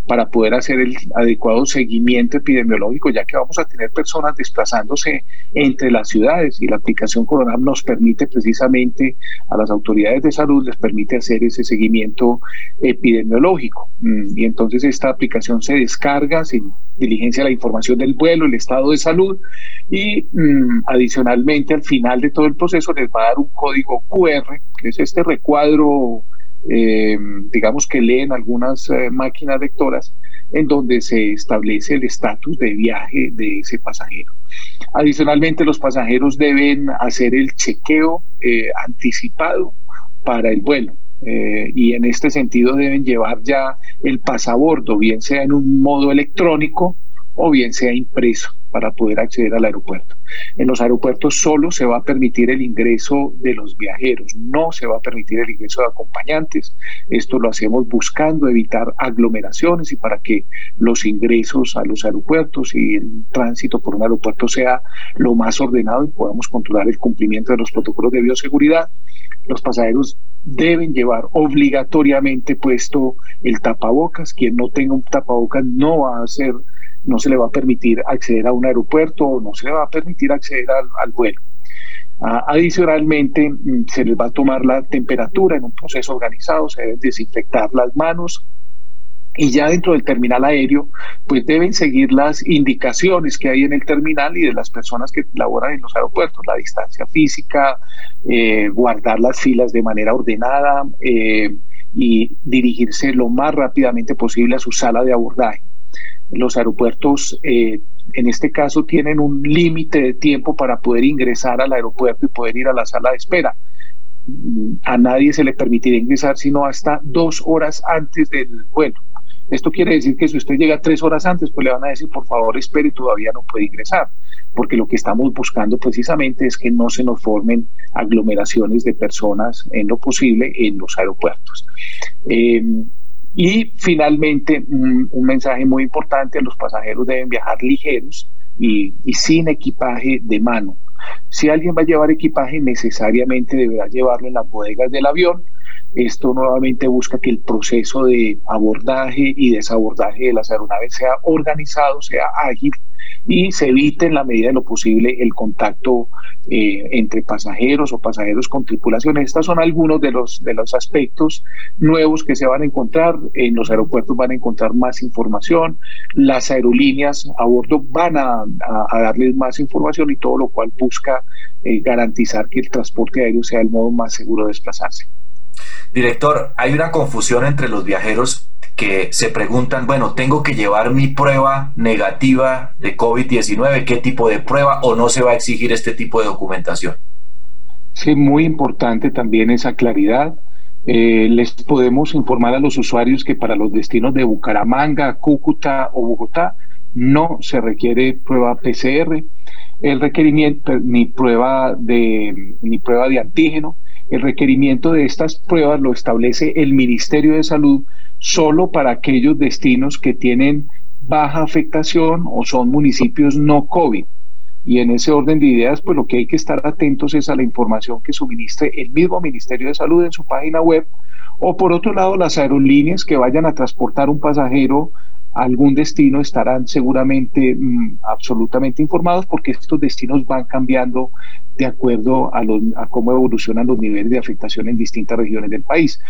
para poder hacer el adecuado seguimiento epidemiológico, ya que vamos a tener personas desplazándose entre las ciudades y la aplicación Corona nos permite precisamente a las autoridades de salud, les permite hacer ese seguimiento epidemiológico. Mm, y entonces esta aplicación se descarga, se diligencia la información del vuelo, el estado de salud y mm, adicionalmente al final de todo el proceso les va a dar un código QR, que es este recuadro eh, digamos que leen algunas eh, máquinas lectoras en donde se establece el estatus de viaje de ese pasajero. Adicionalmente, los pasajeros deben hacer el chequeo eh, anticipado para el vuelo. y en este sentido deben llevar ya el pasabordo, bien sea en un modo electrónico o bien sea impreso para poder acceder al aeropuerto. En los aeropuertos solo se va a permitir el ingreso de los viajeros, no se va a permitir el ingreso de acompañantes. Esto lo hacemos buscando evitar aglomeraciones y para que los ingresos a los aeropuertos y el tránsito por un aeropuerto sea lo más ordenado y podamos controlar el cumplimiento de los protocolos de bioseguridad. Los pasajeros deben llevar obligatoriamente puesto el tapabocas. Quien no tenga un tapabocas no va a ser no se le va a permitir acceder a un aeropuerto o no se le va a permitir acceder al, vuelo. Ah, adicionalmente, mm, se les va a tomar la temperatura en un proceso organizado, se deben desinfectar las manos y ya dentro del terminal aéreo, pues deben seguir las indicaciones que hay en el terminal y de las personas que laboran en los aeropuertos, la distancia física, eh, guardar las filas de manera ordenada eh, y dirigirse lo más rápidamente posible a su sala de abordaje los aeropuertos eh, en este caso tienen un límite de tiempo para poder ingresar al aeropuerto y poder ir a la sala de espera. A nadie se le permitirá ingresar sino hasta dos horas antes del vuelo. Esto quiere decir que si usted llega tres horas antes, pues le van a decir, por favor, espere, todavía no puede ingresar, porque lo que estamos buscando precisamente es que no se nos formen aglomeraciones de personas en lo posible en los aeropuertos. Eh, y finalmente, un, mensaje muy importante, los pasajeros deben viajar ligeros y, sin equipaje de mano. Si alguien va a llevar equipaje, necesariamente deberá llevarlo en las bodegas del avión. Esto nuevamente busca que el proceso de abordaje y desabordaje de las aeronaves sea organizado, sea ágil y se evite en la medida de lo posible el contacto eh, entre pasajeros o pasajeros con tripulaciones. Estos son algunos de los, de los aspectos nuevos que se van a encontrar. En los aeropuertos van a encontrar más información, las aerolíneas a bordo van a, darles más información y todo lo cual busca eh, garantizar que el transporte aéreo sea el modo más seguro de desplazarse. Director, hay una confusión entre los viajeros que se preguntan, bueno, tengo que llevar mi prueba negativa de COVID-19, ¿qué tipo de prueba o no se va a exigir este tipo de documentación? Sí, muy importante también esa claridad. Eh, les podemos informar a los usuarios que para los destinos de Bucaramanga, Cúcuta o Bogotá no se requiere prueba PCR, el requerimiento ni prueba de ni prueba de antígeno. El requerimiento de estas pruebas lo establece el Ministerio de Salud solo para aquellos destinos que tienen baja afectación o son municipios no COVID. Y en ese orden de ideas, pues lo que hay que estar atentos es a la información que suministre el mismo Ministerio de Salud en su página web, o por otro lado las aerolíneas que vayan a transportar un pasajero algún destino estarán seguramente mm, absolutamente informados porque estos destinos van cambiando de acuerdo a, cómo evolucionan los niveles de afectación en distintas regiones del país.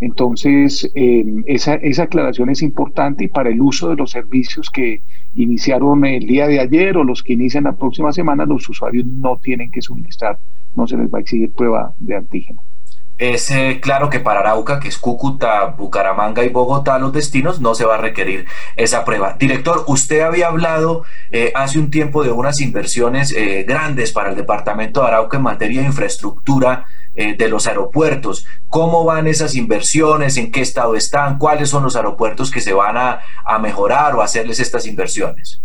Entonces, em, esa, esa aclaración es importante y para el uso de los servicios que iniciaron el día de ayer o los que inician la próxima semana, los usuarios no tienen que suministrar, no se les va a exigir prueba de antígeno. Es eh, claro que para Arauca, que es Cúcuta, Bucaramanga y Bogotá, los destinos, no se va a requerir esa prueba. Director, usted había hablado eh, hace un tiempo de unas inversiones eh, grandes para el departamento de Arauca en materia de infraestructura de los aeropuertos. ¿Cómo van esas inversiones? ¿En qué estado están? ¿Cuáles son los aeropuertos que se van a, a mejorar o hacerles estas inversiones?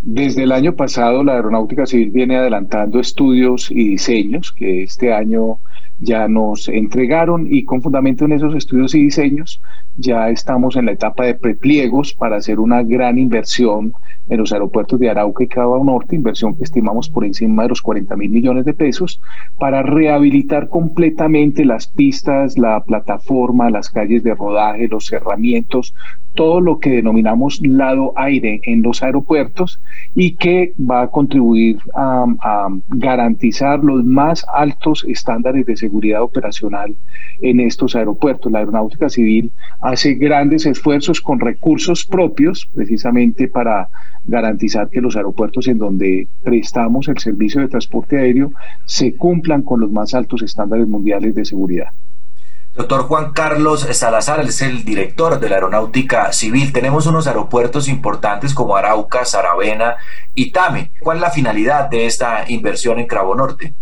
Desde el año pasado, la Aeronáutica Civil viene adelantando estudios y diseños que este año ya nos entregaron y con fundamento en esos estudios y diseños ya estamos en la etapa de prepliegos para hacer una gran inversión en los aeropuertos de Arauca y Cabo Norte, inversión que estimamos por encima de los 40 mil millones de pesos, para rehabilitar completamente las pistas, la plataforma, las calles de rodaje, los cerramientos, todo lo que denominamos lado aire en los aeropuertos y que va a contribuir a, garantizar los más altos estándares de seguridad operacional en estos aeropuertos. La Aeronáutica Civil hace grandes esfuerzos con recursos propios precisamente para garantizar que los aeropuertos en donde prestamos el servicio de transporte aéreo se cumplan con los más altos estándares mundiales de seguridad. Doctor Juan Carlos Salazar es el director de la Aeronáutica Civil. Tenemos unos aeropuertos importantes como Arauca, Saravena y Tame. ¿Cuál es la finalidad de esta inversión en Cravo Norte?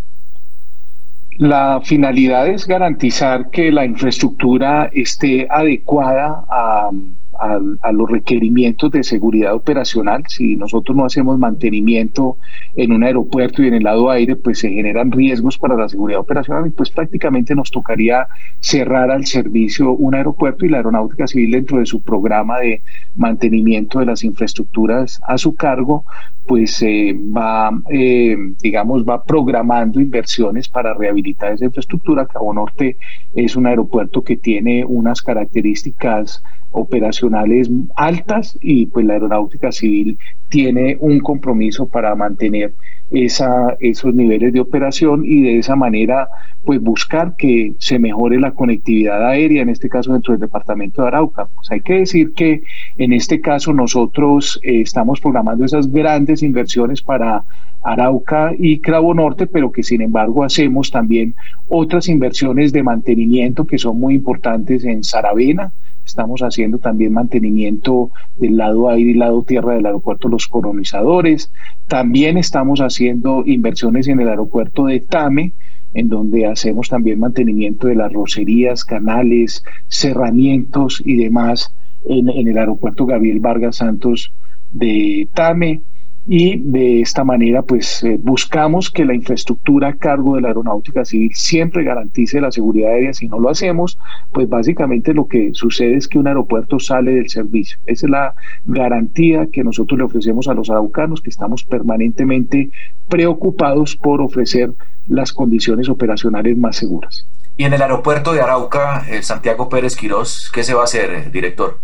La finalidad es garantizar que la infraestructura esté adecuada a a, los requerimientos de seguridad operacional. Si nosotros no hacemos mantenimiento en un aeropuerto y en el lado aire, pues se generan riesgos para la seguridad operacional y pues prácticamente nos tocaría cerrar al servicio un aeropuerto y la Aeronáutica Civil dentro de su programa de mantenimiento de las infraestructuras a su cargo, pues eh, va, eh, digamos, va programando inversiones para rehabilitar esa infraestructura. Cabo Norte es un aeropuerto que tiene unas características operacionales altas y pues la aeronáutica civil tiene un compromiso para mantener esa, esos niveles de operación y de esa manera pues buscar que se mejore la conectividad aérea, en este caso dentro del departamento de Arauca. Pues hay que decir que en este caso nosotros eh, estamos programando esas grandes inversiones para Arauca y Cravo Norte, pero que sin embargo hacemos también otras inversiones de mantenimiento que son muy importantes en Saravena, Estamos haciendo también mantenimiento del lado aire y lado tierra del aeropuerto Los Colonizadores. También estamos haciendo inversiones en el aeropuerto de Tame, en donde hacemos también mantenimiento de las rocerías, canales, cerramientos y demás en, en el aeropuerto Gabriel Vargas Santos de Tame y de esta manera pues eh, buscamos que la infraestructura a cargo de la aeronáutica civil siempre garantice la seguridad aérea. Si no lo hacemos, pues básicamente lo que sucede es que un aeropuerto sale del servicio. Esa es la garantía que nosotros le ofrecemos a los araucanos, que estamos permanentemente preocupados por ofrecer las condiciones operacionales más seguras. Y en el aeropuerto de Arauca, el Santiago Pérez Quirós, ¿qué se va a hacer, director?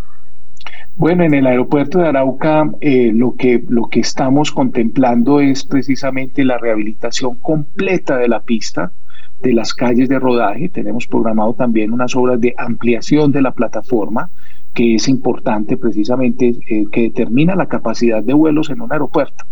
Bueno, en el aeropuerto de Arauca eh, lo, que, lo que estamos contemplando es precisamente la rehabilitación completa de la pista, de las calles de rodaje. Tenemos programado también unas obras de ampliación de la plataforma que es importante precisamente, eh, que determina la capacidad de vuelos en un aeropuerto.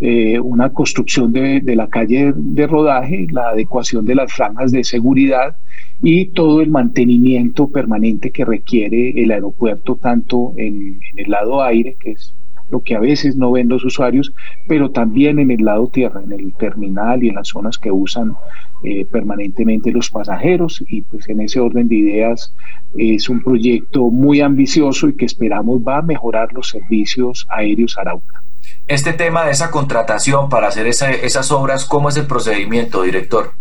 Eh, una construcción de, de, la calle de rodaje, la adecuación de las franjas de seguridad y todo el mantenimiento permanente que requiere el aeropuerto, tanto en, en el lado aire, que es lo que a veces no ven los usuarios, pero también en el lado tierra, en el terminal y en las zonas que usan eh, permanentemente los pasajeros. Y pues en ese orden de ideas es un proyecto muy ambicioso y que esperamos va a mejorar los servicios aéreos Arauca. Este tema de esa contratación para hacer esas obras, ¿cómo es el procedimiento, director?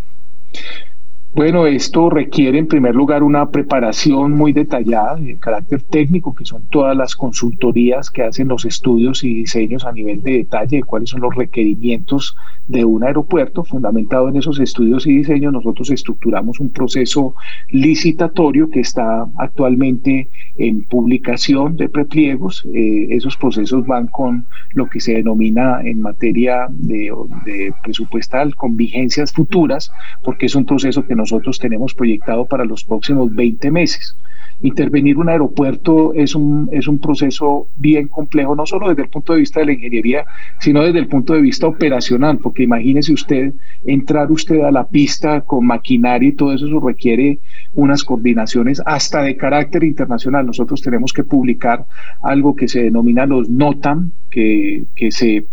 Bueno, esto requiere en primer lugar una preparación muy detallada de carácter técnico, que son todas las consultorías que hacen los estudios y diseños a nivel de detalle de cuáles son los requerimientos de un aeropuerto. Fundamentado en esos estudios y diseños, nosotros estructuramos un proceso licitatorio que está actualmente en publicación de prepliegos. Eh, esos procesos van con lo que se denomina en materia de, de presupuestal con vigencias futuras, porque es un proceso que nosotros tenemos proyectado para los próximos 20 meses. Intervenir un aeropuerto es un, es un proceso bien complejo, no solo desde el punto de vista de la ingeniería, sino desde el punto de vista operacional, porque imagínese usted entrar usted a la pista con maquinaria y todo eso, eso requiere unas coordinaciones hasta de carácter internacional. Nosotros tenemos que publicar algo que se denomina los NOTAM, que, que se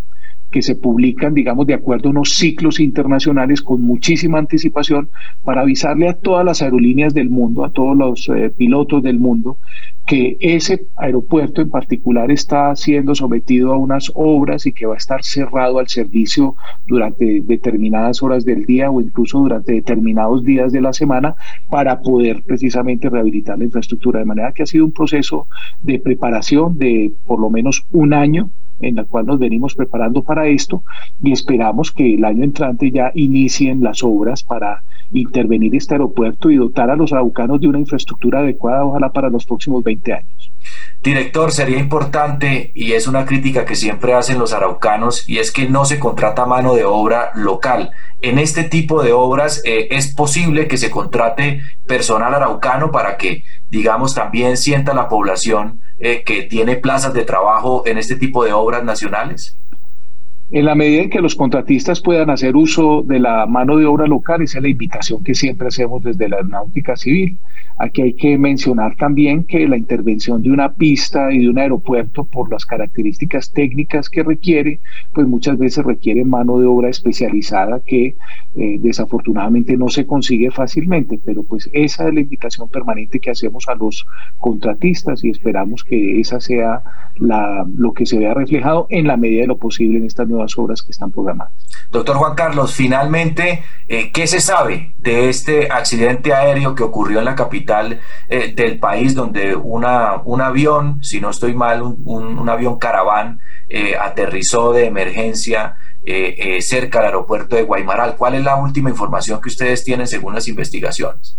que se publican, digamos, de acuerdo a unos ciclos internacionales con muchísima anticipación para avisarle a todas las aerolíneas del mundo, a todos los eh, pilotos del mundo, que ese aeropuerto en particular está siendo sometido a unas obras y que va a estar cerrado al servicio durante determinadas horas del día o incluso durante determinados días de la semana para poder precisamente rehabilitar la infraestructura. De manera que ha sido un proceso de preparación de por lo menos un año en la cual nos venimos preparando para esto y esperamos que el año entrante ya inicien las obras para intervenir este aeropuerto y dotar a los araucanos de una infraestructura adecuada, ojalá para los próximos 20 años. Director, sería importante, y es una crítica que siempre hacen los araucanos, y es que no se contrata mano de obra local. En este tipo de obras eh, es posible que se contrate personal araucano para que, digamos, también sienta la población eh, que tiene plazas de trabajo en este tipo de obras nacionales. En la medida en que los contratistas puedan hacer uso de la mano de obra local, esa es la invitación que siempre hacemos desde la náutica civil. Aquí hay que mencionar también que la intervención de una pista y de un aeropuerto, por las características técnicas que requiere, pues muchas veces requiere mano de obra especializada que eh, desafortunadamente no se consigue fácilmente, pero pues esa es la invitación permanente que hacemos a los contratistas y esperamos que esa sea la, lo que se vea reflejado en la medida de lo posible en estas nuevas obras que están programadas. Doctor Juan Carlos, finalmente, eh, ¿qué se sabe de este accidente aéreo que ocurrió en la capital eh, del país, donde una, un avión, si no estoy mal, un, un, avión caraván eh, aterrizó de emergencia cerca del aeropuerto de Guaymaral? ¿Cuál es la última información que ustedes tienen según las investigaciones?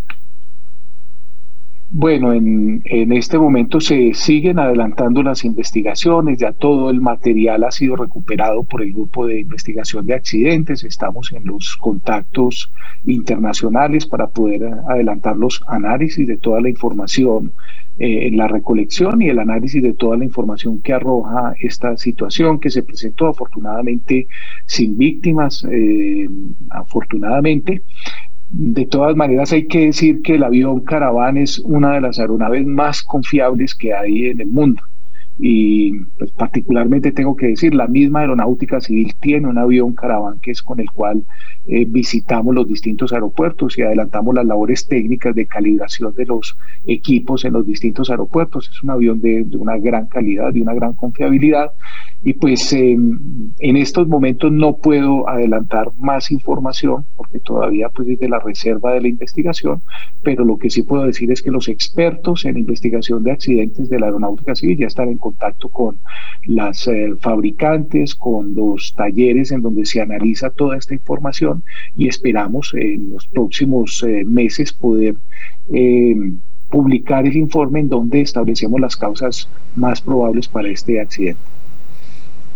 Bueno, en, en, este momento se siguen adelantando las investigaciones, ya todo el material ha sido recuperado por el grupo de investigación de accidentes, estamos en los contactos internacionales para poder adelantar los análisis de toda la información, eh, la recolección y el análisis de toda la información que arroja esta situación que se presentó afortunadamente sin víctimas, eh, afortunadamente. De todas maneras, hay que decir que el avión Caravan es una de las aeronaves más confiables que hay en el mundo y pues, particularmente tengo que decir, la misma aeronáutica civil tiene un avión caraván que es con el cual eh, visitamos los distintos aeropuertos y adelantamos las labores técnicas de calibración de los equipos en los distintos aeropuertos. Es un avión de, una gran calidad, de una gran confiabilidad y pues en estos momentos no puedo adelantar más información porque todavía pues es de la reserva de la investigación, pero lo que sí puedo decir es que los expertos en investigación de accidentes de la aeronáutica civil ya están en contacto con las eh, fabricantes, con los talleres en donde se analiza toda esta información y esperamos en los próximos eh, meses poder eh, publicar el informe en donde establecemos las causas más probables para este accidente.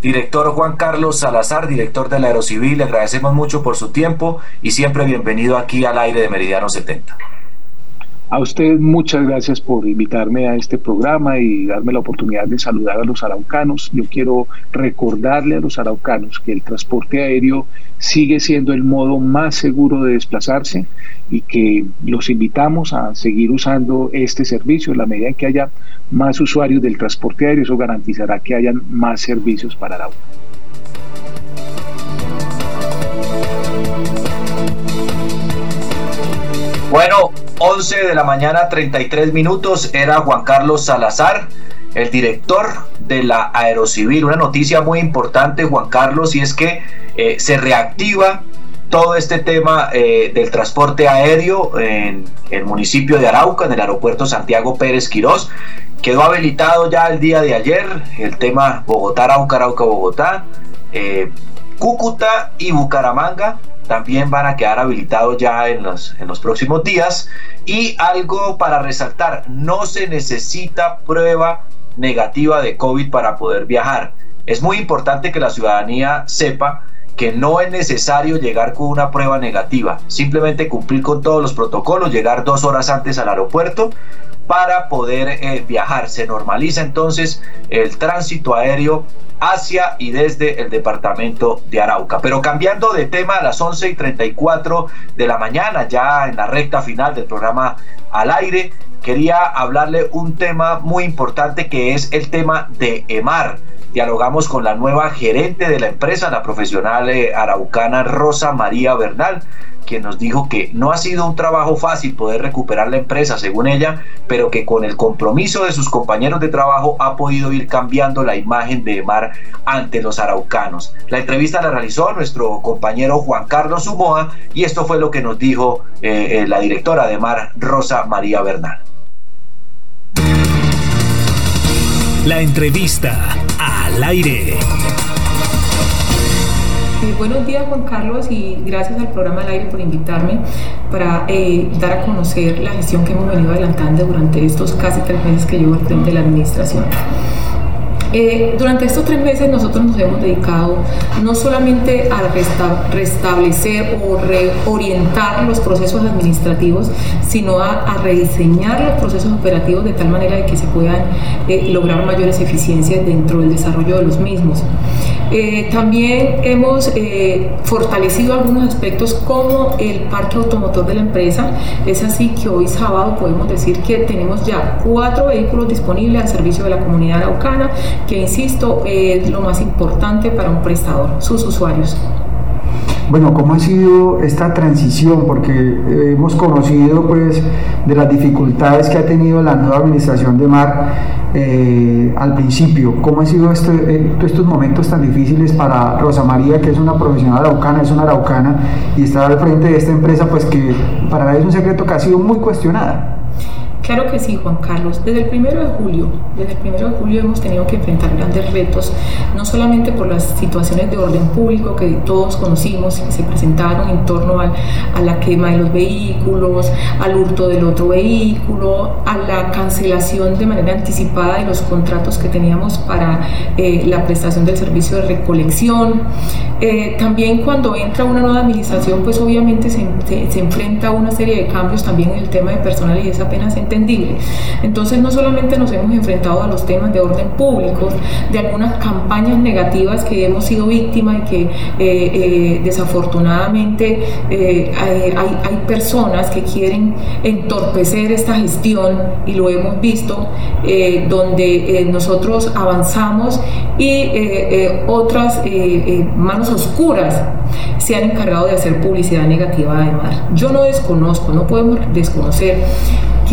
Director Juan Carlos Salazar, director del Aerocivil, le agradecemos mucho por su tiempo y siempre bienvenido aquí al aire de Meridiano 70. A usted muchas gracias por invitarme a este programa y darme la oportunidad de saludar a los araucanos. Yo quiero recordarle a los araucanos que el transporte aéreo sigue siendo el modo más seguro de desplazarse y que los invitamos a seguir usando este servicio en la medida en que haya más usuarios del transporte aéreo. Eso garantizará que hayan más servicios para Arauca. Bueno, 11 de la mañana, 33 minutos, era Juan Carlos Salazar, el director de la Aerocivil. Una noticia muy importante, Juan Carlos, y es que eh, se reactiva todo este tema eh, del transporte aéreo en el municipio de Arauca, en el aeropuerto Santiago Pérez Quirós. Quedó habilitado ya el día de ayer el tema Bogotá, Arauca, Arauca, Bogotá, eh, Cúcuta y Bucaramanga también van a quedar habilitados ya en los, en los próximos días. Y algo para resaltar, no se necesita prueba negativa de COVID para poder viajar. Es muy importante que la ciudadanía sepa que no es necesario llegar con una prueba negativa, simplemente cumplir con todos los protocolos, llegar dos horas antes al aeropuerto para poder eh, viajar. Se normaliza entonces el tránsito aéreo hacia y desde el departamento de Arauca. Pero cambiando de tema a las 11 y 34 de la mañana, ya en la recta final del programa al aire, quería hablarle un tema muy importante que es el tema de EMAR. Dialogamos con la nueva gerente de la empresa, la profesional eh, araucana Rosa María Bernal, quien nos dijo que no ha sido un trabajo fácil poder recuperar la empresa, según ella, pero que con el compromiso de sus compañeros de trabajo ha podido ir cambiando la imagen de Mar ante los araucanos. La entrevista la realizó nuestro compañero Juan Carlos Humoa y esto fue lo que nos dijo eh, eh, la directora de Mar, Rosa María Bernal. La entrevista al aire. Buenos días Juan Carlos y gracias al programa al aire por invitarme para eh, dar a conocer la gestión que hemos venido adelantando durante estos casi tres meses que llevo al frente de la administración. Eh, durante estos tres meses nosotros nos hemos dedicado no solamente a restablecer o reorientar los procesos administrativos, sino a, rediseñar los procesos operativos de tal manera de que se puedan eh, lograr mayores eficiencias dentro del desarrollo de los mismos. Eh, también hemos fortalecido algunos aspectos como el parque automotor de la empresa. Es así que hoy sábado podemos decir que tenemos ya cuatro vehículos disponibles al servicio de la comunidad araucana que insisto es lo más importante para un prestador, sus usuarios. Bueno, ¿cómo ha sido esta transición? Porque hemos conocido pues de las dificultades que ha tenido la nueva administración de Mar eh, al principio. ¿Cómo han sido este, eh, estos momentos tan difíciles para Rosa María, que es una profesional araucana, es una araucana y está al frente de esta empresa, pues que para ella es un secreto que ha sido muy cuestionada? Claro que sí, Juan Carlos. Desde el primero de julio, desde el primero de julio hemos tenido que enfrentar grandes retos, no solamente por las situaciones de orden público que todos conocimos y que se presentaron en torno a, la quema de los vehículos, al hurto del otro vehículo, a la cancelación de manera anticipada de los contratos que teníamos para eh, la prestación del servicio de recolección. Eh, también cuando entra una nueva administración, pues obviamente se, se, enfrenta a una serie de cambios también en el tema de personal y es apenas Entonces no solamente nos hemos enfrentado a los temas de orden público, de algunas campañas negativas que hemos sido víctimas y que eh, eh, desafortunadamente hay, hay, personas que quieren entorpecer esta gestión y lo hemos visto, donde nosotros avanzamos y otras manos oscuras se han encargado de hacer publicidad negativa de Mar. Yo no desconozco, no podemos desconocer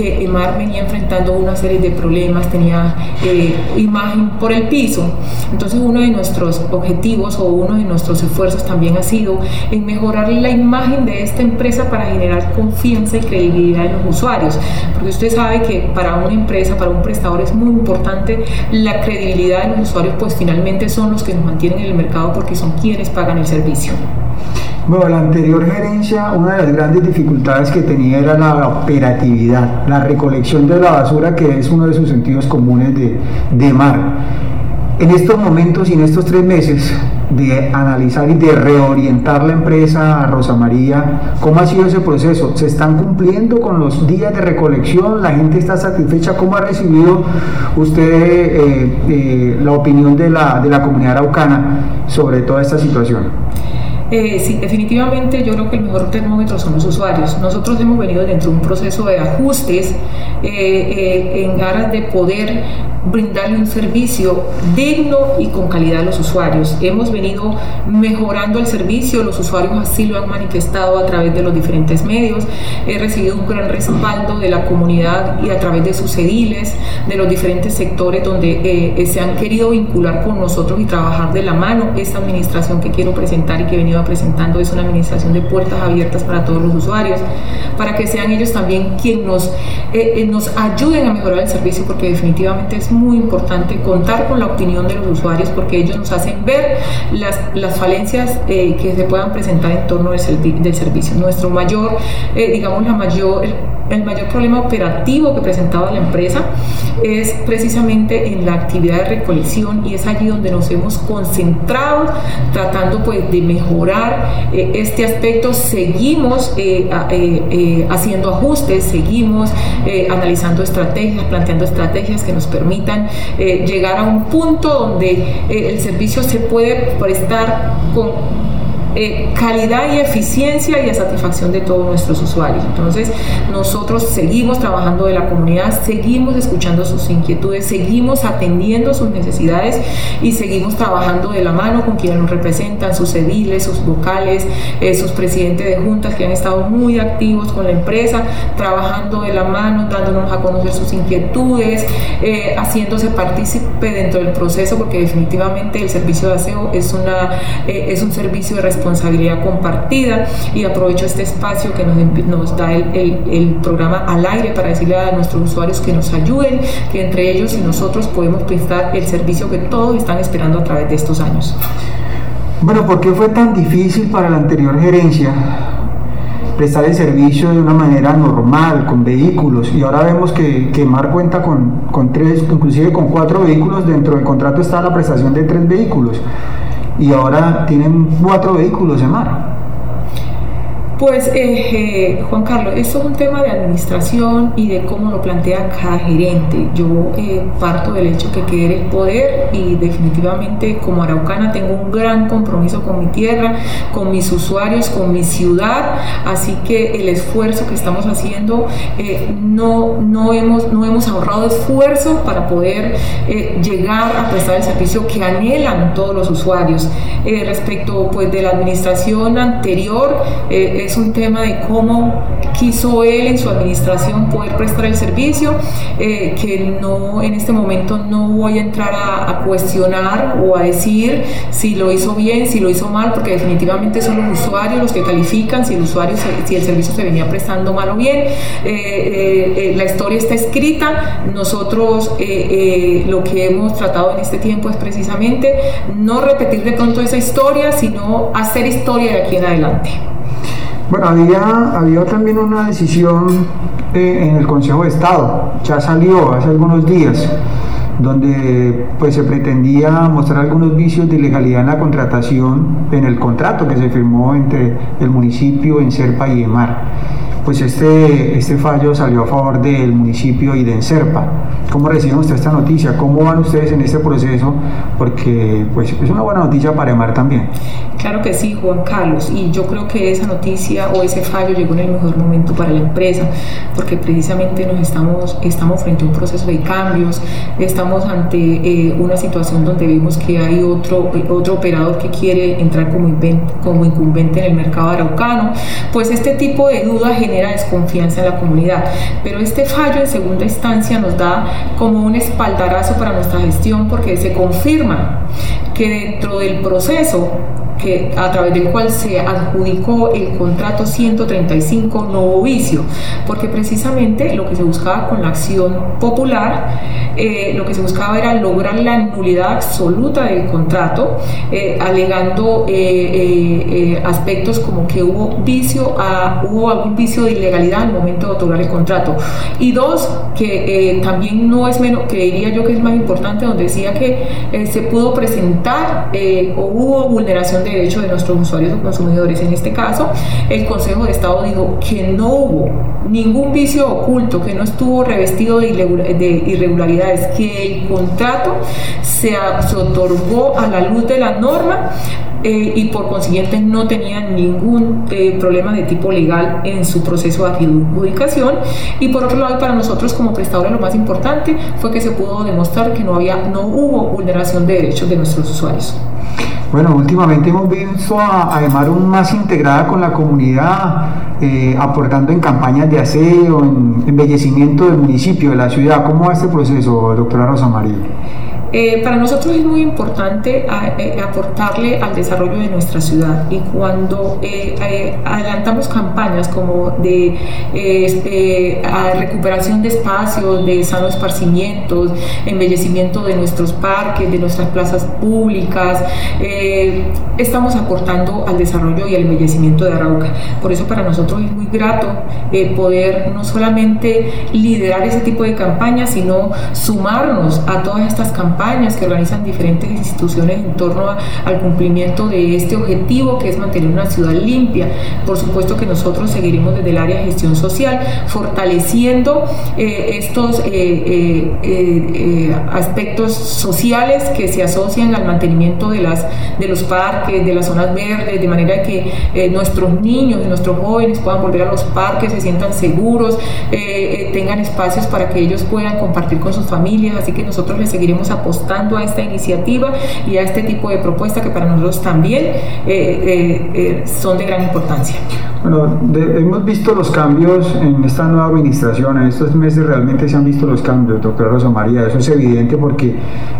que EMAR venía enfrentando una serie de problemas, tenía eh, imagen por el piso. Entonces uno de nuestros objetivos o uno de nuestros esfuerzos también ha sido en mejorar la imagen de esta empresa para generar confianza y credibilidad en los usuarios. Porque usted sabe que para una empresa, para un prestador es muy importante la credibilidad de los usuarios, pues finalmente son los que nos mantienen en el mercado porque son quienes pagan el servicio. Bueno, la anterior gerencia, una de las grandes dificultades que tenía era la operatividad, la recolección de la basura, que es uno de sus sentidos comunes de, de mar. En estos momentos y en estos tres meses de analizar y de reorientar la empresa Rosa María, ¿cómo ha sido ese proceso? ¿Se están cumpliendo con los días de recolección? ¿La gente está satisfecha? ¿Cómo ha recibido usted eh, eh, la opinión de la, de la comunidad araucana sobre toda esta situación? Eh, sí, definitivamente yo creo que el mejor termómetro son los usuarios. Nosotros hemos venido dentro de un proceso de ajustes eh, eh, en aras de poder brindarle un servicio digno y con calidad a los usuarios. Hemos venido mejorando el servicio, los usuarios así lo han manifestado a través de los diferentes medios. He recibido un gran respaldo de la comunidad y a través de sus ediles, de los diferentes sectores donde eh, se han querido vincular con nosotros y trabajar de la mano. Esta administración que quiero presentar y que he venido presentando es una administración de puertas abiertas para todos los usuarios, para que sean ellos también quienes nos, eh, eh, nos ayuden a mejorar el servicio, porque definitivamente es muy importante contar con la opinión de los usuarios porque ellos nos hacen ver las, falencias eh, que se puedan presentar en torno del, servicio. Nuestro mayor, digamos, la mayor, el mayor problema operativo que presentaba la empresa es precisamente en la actividad de recolección y es allí donde nos hemos concentrado tratando pues de mejorar eh, este aspecto. Seguimos haciendo ajustes, seguimos analizando estrategias, planteando estrategias que nos permitan eh, llegar a un punto donde eh, el servicio se puede prestar con eh, calidad y eficiencia y a satisfacción de todos nuestros usuarios. Entonces, nosotros seguimos trabajando de la comunidad, seguimos escuchando sus inquietudes, seguimos atendiendo sus necesidades y seguimos trabajando de la mano con quienes nos representan, sus ediles, sus vocales, eh, sus presidentes de juntas que han estado muy activos con la empresa, trabajando de la mano, dándonos a conocer sus inquietudes, eh, haciéndose partícipe dentro del proceso, porque definitivamente el servicio de aseo es, una, es un servicio de responsabilidad responsabilidad compartida y aprovecho este espacio que nos, nos da el, el, programa al aire para decirle a nuestros usuarios que nos ayuden, que entre ellos y nosotros podemos prestar el servicio que todos están esperando a través de estos años. Bueno, ¿por qué fue tan difícil para la anterior gerencia prestar el servicio de una manera normal, con vehículos, y ahora vemos que, que Mar cuenta con, con, tres, inclusive con cuatro vehículos, dentro del contrato está la prestación de tres vehículos y ahora tienen cuatro vehículos en mar. Pues eh, eh, Juan Carlos, esto es un tema de administración y de cómo lo plantea cada gerente. Yo eh, parto del hecho que quiere el poder y definitivamente como araucana tengo un gran compromiso con mi tierra, con mis usuarios, con mi ciudad, así que el esfuerzo que estamos haciendo no, no, hemos, no hemos ahorrado esfuerzo para poder llegar a prestar el servicio que anhelan todos los usuarios. respecto pues de la administración anterior, es un tema de cómo quiso él en su administración poder prestar el servicio, eh, que no en este momento no voy a entrar a, cuestionar o a decir si lo hizo bien, si lo hizo mal, porque definitivamente son los usuarios los que califican si el usuario, si el servicio se venía prestando mal o bien. Eh, eh, la historia está escrita, nosotros lo que hemos tratado en este tiempo es precisamente no repetir de pronto esa historia, sino hacer historia de aquí en adelante. Bueno, había, había también una decisión eh, en el Consejo de Estado, ya salió hace algunos días, donde pues se pretendía mostrar algunos vicios de ilegalidad en la contratación, en el contrato que se firmó entre el municipio en Serpa y Emar pues este, este fallo salió a favor del municipio y de Enserpa. ¿Cómo reciben ustedes esta noticia? ¿Cómo van ustedes en este proceso? Porque pues, es una buena noticia para Emar también. Claro que sí, Juan Carlos, y yo creo que esa noticia o ese fallo llegó en el mejor momento para la empresa, porque precisamente nos estamos, estamos frente a un proceso de cambios, estamos ante eh, una situación donde vemos que hay otro, otro operador que quiere entrar como, como incumbente en el mercado araucano, pues este tipo de dudas genera desconfianza en la comunidad, pero este fallo en segunda instancia nos da como un espaldarazo para nuestra gestión porque se confirma que dentro del proceso que, a través del cual se adjudicó el contrato 135 Novo Vicio, porque precisamente lo que se buscaba con la acción popular, eh, lo que se buscaba era lograr la nulidad absoluta del contrato, eh, alegando eh, aspectos como que hubo vicio, a, hubo algún vicio de ilegalidad al momento de otorgar el contrato. Y dos, que también no es menos, que diría yo que es más importante, donde decía que se pudo presentar o hubo vulneración de derechos de nuestros usuarios o consumidores. En este caso, el Consejo de Estado dijo que no hubo ningún vicio oculto, que no estuvo revestido de, irregularidades, que el contrato se, otorgó a la luz de la norma eh, y por consiguiente no tenía ningún eh, problema de tipo legal en su proceso de adjudicación y por otro lado para nosotros como prestadores lo más importante fue que se pudo demostrar que no había no hubo vulneración de derechos de nuestros usuarios. Bueno, últimamente hemos visto a, a Emarum más integrada con la comunidad, eh, aportando en campañas de aseo, en embellecimiento del municipio, de la ciudad. ¿Cómo va este proceso, doctora Rosa María? Eh, para nosotros es muy importante eh, aportarle al desarrollo de nuestra ciudad. Y cuando eh, adelantamos campañas como de recuperación de espacios, de sano esparcimientos, embellecimiento de nuestros parques, de nuestras plazas públicas, estamos aportando al desarrollo y al embellecimiento de Arauca. Por eso para nosotros es muy grato poder no solamente liderar ese tipo de campañas, sino sumarnos a todas estas campañas que organizan diferentes instituciones en torno al cumplimiento de este objetivo que es mantener una ciudad limpia. Por supuesto que nosotros seguiremos desde el área de gestión social fortaleciendo eh, estos eh, eh, aspectos sociales que se asocian al mantenimiento de, las, de los parques, de las zonas verdes, de manera que nuestros niños y nuestros jóvenes puedan volver a los parques, se sientan seguros, tengan espacios para que ellos puedan compartir con sus familias. Así que nosotros les seguiremos apostando a esta iniciativa y a este tipo de propuesta que para nosotros también eh, eh, eh, son de gran importancia. Bueno, hemos visto los cambios en esta nueva administración, en estos meses realmente se han visto los cambios, doctora Rosa María, eso es evidente porque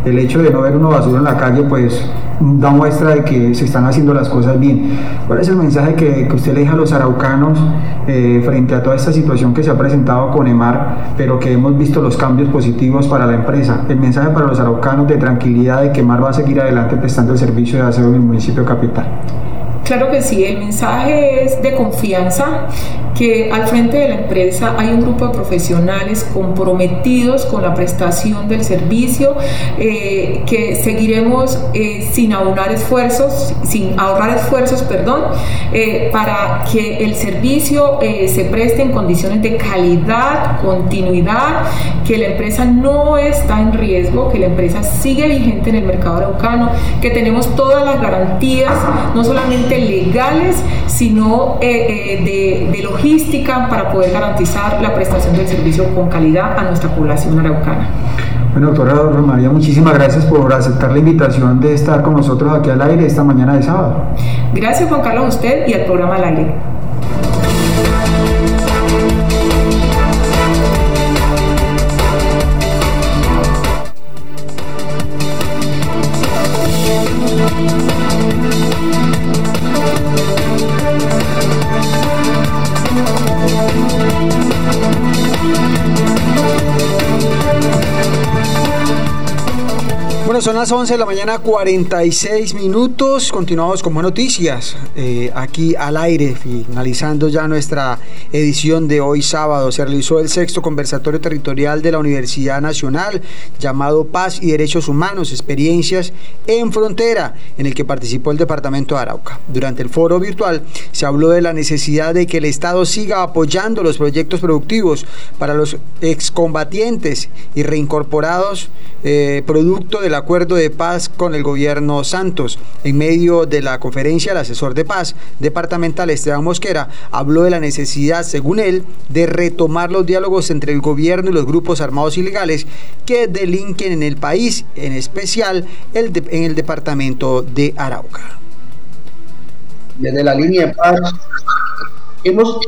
el hecho de no ver una basura en la calle pues da muestra de que se están haciendo las cosas bien. ¿Cuál es el mensaje que, usted le deja a los araucanos frente a toda esta situación que se ha presentado con EMAR, pero que hemos visto los cambios positivos para la empresa? El mensaje para los araucanos de tranquilidad de que Mar va a seguir adelante prestando el servicio de aseo en el municipio capital. Claro que sí, el mensaje es de confianza, que al frente de la empresa hay un grupo de profesionales comprometidos con la prestación del servicio, eh, que seguiremos eh, sin ahorrar esfuerzos, sin ahorrar esfuerzos, perdón, eh, para que el servicio se preste en condiciones de calidad, continuidad, que la empresa no está en riesgo, que la empresa sigue vigente en el mercado araucano, que tenemos todas las garantías, no solamente legales, sino eh, eh, de, logística para poder garantizar la prestación del servicio con calidad a nuestra población araucana. Bueno, doctora María, muchísimas gracias por aceptar la invitación de estar con nosotros aquí al aire esta mañana de sábado. Gracias, Juan Carlos, a usted y al programa al aire. Son las 11 de la mañana, 46 minutos. Continuamos con más noticias eh, aquí al aire, finalizando ya nuestra edición de hoy sábado. Se realizó el sexto conversatorio territorial de la Universidad Nacional llamado Paz y Derechos Humanos, Experiencias en Frontera, en el que participó el Departamento de Arauca. Durante el foro virtual se habló de la necesidad de que el Estado siga apoyando los proyectos productivos para los excombatientes y reincorporados eh, producto de la acuerdo de paz con el gobierno Santos. En medio de la conferencia, el asesor de paz departamental Esteban Mosquera habló de la necesidad, según él, de retomar los diálogos entre el gobierno y los grupos armados ilegales que delinquen en el país, en especial en el departamento de Arauca. Desde la línea paz hemos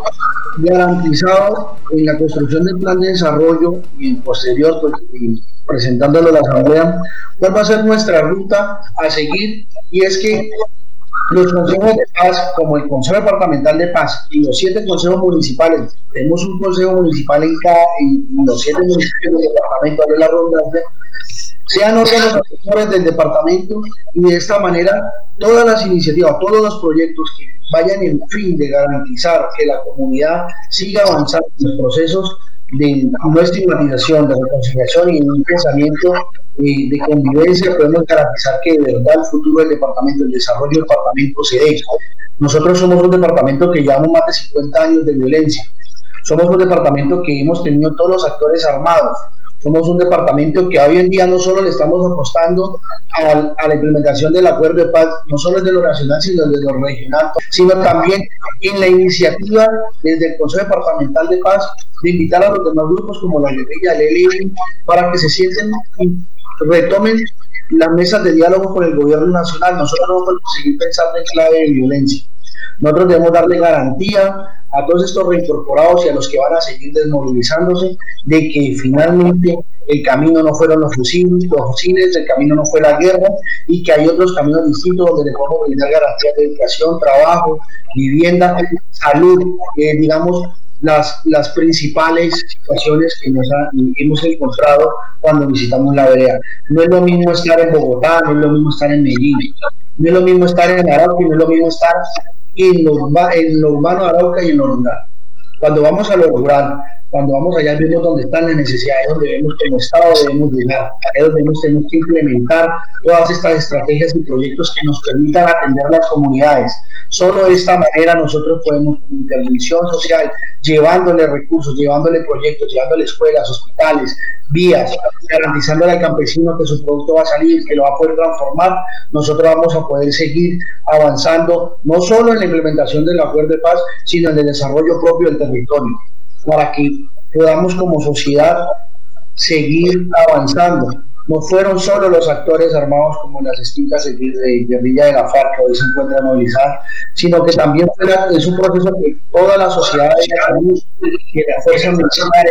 garantizado en la construcción del plan de desarrollo y posterior pues, presentándolo a la Asamblea, cuál va a ser nuestra ruta a seguir. Y es que Los consejos de paz, como el Consejo Departamental de Paz y los siete consejos municipales, tenemos un consejo municipal en cada, en los siete municipios del departamento de la redundancia, sean órganos asesores del departamento y de esta manera todas las iniciativas, todos los proyectos que vayan en fin de garantizar que la comunidad siga avanzando en los procesos de no estigmatización, de reconciliación y de un pensamiento eh, de convivencia, podemos garantizar que de verdad el futuro del departamento, el desarrollo del departamento se dé. Nosotros somos un departamento que llevamos más de 50 años de violencia. Somos un departamento que hemos tenido todos los actores armados, somos un departamento que hoy en día no solo le estamos apostando a, la implementación del acuerdo de paz, no solo desde lo nacional, sino desde lo regional, sino también en la iniciativa desde el Consejo Departamental de Paz de invitar a los demás grupos como la guerrilla, el ELN, para que se sienten y retomen las mesas de diálogo con el gobierno nacional. Nosotros no podemos seguir pensando en clave de violencia. Nosotros debemos darle garantía a todos estos reincorporados y a los que van a seguir desmovilizándose de que finalmente el camino no fueron los fusiles, los fusiles, el camino no fue la guerra y que hay otros caminos distintos donde le podemos brindar garantías de educación, trabajo, vivienda, salud, eh, digamos, las, las principales situaciones que nos hemos encontrado cuando visitamos la vereda. No es lo mismo estar en Bogotá, no es lo mismo estar en Medellín, no es lo mismo estar en Arauca, no es lo mismo estar en lo, en lo urbano de Arauca y en lo rural. Cuando vamos a lo rural, cuando vamos allá vemos dónde están las necesidades, donde vemos como Estado debemos llegar, es donde tenemos que implementar todas estas estrategias y proyectos que nos permitan atender las comunidades. Solo de esta manera nosotros podemos, con intervención social, llevándole recursos, llevándole proyectos, llevándole escuelas, hospitales, vías, garantizándole al campesino que su producto va a salir, que lo va a poder transformar, nosotros vamos a poder seguir avanzando no solo en la implementación del acuerdo de paz, sino en el desarrollo propio del territorio, para que podamos como sociedad seguir avanzando. No fueron solo los actores armados como las distintas guerrilla de la FARC que hoy se encuentran movilizadas, sino que también es un proceso que toda la sociedad, que la fuerza militar,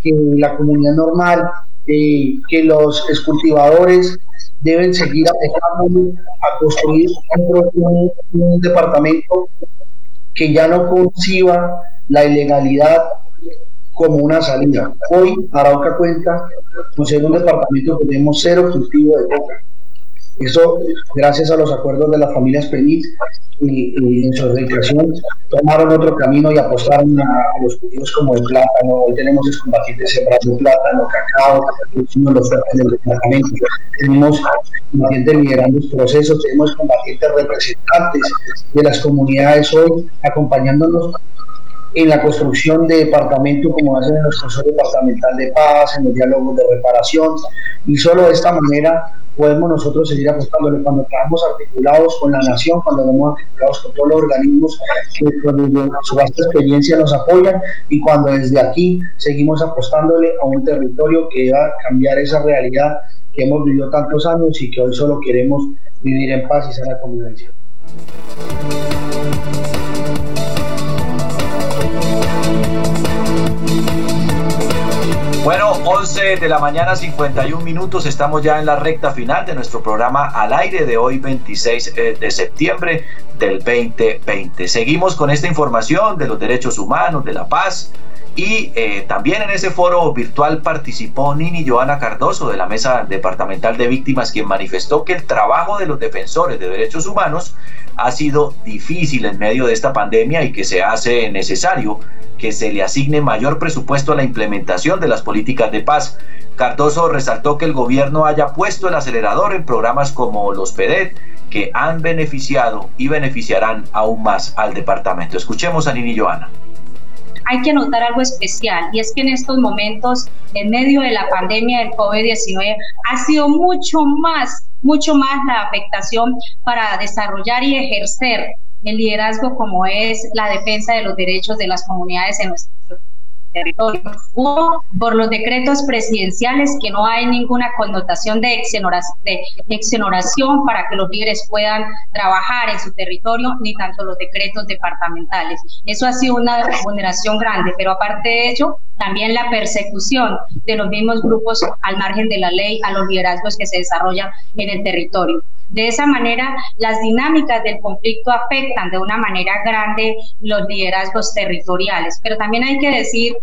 que la comunidad normal, eh, que los cultivadores deben seguir apostando a construir un departamento que ya no conciba la ilegalidad como una salida. Hoy Arauca cuenta con ser un departamento que tenemos cero cultivo de coca. Eso, gracias a los acuerdos de las familias Feliz y, en su dedicación, tomaron otro camino y apostaron a, los cultivos como el plátano. Hoy tenemos combatientes sembrando plátano, cacao, los del departamento. Tenemos combatientes liderando los procesos, tenemos combatientes representantes de las comunidades hoy acompañándonos en la construcción de departamentos como hacen en los consejos departamental de paz, en los diálogos de reparación, y solo de esta manera podemos nosotros seguir apostándole cuando estamos articulados con la nación, cuando estamos articulados con todos los organismos que con su vasta experiencia nos apoyan y cuando desde aquí seguimos apostándole a un territorio que va a cambiar esa realidad que hemos vivido tantos años y que hoy solo queremos vivir en paz y sana convivencia. Bueno, 11 de la mañana, 51 minutos. Estamos ya en la recta final de nuestro programa al aire de hoy, 26 eh, de septiembre del 2020. Seguimos con esta información de los derechos humanos, de la paz. Y eh, también en ese foro virtual participó Nini Joana Cardoso de la Mesa Departamental de Víctimas, quien manifestó que el trabajo de los defensores de derechos humanos ha sido difícil en medio de esta pandemia y que se hace necesario que se le asigne mayor presupuesto a la implementación de las políticas de paz. Cardoso resaltó que el gobierno haya puesto el acelerador en programas como los PEDET, que han beneficiado y beneficiarán aún más al departamento. Escuchemos a Nini Joana hay que notar algo especial y es que en estos momentos, en medio de la pandemia del COVID-19, ha sido mucho más, mucho más la afectación para desarrollar y ejercer el liderazgo como es la defensa de los derechos de las comunidades en nuestro territorio o por los decretos presidenciales que no hay ninguna connotación de exonoración para que los líderes puedan trabajar en su territorio, ni tanto los decretos departamentales. Eso ha sido una vulneración grande, pero aparte de ello, también la persecución de los mismos grupos al margen de la ley a los liderazgos que se desarrollan en el territorio. De esa manera, las dinámicas del conflicto afectan de una manera grande los liderazgos territoriales, pero también hay que decir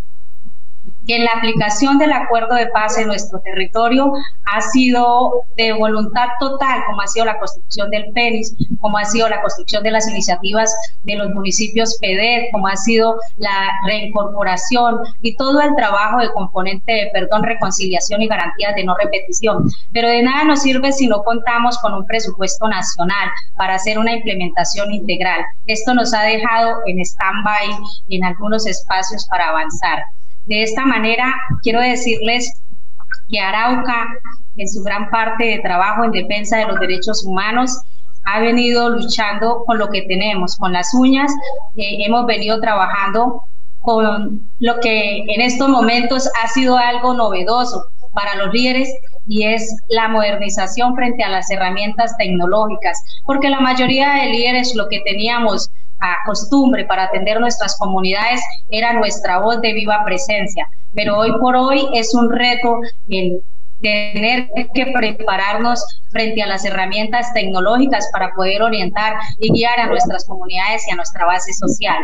que la aplicación del acuerdo de paz en nuestro territorio ha sido de voluntad total, como ha sido la construcción del PENIS, como ha sido la construcción de las iniciativas de los municipios FEDER, como ha sido la reincorporación y todo el trabajo de componente de perdón, reconciliación y garantías de no repetición. Pero de nada nos sirve si no contamos con un presupuesto nacional para hacer una implementación integral. Esto nos ha dejado en stand-by en algunos espacios para avanzar. De esta manera, quiero decirles que Arauca, en su gran parte de trabajo en defensa de los derechos humanos, ha venido luchando con lo que tenemos, con las uñas. Eh, hemos venido trabajando con lo que en estos momentos ha sido algo novedoso para los líderes y es la modernización frente a las herramientas tecnológicas, porque la mayoría de líderes lo que teníamos costumbre para atender nuestras comunidades era nuestra voz de viva presencia. Pero hoy por hoy es un reto el tener que prepararnos frente a las herramientas tecnológicas para poder orientar y guiar a nuestras comunidades y a nuestra base social.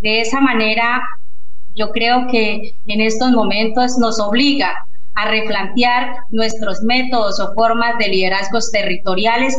De esa manera, yo creo que en estos momentos nos obliga a replantear nuestros métodos o formas de liderazgos territoriales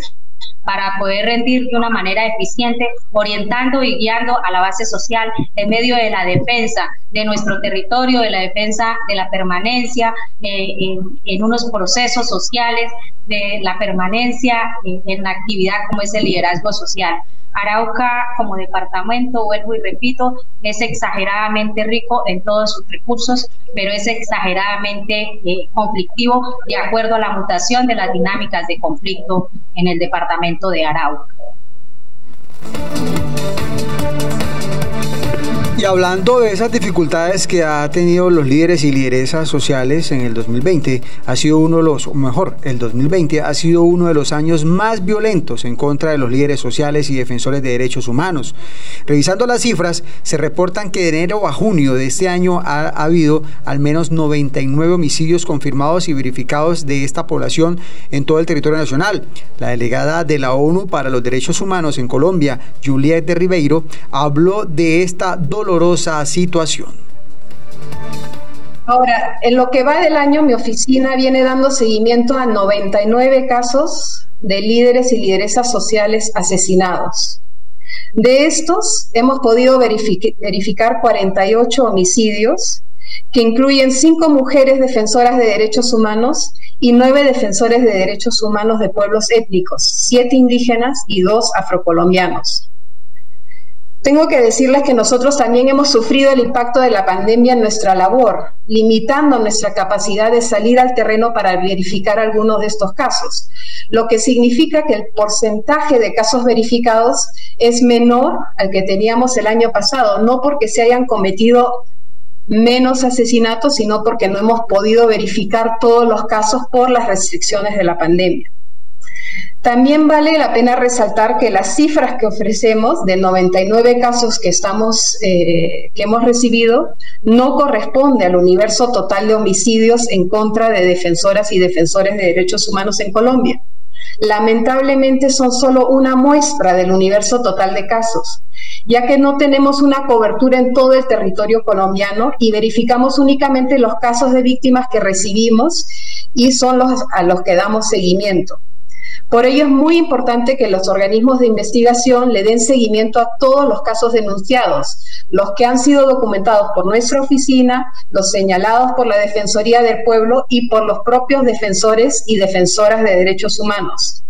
para poder rendir de una manera eficiente, orientando y guiando a la base social en medio de la defensa de nuestro territorio, de la defensa de la permanencia eh, en, unos procesos sociales, de la permanencia en, en la actividad como es el liderazgo social. Arauca como departamento, vuelvo y repito, es exageradamente rico en todos sus recursos, pero es exageradamente eh, conflictivo de acuerdo a la mutación de las dinámicas de conflicto en el departamento de Arauca. Y hablando de esas dificultades que ha tenido los líderes y lideresas sociales en el 2020, ha sido uno de los, o mejor, el 2020 ha sido uno de los años más violentos en contra de los líderes sociales y defensores de derechos humanos. Revisando las cifras, se reportan que de enero a junio de este año ha, ha habido al menos 99 homicidios confirmados y verificados de esta población en todo el territorio nacional. La delegada de la ONU para los Derechos Humanos en Colombia, Juliette de Ribeiro, habló de esta dolorosa situación. Ahora, en lo que va del año, mi oficina viene dando seguimiento a 99 casos de líderes y lideresas sociales asesinados. De estos, hemos podido verificar 48 homicidios, que incluyen cinco mujeres defensoras de derechos humanos y nueve defensores de derechos humanos de pueblos étnicos, siete indígenas y dos afrocolombianos. Tengo que decirles que nosotros también hemos sufrido el impacto de la pandemia en nuestra labor, limitando nuestra capacidad de salir al terreno para verificar algunos de estos casos, lo que significa que el porcentaje de casos verificados es menor al que teníamos el año pasado, no porque se hayan cometido menos asesinatos, sino porque no hemos podido verificar todos los casos por las restricciones de la pandemia. También vale la pena resaltar que las cifras que ofrecemos de 99 casos que, estamos, eh, que hemos recibido no corresponde al universo total de homicidios en contra de defensoras y defensores de derechos humanos en Colombia. Lamentablemente son solo una muestra del universo total de casos, ya que no tenemos una cobertura en todo el territorio colombiano y verificamos únicamente los casos de víctimas que recibimos y son los a los que damos seguimiento. Por ello es muy importante que los organismos de investigación le den seguimiento a todos los casos denunciados, los que han sido documentados por nuestra oficina, los señalados por la Defensoría del Pueblo y por los propios defensores y defensoras de derechos humanos.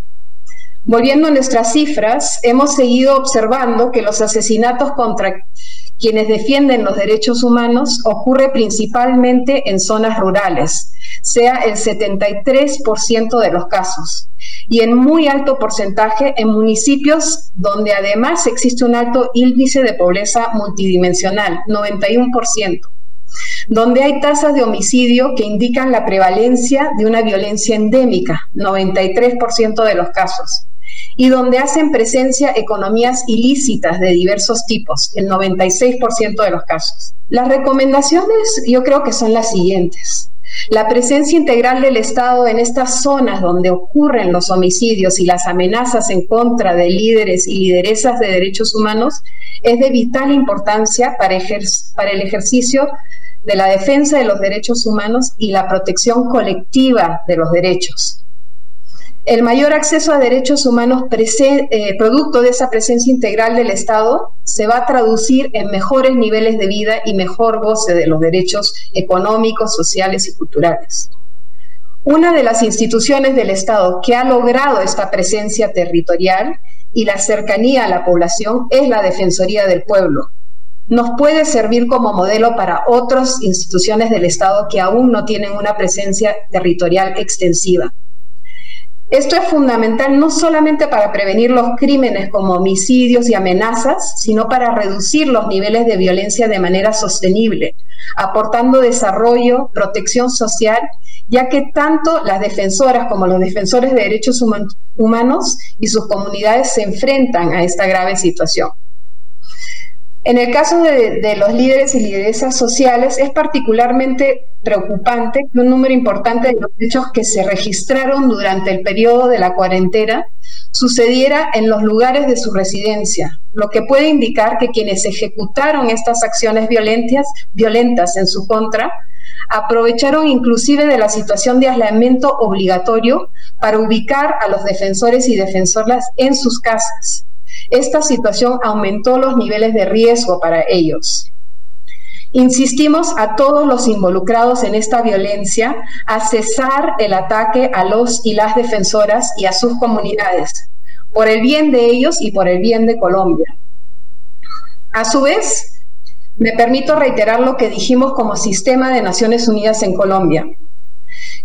Volviendo a nuestras cifras, hemos seguido observando que los asesinatos contra quienes defienden los derechos humanos ocurre principalmente en zonas rurales, sea el 73% de los casos y en muy alto porcentaje en municipios donde además existe un alto índice de pobreza multidimensional, 91%, donde hay tasas de homicidio que indican la prevalencia de una violencia endémica, 93% de los casos, y donde hacen presencia economías ilícitas de diversos tipos, el 96% de los casos. Las recomendaciones yo creo que son las siguientes. La presencia integral del Estado en estas zonas donde ocurren los homicidios y las amenazas en contra de líderes y lideresas de derechos humanos es de vital importancia para, para el ejercicio de la defensa de los derechos humanos y la protección colectiva de los derechos. El mayor acceso a derechos humanos eh, producto de esa presencia integral del Estado se va a traducir en mejores niveles de vida y mejor goce de los derechos económicos, sociales y culturales. Una de las instituciones del Estado que ha logrado esta presencia territorial y la cercanía a la población es la Defensoría del Pueblo, nos puede servir como modelo para otras instituciones del Estado que aún no tienen una presencia territorial extensiva. Esto es fundamental no solamente para prevenir los crímenes como homicidios y amenazas, sino para reducir los niveles de violencia de manera sostenible, aportando desarrollo, protección social, ya que tanto las defensoras como los defensores de derechos humanos y sus comunidades se enfrentan a esta grave situación. En el caso de, los líderes y lideresas sociales, es particularmente preocupante que un número importante de los hechos que se registraron durante el periodo de la cuarentena sucediera en los lugares de su residencia, lo que puede indicar que quienes ejecutaron estas acciones violentas, violentas en su contra aprovecharon inclusive de la situación de aislamiento obligatorio para ubicar a los defensores y defensoras en sus casas esta situación aumentó los niveles de riesgo para ellos. Insistimos a todos los involucrados en esta violencia a cesar el ataque a los y las defensoras y a sus comunidades, por el bien de ellos y por el bien de Colombia. A su vez, me permito reiterar lo que dijimos como sistema de Naciones Unidas en Colombia.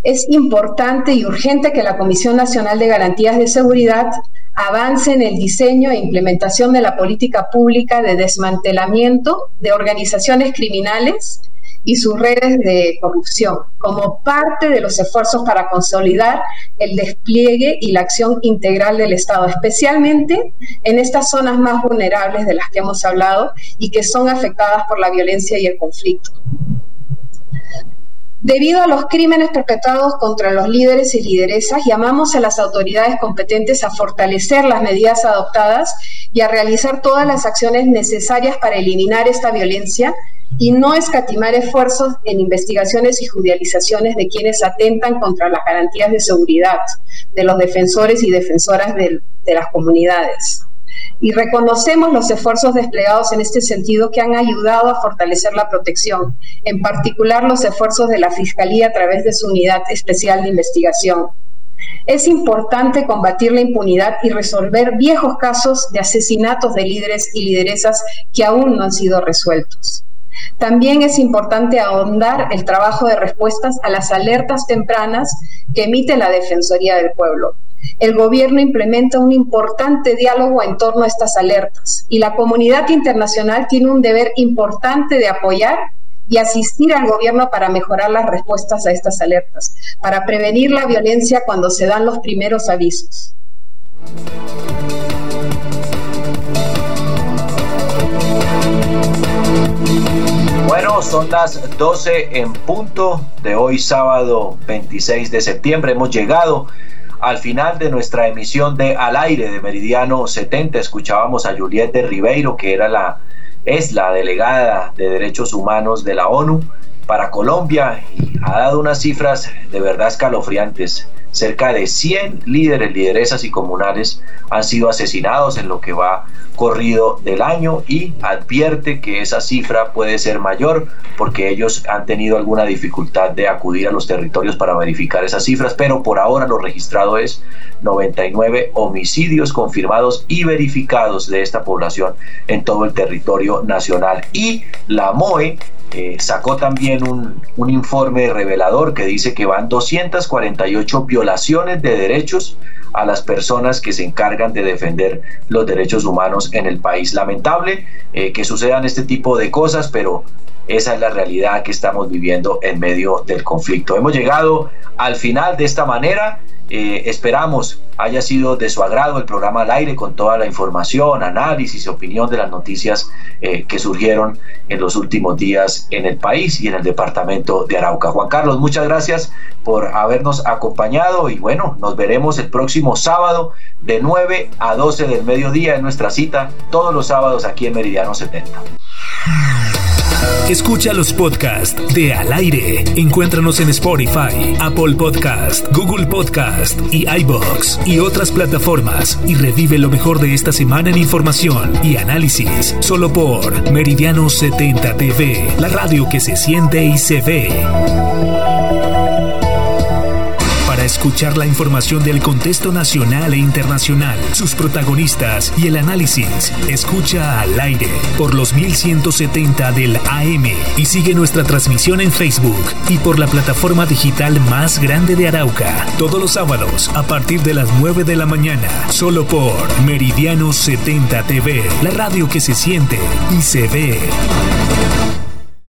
Es importante y urgente que la Comisión Nacional de Garantías de Seguridad avance en el diseño e implementación de la política pública de desmantelamiento de organizaciones criminales y sus redes de corrupción, como parte de los esfuerzos para consolidar el despliegue y la acción integral del Estado, especialmente en estas zonas más vulnerables de las que hemos hablado y que son afectadas por la violencia y el conflicto. Debido a los crímenes perpetrados contra los líderes y lideresas, llamamos a las autoridades competentes a fortalecer las medidas adoptadas y a realizar todas las acciones necesarias para eliminar esta violencia y no escatimar esfuerzos en investigaciones y judicializaciones de quienes atentan contra las garantías de seguridad de los defensores y defensoras de, de las comunidades y reconocemos los esfuerzos desplegados en este sentido que han ayudado a fortalecer la protección, en particular los esfuerzos de la Fiscalía a través de su unidad especial de investigación. Es importante combatir la impunidad y resolver viejos casos de asesinatos de líderes y lideresas que aún no han sido resueltos. También es importante ahondar el trabajo de respuestas a las alertas tempranas que emite la Defensoría del Pueblo el gobierno implementa un importante diálogo en torno a estas alertas y la comunidad internacional tiene un deber importante de apoyar y asistir al gobierno para mejorar las respuestas a estas alertas, para prevenir la violencia cuando se dan los primeros avisos. Bueno, son las 12 en punto de hoy sábado 26 de septiembre. Hemos llegado al final de nuestra emisión de Al aire de Meridiano 70 escuchábamos a Juliette Ribeiro, que era la, es la delegada de derechos humanos de la ONU para Colombia ha dado unas cifras de verdad escalofriantes. Cerca de 100 líderes, lideresas y comunales han sido asesinados en lo que va corrido del año y advierte que esa cifra puede ser mayor porque ellos han tenido alguna dificultad de acudir a los territorios para verificar esas cifras, pero por ahora lo registrado es 99 homicidios confirmados y verificados de esta población en todo el territorio nacional. Y la MOE eh, sacó también un, un, informe revelador que dice que van 248 violaciones de derechos a las personas que se encargan de defender los derechos humanos en el país. Lamentable eh, que sucedan este tipo de cosas, pero esa es la realidad que estamos viviendo en medio del conflicto. Hemos llegado al final de esta manera Eh, esperamos haya sido de su agrado el programa al aire con toda la información, análisis y opinión de las noticias eh, que surgieron en los últimos días en el país y en el departamento de Arauca. Juan Carlos, muchas gracias por habernos acompañado y bueno, nos veremos el próximo sábado de 9 a 12 del mediodía en nuestra cita, todos los sábados aquí en Meridiano 70. Escucha los podcasts de Al Aire. Encuéntranos en Spotify, Apple Podcast, Google Podcast y iBox y otras plataformas y revive lo mejor de esta semana en información y análisis solo por Meridiano 70 TV, la radio que se siente y se ve escuchar la información del contexto nacional e internacional, sus protagonistas y el análisis. Escucha al aire por los 1170 del AM y sigue nuestra transmisión en Facebook y por la plataforma digital más grande de Arauca. Todos los sábados a partir de las 9 de la mañana, solo por Meridiano 70 TV, la radio que se siente y se ve.